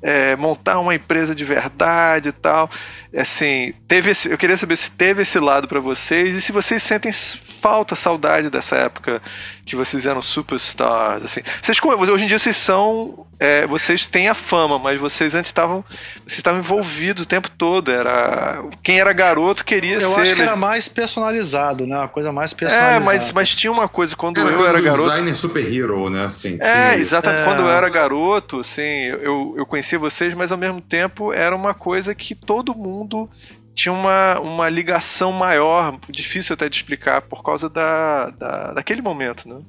C: é, montar uma empresa de verdade e tal. Assim, teve esse, eu queria saber se teve esse lado para vocês e se vocês sentem falta, saudade dessa época que vocês eram superstars, assim. Vocês, hoje em dia vocês são, é, vocês têm a fama, mas vocês antes estavam, vocês estavam envolvidos o tempo todo. Era quem era garoto queria
B: eu
C: ser.
B: Eu acho que era mais personalizado, né? Uma coisa mais personalizada.
C: É, mas, mas tinha uma coisa quando era eu era garoto.
E: Designer super hero, né? Assim,
C: é, exatamente. É... Quando eu era garoto, assim, eu, eu conhecia vocês, mas ao mesmo tempo era uma coisa que todo mundo tinha uma, uma ligação maior, difícil até de explicar, por causa da, da, daquele momento, né?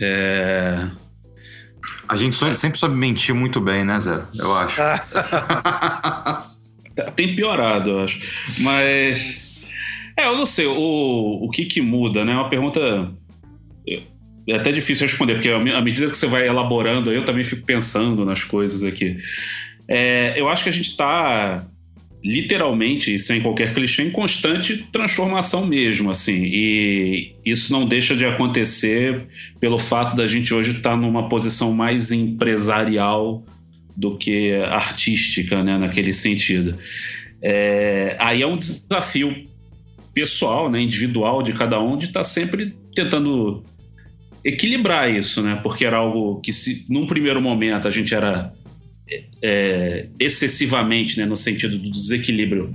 D: É...
E: A gente sempre soube mentir muito bem, né, Zé? Eu acho.
D: Tá, tem piorado, eu acho. Mas. É, eu não sei. O, o que que muda, né? É uma pergunta. É até difícil responder, porque à medida que você vai elaborando, eu também fico pensando nas coisas aqui. É, eu acho que a gente está literalmente, sem qualquer clichê, em constante transformação mesmo, assim. E isso não deixa de acontecer pelo fato da gente hoje estar tá numa posição mais empresarial do que artística, né, naquele sentido. É, aí é um desafio pessoal, né, individual de cada um, de estar tá sempre tentando equilibrar isso, né? Porque era algo que, se num primeiro momento a gente era é, excessivamente, né, no sentido do desequilíbrio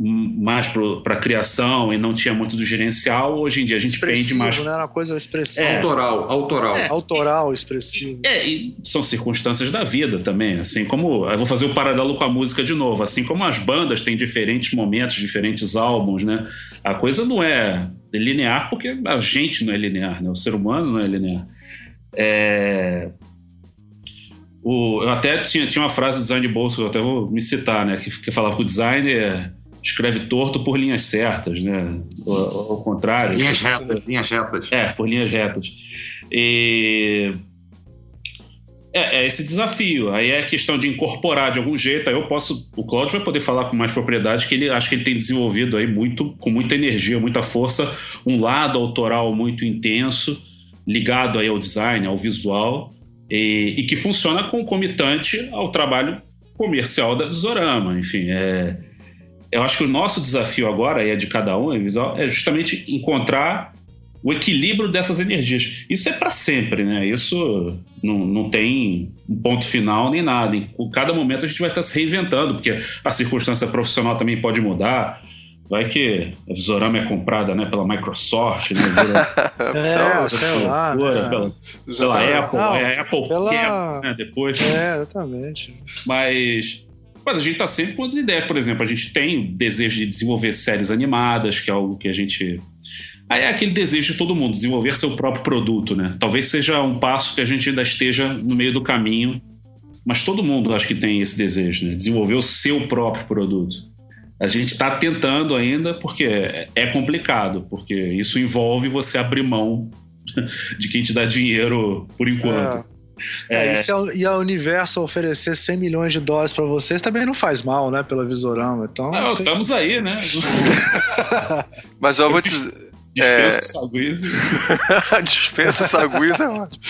D: mais para a criação e não tinha muito do gerencial. Hoje em dia a gente pende mais.
B: Né? Uma coisa expressiva.
E: É. Autoral, autoral.
B: É. Autoral, expressivo.
D: É, e são circunstâncias da vida também. Assim como. Eu vou fazer o um paralelo com a música de novo. Assim como as bandas têm diferentes momentos, diferentes álbuns, né? A coisa não é linear porque a gente não é linear, né? O ser humano não é linear. É, o, eu até tinha, tinha uma frase do design de bolso, eu até vou me citar, né? Que, que falava que o designer escreve torto por linhas certas, né? Ao, ao contrário.
E: Linhas retas, linhas retas.
D: É, por linhas retas. E. É, é, esse desafio. Aí é questão de incorporar de algum jeito. Aí eu posso. O Claudio vai poder falar com mais propriedade que ele acho que ele tem desenvolvido aí muito, com muita energia, muita força, um lado autoral muito intenso, ligado aí ao design, ao visual e, e que funciona concomitante ao trabalho comercial da Desorama. Enfim, é, eu acho que o nosso desafio agora, e é de cada um, é justamente encontrar o equilíbrio dessas energias. Isso é para sempre, né? Isso não, não tem um ponto final nem nada. Em cada momento a gente vai estar se reinventando, porque a circunstância profissional também pode mudar. Vai que a Visorama é comprada né, pela Microsoft, né?
B: é, sei lá. Né?
D: Pela, pela Apple, não, é, Apple pela... quebra, né, depois.
B: É, exatamente.
D: Mas, mas a gente está sempre com as ideias. Por exemplo, a gente tem o desejo de desenvolver séries animadas, que é algo que a gente... Aí é aquele desejo de todo mundo, desenvolver seu próprio produto, né? Talvez seja um passo que a gente ainda esteja no meio do caminho, mas todo mundo acho que tem esse desejo, né? Desenvolver o seu próprio produto. A gente está tentando ainda porque é complicado, porque isso envolve você abrir mão de quem te dá dinheiro por enquanto.
B: É, é... E, se a, e a Universo oferecer 100 milhões de dólares para vocês, também não faz mal, né? Pela Visorama. Então,
D: não, tem... estamos aí, né?
C: Mas eu vou te dizer
D: Dispensa é... o Saguize.
C: Dispensa o Saguize é ótimo.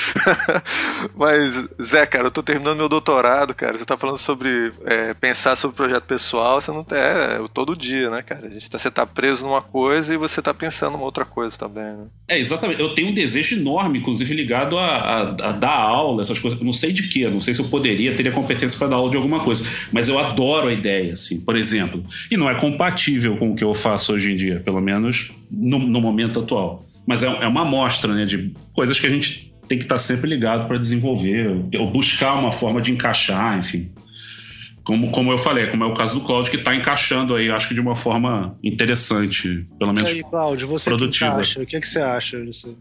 C: Mas, Zé, cara, eu tô terminando meu doutorado, cara. Você tá falando sobre é, pensar sobre projeto pessoal, você não tá. É, todo dia, né, cara? A gente tá, você tá preso numa coisa e você tá pensando numa outra coisa também, né?
D: É, exatamente. Eu tenho um desejo enorme, inclusive ligado a, a, a dar aula, essas coisas. não sei de quê, não sei se eu poderia, teria competência para dar aula de alguma coisa. Mas eu adoro a ideia, assim, por exemplo. E não é compatível com o que eu faço hoje em dia, pelo menos no, no momento atual. Mas é, é uma amostra né, de coisas que a gente tem que estar sempre ligado para desenvolver, ou buscar uma forma de encaixar, enfim. Como, como eu falei, como é o caso do Cláudio, que está encaixando aí, acho que de uma forma interessante, pelo menos. E aí,
B: Cláudio, você produtiva. Que encaixa, o que, é que você acha disso?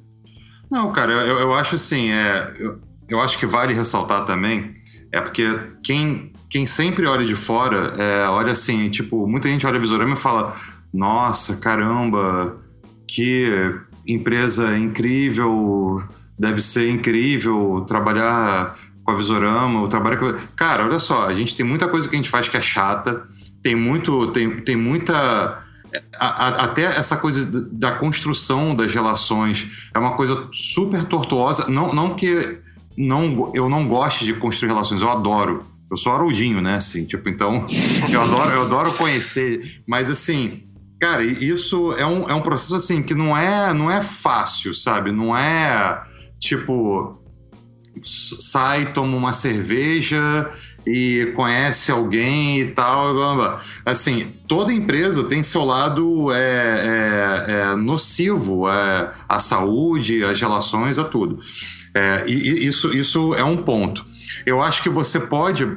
E: Não, cara, eu, eu acho assim, é, eu, eu acho que vale ressaltar também, é porque quem, quem sempre olha de fora, é, olha assim, tipo, muita gente olha visorama e fala, nossa, caramba, que empresa incrível, deve ser incrível trabalhar com a Visorama, o trabalho. Cara, olha só, a gente tem muita coisa que a gente faz que é chata, tem muito, tem, tem muita... A, a, até essa coisa da construção das relações é uma coisa super tortuosa. Não, não que não, eu não goste de construir relações, eu adoro. Eu sou haroldinho, né? Assim, tipo, então eu adoro, eu adoro conhecer, mas assim, Cara, isso é um, é um processo assim que não é, não é fácil, sabe? Não é tipo sai, toma uma cerveja e conhece alguém e tal. Blá, blá. Assim, toda empresa tem seu lado é, é, é nocivo é, à saúde, às relações, a tudo. É, e, isso, isso é um ponto. Eu acho que você pode.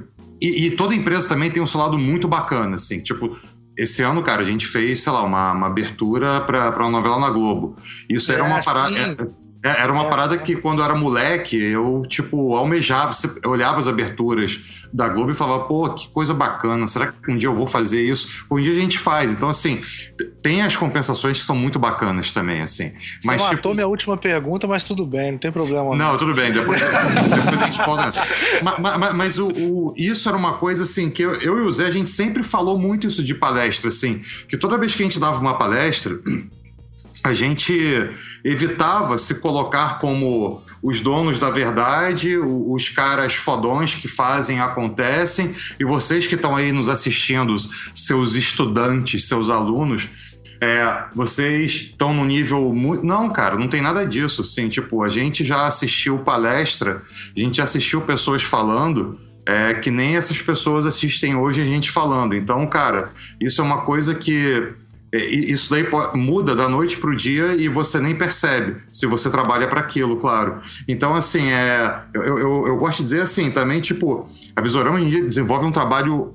E: E, e, toda empresa também tem um seu lado muito bacana, assim. Tipo, esse ano, cara, a gente fez, sei lá, uma, uma abertura para uma novela na Globo. Isso é, era uma parada. É, era uma é, parada que quando eu era moleque, eu, tipo, almejava, eu olhava as aberturas da Globo e falava, pô, que coisa bacana, será que um dia eu vou fazer isso? Um dia a gente faz. Então, assim, tem as compensações que são muito bacanas também, assim.
B: Você mas, matou tipo... minha última pergunta, mas tudo bem, não tem problema.
E: Não, não. tudo bem, depois, depois a gente fala. mas, mas, mas o, o, isso era uma coisa, assim, que eu, eu e o Zé, a gente sempre falou muito isso de palestra, assim, que toda vez que a gente dava uma palestra a gente evitava se colocar como os donos da verdade, os caras fodões que fazem acontecem, e vocês que estão aí nos assistindo, seus estudantes, seus alunos, é, vocês estão no nível muito. Não, cara, não tem nada disso. Assim, tipo, a gente já assistiu palestra, a gente já assistiu pessoas falando. É, que nem essas pessoas assistem hoje a gente falando. Então, cara, isso é uma coisa que isso daí muda da noite para o dia e você nem percebe, se você trabalha para aquilo, claro. Então, assim, é, eu, eu, eu, gosto de dizer assim também, tipo, a dia desenvolve um trabalho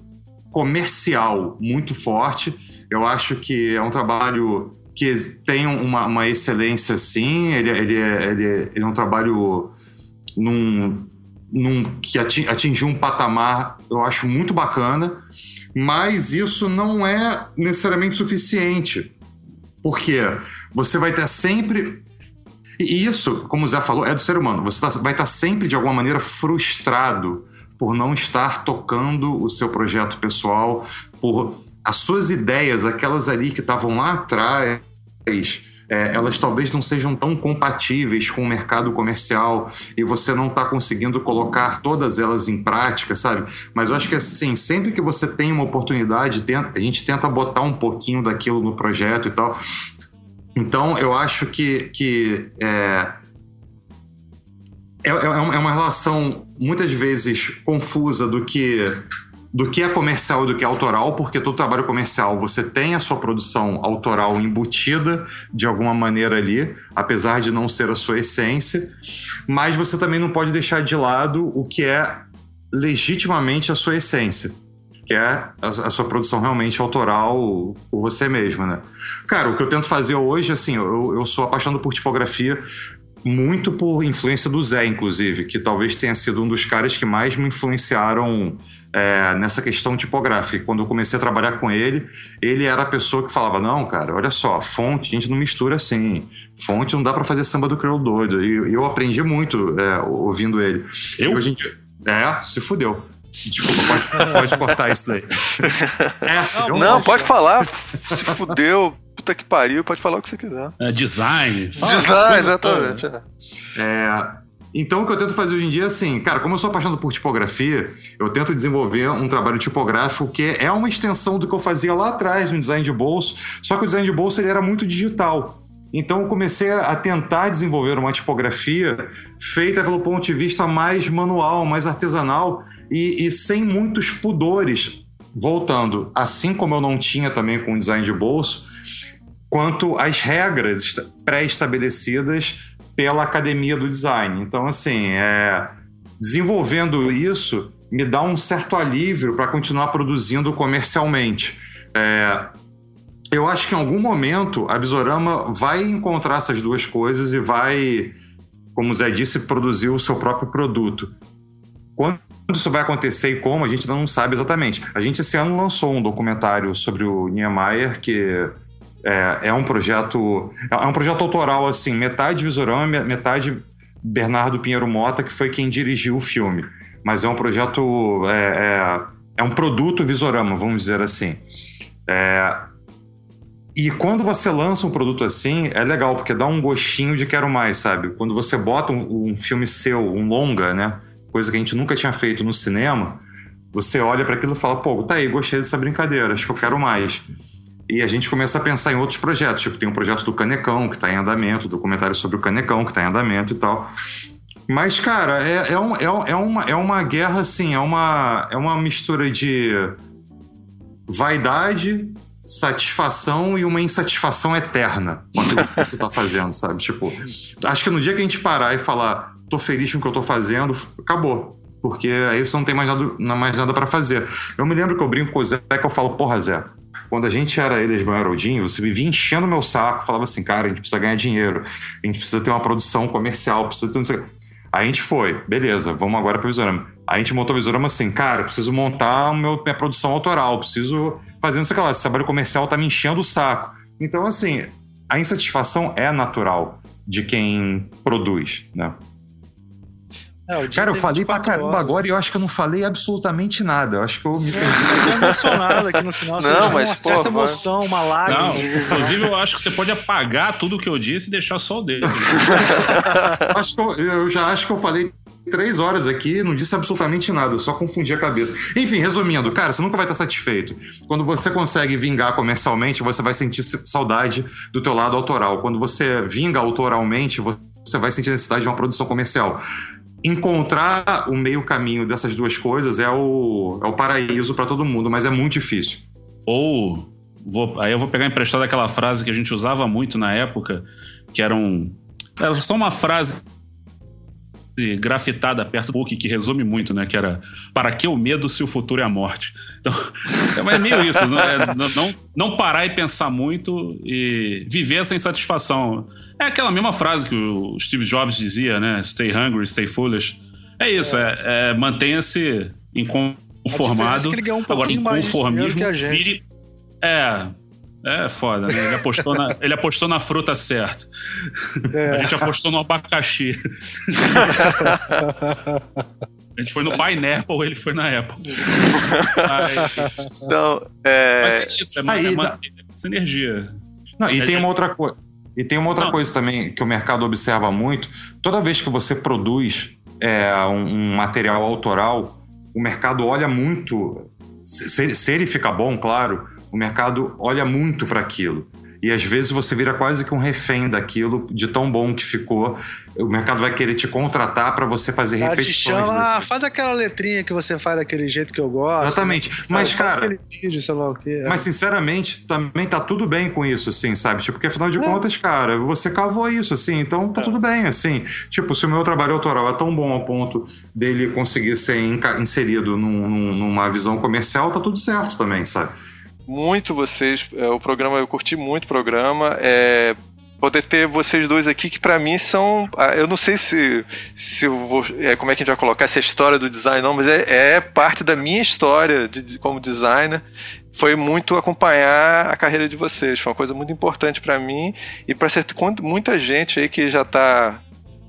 E: comercial muito forte. Eu acho que é um trabalho que tem uma, uma excelência, sim. Ele, ele, é, ele, é, ele é um trabalho num, num, que atingiu um patamar, eu acho, muito bacana mas isso não é necessariamente suficiente. Porque você vai ter sempre. E isso, como o Zé falou, é do ser humano. Você tá, vai estar sempre, de alguma maneira, frustrado por não estar tocando o seu projeto pessoal, por as suas ideias, aquelas ali que estavam lá atrás é, elas talvez não sejam tão compatíveis com o mercado comercial e você não está conseguindo colocar todas elas em prática, sabe? Mas eu acho que assim, sempre que você tem uma oportunidade, a gente tenta botar um pouquinho daquilo no projeto e tal. Então eu acho que, que é, é, é uma relação muitas vezes confusa do que do que é comercial e do que é autoral, porque todo trabalho comercial você tem a sua produção autoral embutida de alguma maneira ali, apesar de não ser a sua essência, mas você também não pode deixar de lado o que é legitimamente a sua essência, que é a, sua produção realmente autoral por você mesma, né? Cara, o que eu tento fazer hoje, assim, eu, eu sou apaixonado por tipografia, muito por influência do Zé, inclusive, que talvez tenha sido um dos caras que mais me influenciaram é, nessa questão tipográfica. Quando eu comecei a trabalhar com ele, ele era a pessoa que falava: não, cara, olha só, fonte a gente não mistura assim. Fonte não dá para fazer samba do crioulo doido. E eu aprendi muito é, ouvindo ele.
D: Eu?
E: E hoje em dia, é, se fudeu. Desculpa, pode, pode cortar isso daí.
C: É, não, não pode falar. Se fudeu, puta que pariu, pode falar o que você quiser.
D: É, design.
C: Design, exatamente. É.
E: é, então, o que eu tento fazer hoje em dia é assim, cara, como eu sou apaixonado por tipografia, eu tento desenvolver um trabalho tipográfico que é uma extensão do que eu fazia lá atrás no design de bolso, só que o design de bolso ele era muito digital. Então, eu comecei a tentar desenvolver uma tipografia feita pelo ponto de vista mais manual, mais artesanal e, e sem muitos pudores. Voltando, assim como eu não tinha também com o design de bolso, quanto às regras pré-estabelecidas pela academia do design. Então, assim, é, desenvolvendo isso me dá um certo alívio para continuar produzindo comercialmente. É, eu acho que em algum momento a Visorama vai encontrar essas duas coisas e vai, como o Zé disse, produzir o seu próprio produto. Quando isso vai acontecer e como, a gente não sabe exatamente. A gente esse ano lançou um documentário sobre o Niemeyer, que é, é um projeto. É um projeto autoral, assim, metade Visorama, metade Bernardo Pinheiro Mota, que foi quem dirigiu o filme. Mas é um projeto. É, é, é um produto Visorama, vamos dizer assim. É, e quando você lança um produto assim, é legal, porque dá um gostinho de quero mais, sabe? Quando você bota um, um filme seu, um longa, né? Coisa que a gente nunca tinha feito no cinema, você olha para aquilo e fala, pô, tá aí, gostei dessa brincadeira, acho que eu quero mais. E a gente começa a pensar em outros projetos, tipo, tem um projeto do Canecão, que está em andamento, documentário sobre o Canecão, que está em andamento e tal. Mas, cara, é, é, um, é, é, uma, é uma guerra, assim, é uma, é uma mistura de vaidade, satisfação e uma insatisfação eterna com aquilo que você está fazendo, sabe? Tipo, acho que no dia que a gente parar e falar, tô feliz com o que eu tô fazendo, acabou. Porque aí você não tem mais nada, mais nada para fazer. Eu me lembro que eu brinco com o Zé, que eu falo, porra, Zé, quando a gente era Elisman Haroldinho, você vivia enchendo meu saco, falava assim, cara, a gente precisa ganhar dinheiro, a gente precisa ter uma produção comercial, precisa ter... Aí a gente foi, beleza, vamos agora para o Visorama. A gente montou o Visorama assim, cara, preciso montar meu, minha produção autoral, preciso fazer não sei o que lá, esse trabalho comercial tá me enchendo o saco. Então, assim, a insatisfação é natural de quem produz, né? É, Cara, eu falei pra caramba horas. agora e eu acho que eu não falei absolutamente nada. Eu acho que eu me perdi.
B: Eu tô emocionado aqui no final.
C: Não, mas,
B: uma certa emoção, uma lágrima. Não,
D: inclusive, eu acho que você pode apagar tudo o que eu disse e deixar só o dele.
E: acho que eu, eu já acho que eu falei três horas aqui, não disse absolutamente nada, só confundi a cabeça. Enfim, resumindo, cara, você nunca vai estar satisfeito. Quando você consegue vingar comercialmente, você vai sentir saudade do teu lado autoral. Quando você vinga autoralmente, você vai sentir necessidade de uma produção comercial encontrar o meio caminho dessas duas coisas é o, é o paraíso para todo mundo, mas é muito difícil.
D: Ou, vou, aí eu vou pegar emprestado aquela frase que a gente usava muito na época, que era um. Era só uma frase grafitada perto do book que resume muito, né? Que era para que o medo se o futuro é a morte? Então, é meio isso, não, é, não, não parar e pensar muito e viver essa insatisfação. É aquela mesma frase que o Steve Jobs dizia, né? Stay hungry, stay foolish. É isso, é, é, é mantenha-se inconformado. É um Agora, inconformismo vire. É, é foda, né? Ele apostou na, ele apostou na fruta certa. É. A gente apostou no abacaxi. A gente foi no Pineapple, ele foi na Apple.
C: Mas, então, é... Mas
D: é isso, é, Aí, é manter essa energia.
E: Não, e, tem uma outra coisa. E tem uma outra Não. coisa também que o mercado observa muito. Toda vez que você produz é, um, um material autoral, o mercado olha muito. Se, se ele fica bom, claro, o mercado olha muito para aquilo. E às vezes você vira quase que um refém daquilo, de tão bom que ficou. O mercado vai querer te contratar para você fazer cara repetições. Te
B: chama, ah, faz aquela letrinha que você faz daquele jeito que eu gosto.
E: Exatamente. Né? Mas, cara. Vídeo, sei lá o quê. É. Mas, sinceramente, também tá tudo bem com isso, assim, sabe? Tipo, porque afinal de é. contas, cara, você cavou isso, assim, então tá é. tudo bem, assim. Tipo, se o meu trabalho autoral é tão bom ao ponto dele conseguir ser inserido num, numa visão comercial, tá tudo certo também, sabe?
C: muito vocês. É, o programa, eu curti muito o programa. É, poder ter vocês dois aqui que para mim são ah, eu não sei se se vou, é, como é que a gente vai colocar essa história do design não mas é, é parte da minha história de, de, como designer. Foi muito acompanhar a carreira de vocês foi uma coisa muito importante para mim e para muita gente aí que já está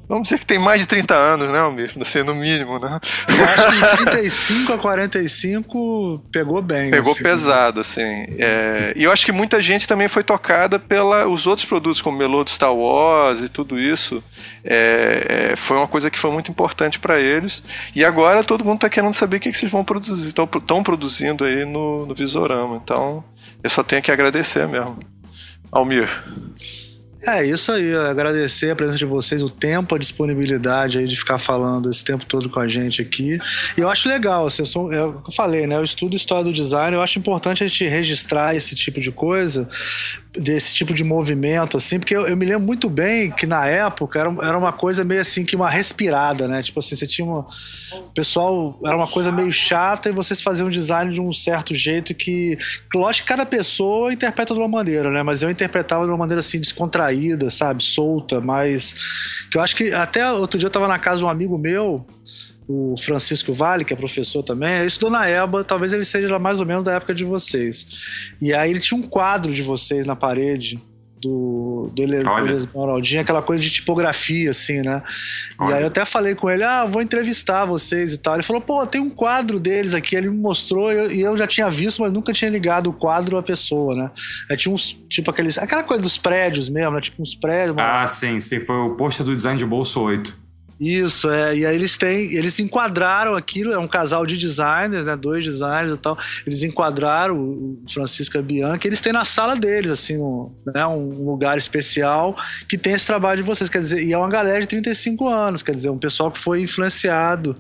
C: Vamos dizer que tem mais de 30 anos, né, Almir? Assim, no mínimo, né?
B: Eu acho que 35 a 45 pegou bem.
C: Pegou assim, pesado, assim. É... E eu acho que muita gente também foi tocada pelos outros produtos, como Melô do Star Wars e tudo isso. É... É... Foi uma coisa que foi muito importante para eles. E agora todo mundo está querendo saber o que, que vocês vão produzir, estão produzindo aí no, no Visorama. Então, eu só tenho que agradecer mesmo. Almir.
B: É isso aí, agradecer a presença de vocês, o tempo, a disponibilidade aí de ficar falando esse tempo todo com a gente aqui. E eu acho legal, assim, eu, sou, é eu falei, né? Eu estudo história do design, eu acho importante a gente registrar esse tipo de coisa, desse tipo de movimento, assim, porque eu, eu, me lembro muito bem que na época era, era uma coisa meio assim que uma respirada, né? Tipo assim, você tinha uma. O pessoal era uma coisa meio chata e vocês faziam um design de um certo jeito que. Lógico que cada pessoa interpreta de uma maneira, né? Mas eu interpretava de uma maneira assim, descontraída, sabe? Solta, mas. Que eu acho que até outro dia eu tava na casa de um amigo meu o Francisco Vale, que é professor também, ele estudou na EBA, talvez ele seja mais ou menos da época de vocês. E aí ele tinha um quadro de vocês na parede do, do Esmeraldinha, aquela coisa de tipografia, assim, né? Olha. E aí eu até falei com ele, ah, vou entrevistar vocês e tal. Ele falou, pô, tem um quadro deles aqui. Ele me mostrou e eu, e eu já tinha visto, mas nunca tinha ligado o quadro à pessoa, né? Aí tinha uns, tipo aqueles, aquela coisa dos prédios mesmo, né? Tipo uns prédios.
E: Ah, sim, sim. Foi o pôster do design de bolso 8.
B: Isso, é. E aí eles têm. Eles enquadraram aquilo, é um casal de designers, né? Dois designers e tal. Eles enquadraram o Francisco e a Bianca. Eles têm na sala deles, assim, um, né, um lugar especial que tem esse trabalho de vocês. Quer dizer, e é uma galera de 35 anos, quer dizer, um pessoal que foi influenciado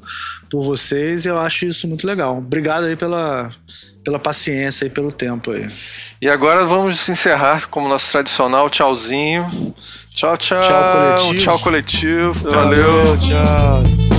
B: por vocês e eu acho isso muito legal. Obrigado aí pela, pela paciência e pelo tempo aí.
C: E agora vamos encerrar como nosso tradicional tchauzinho. Tchau, tchau.
B: Tchau, coletivo.
C: Tchau, coletivo. Valeu.
B: Tchau.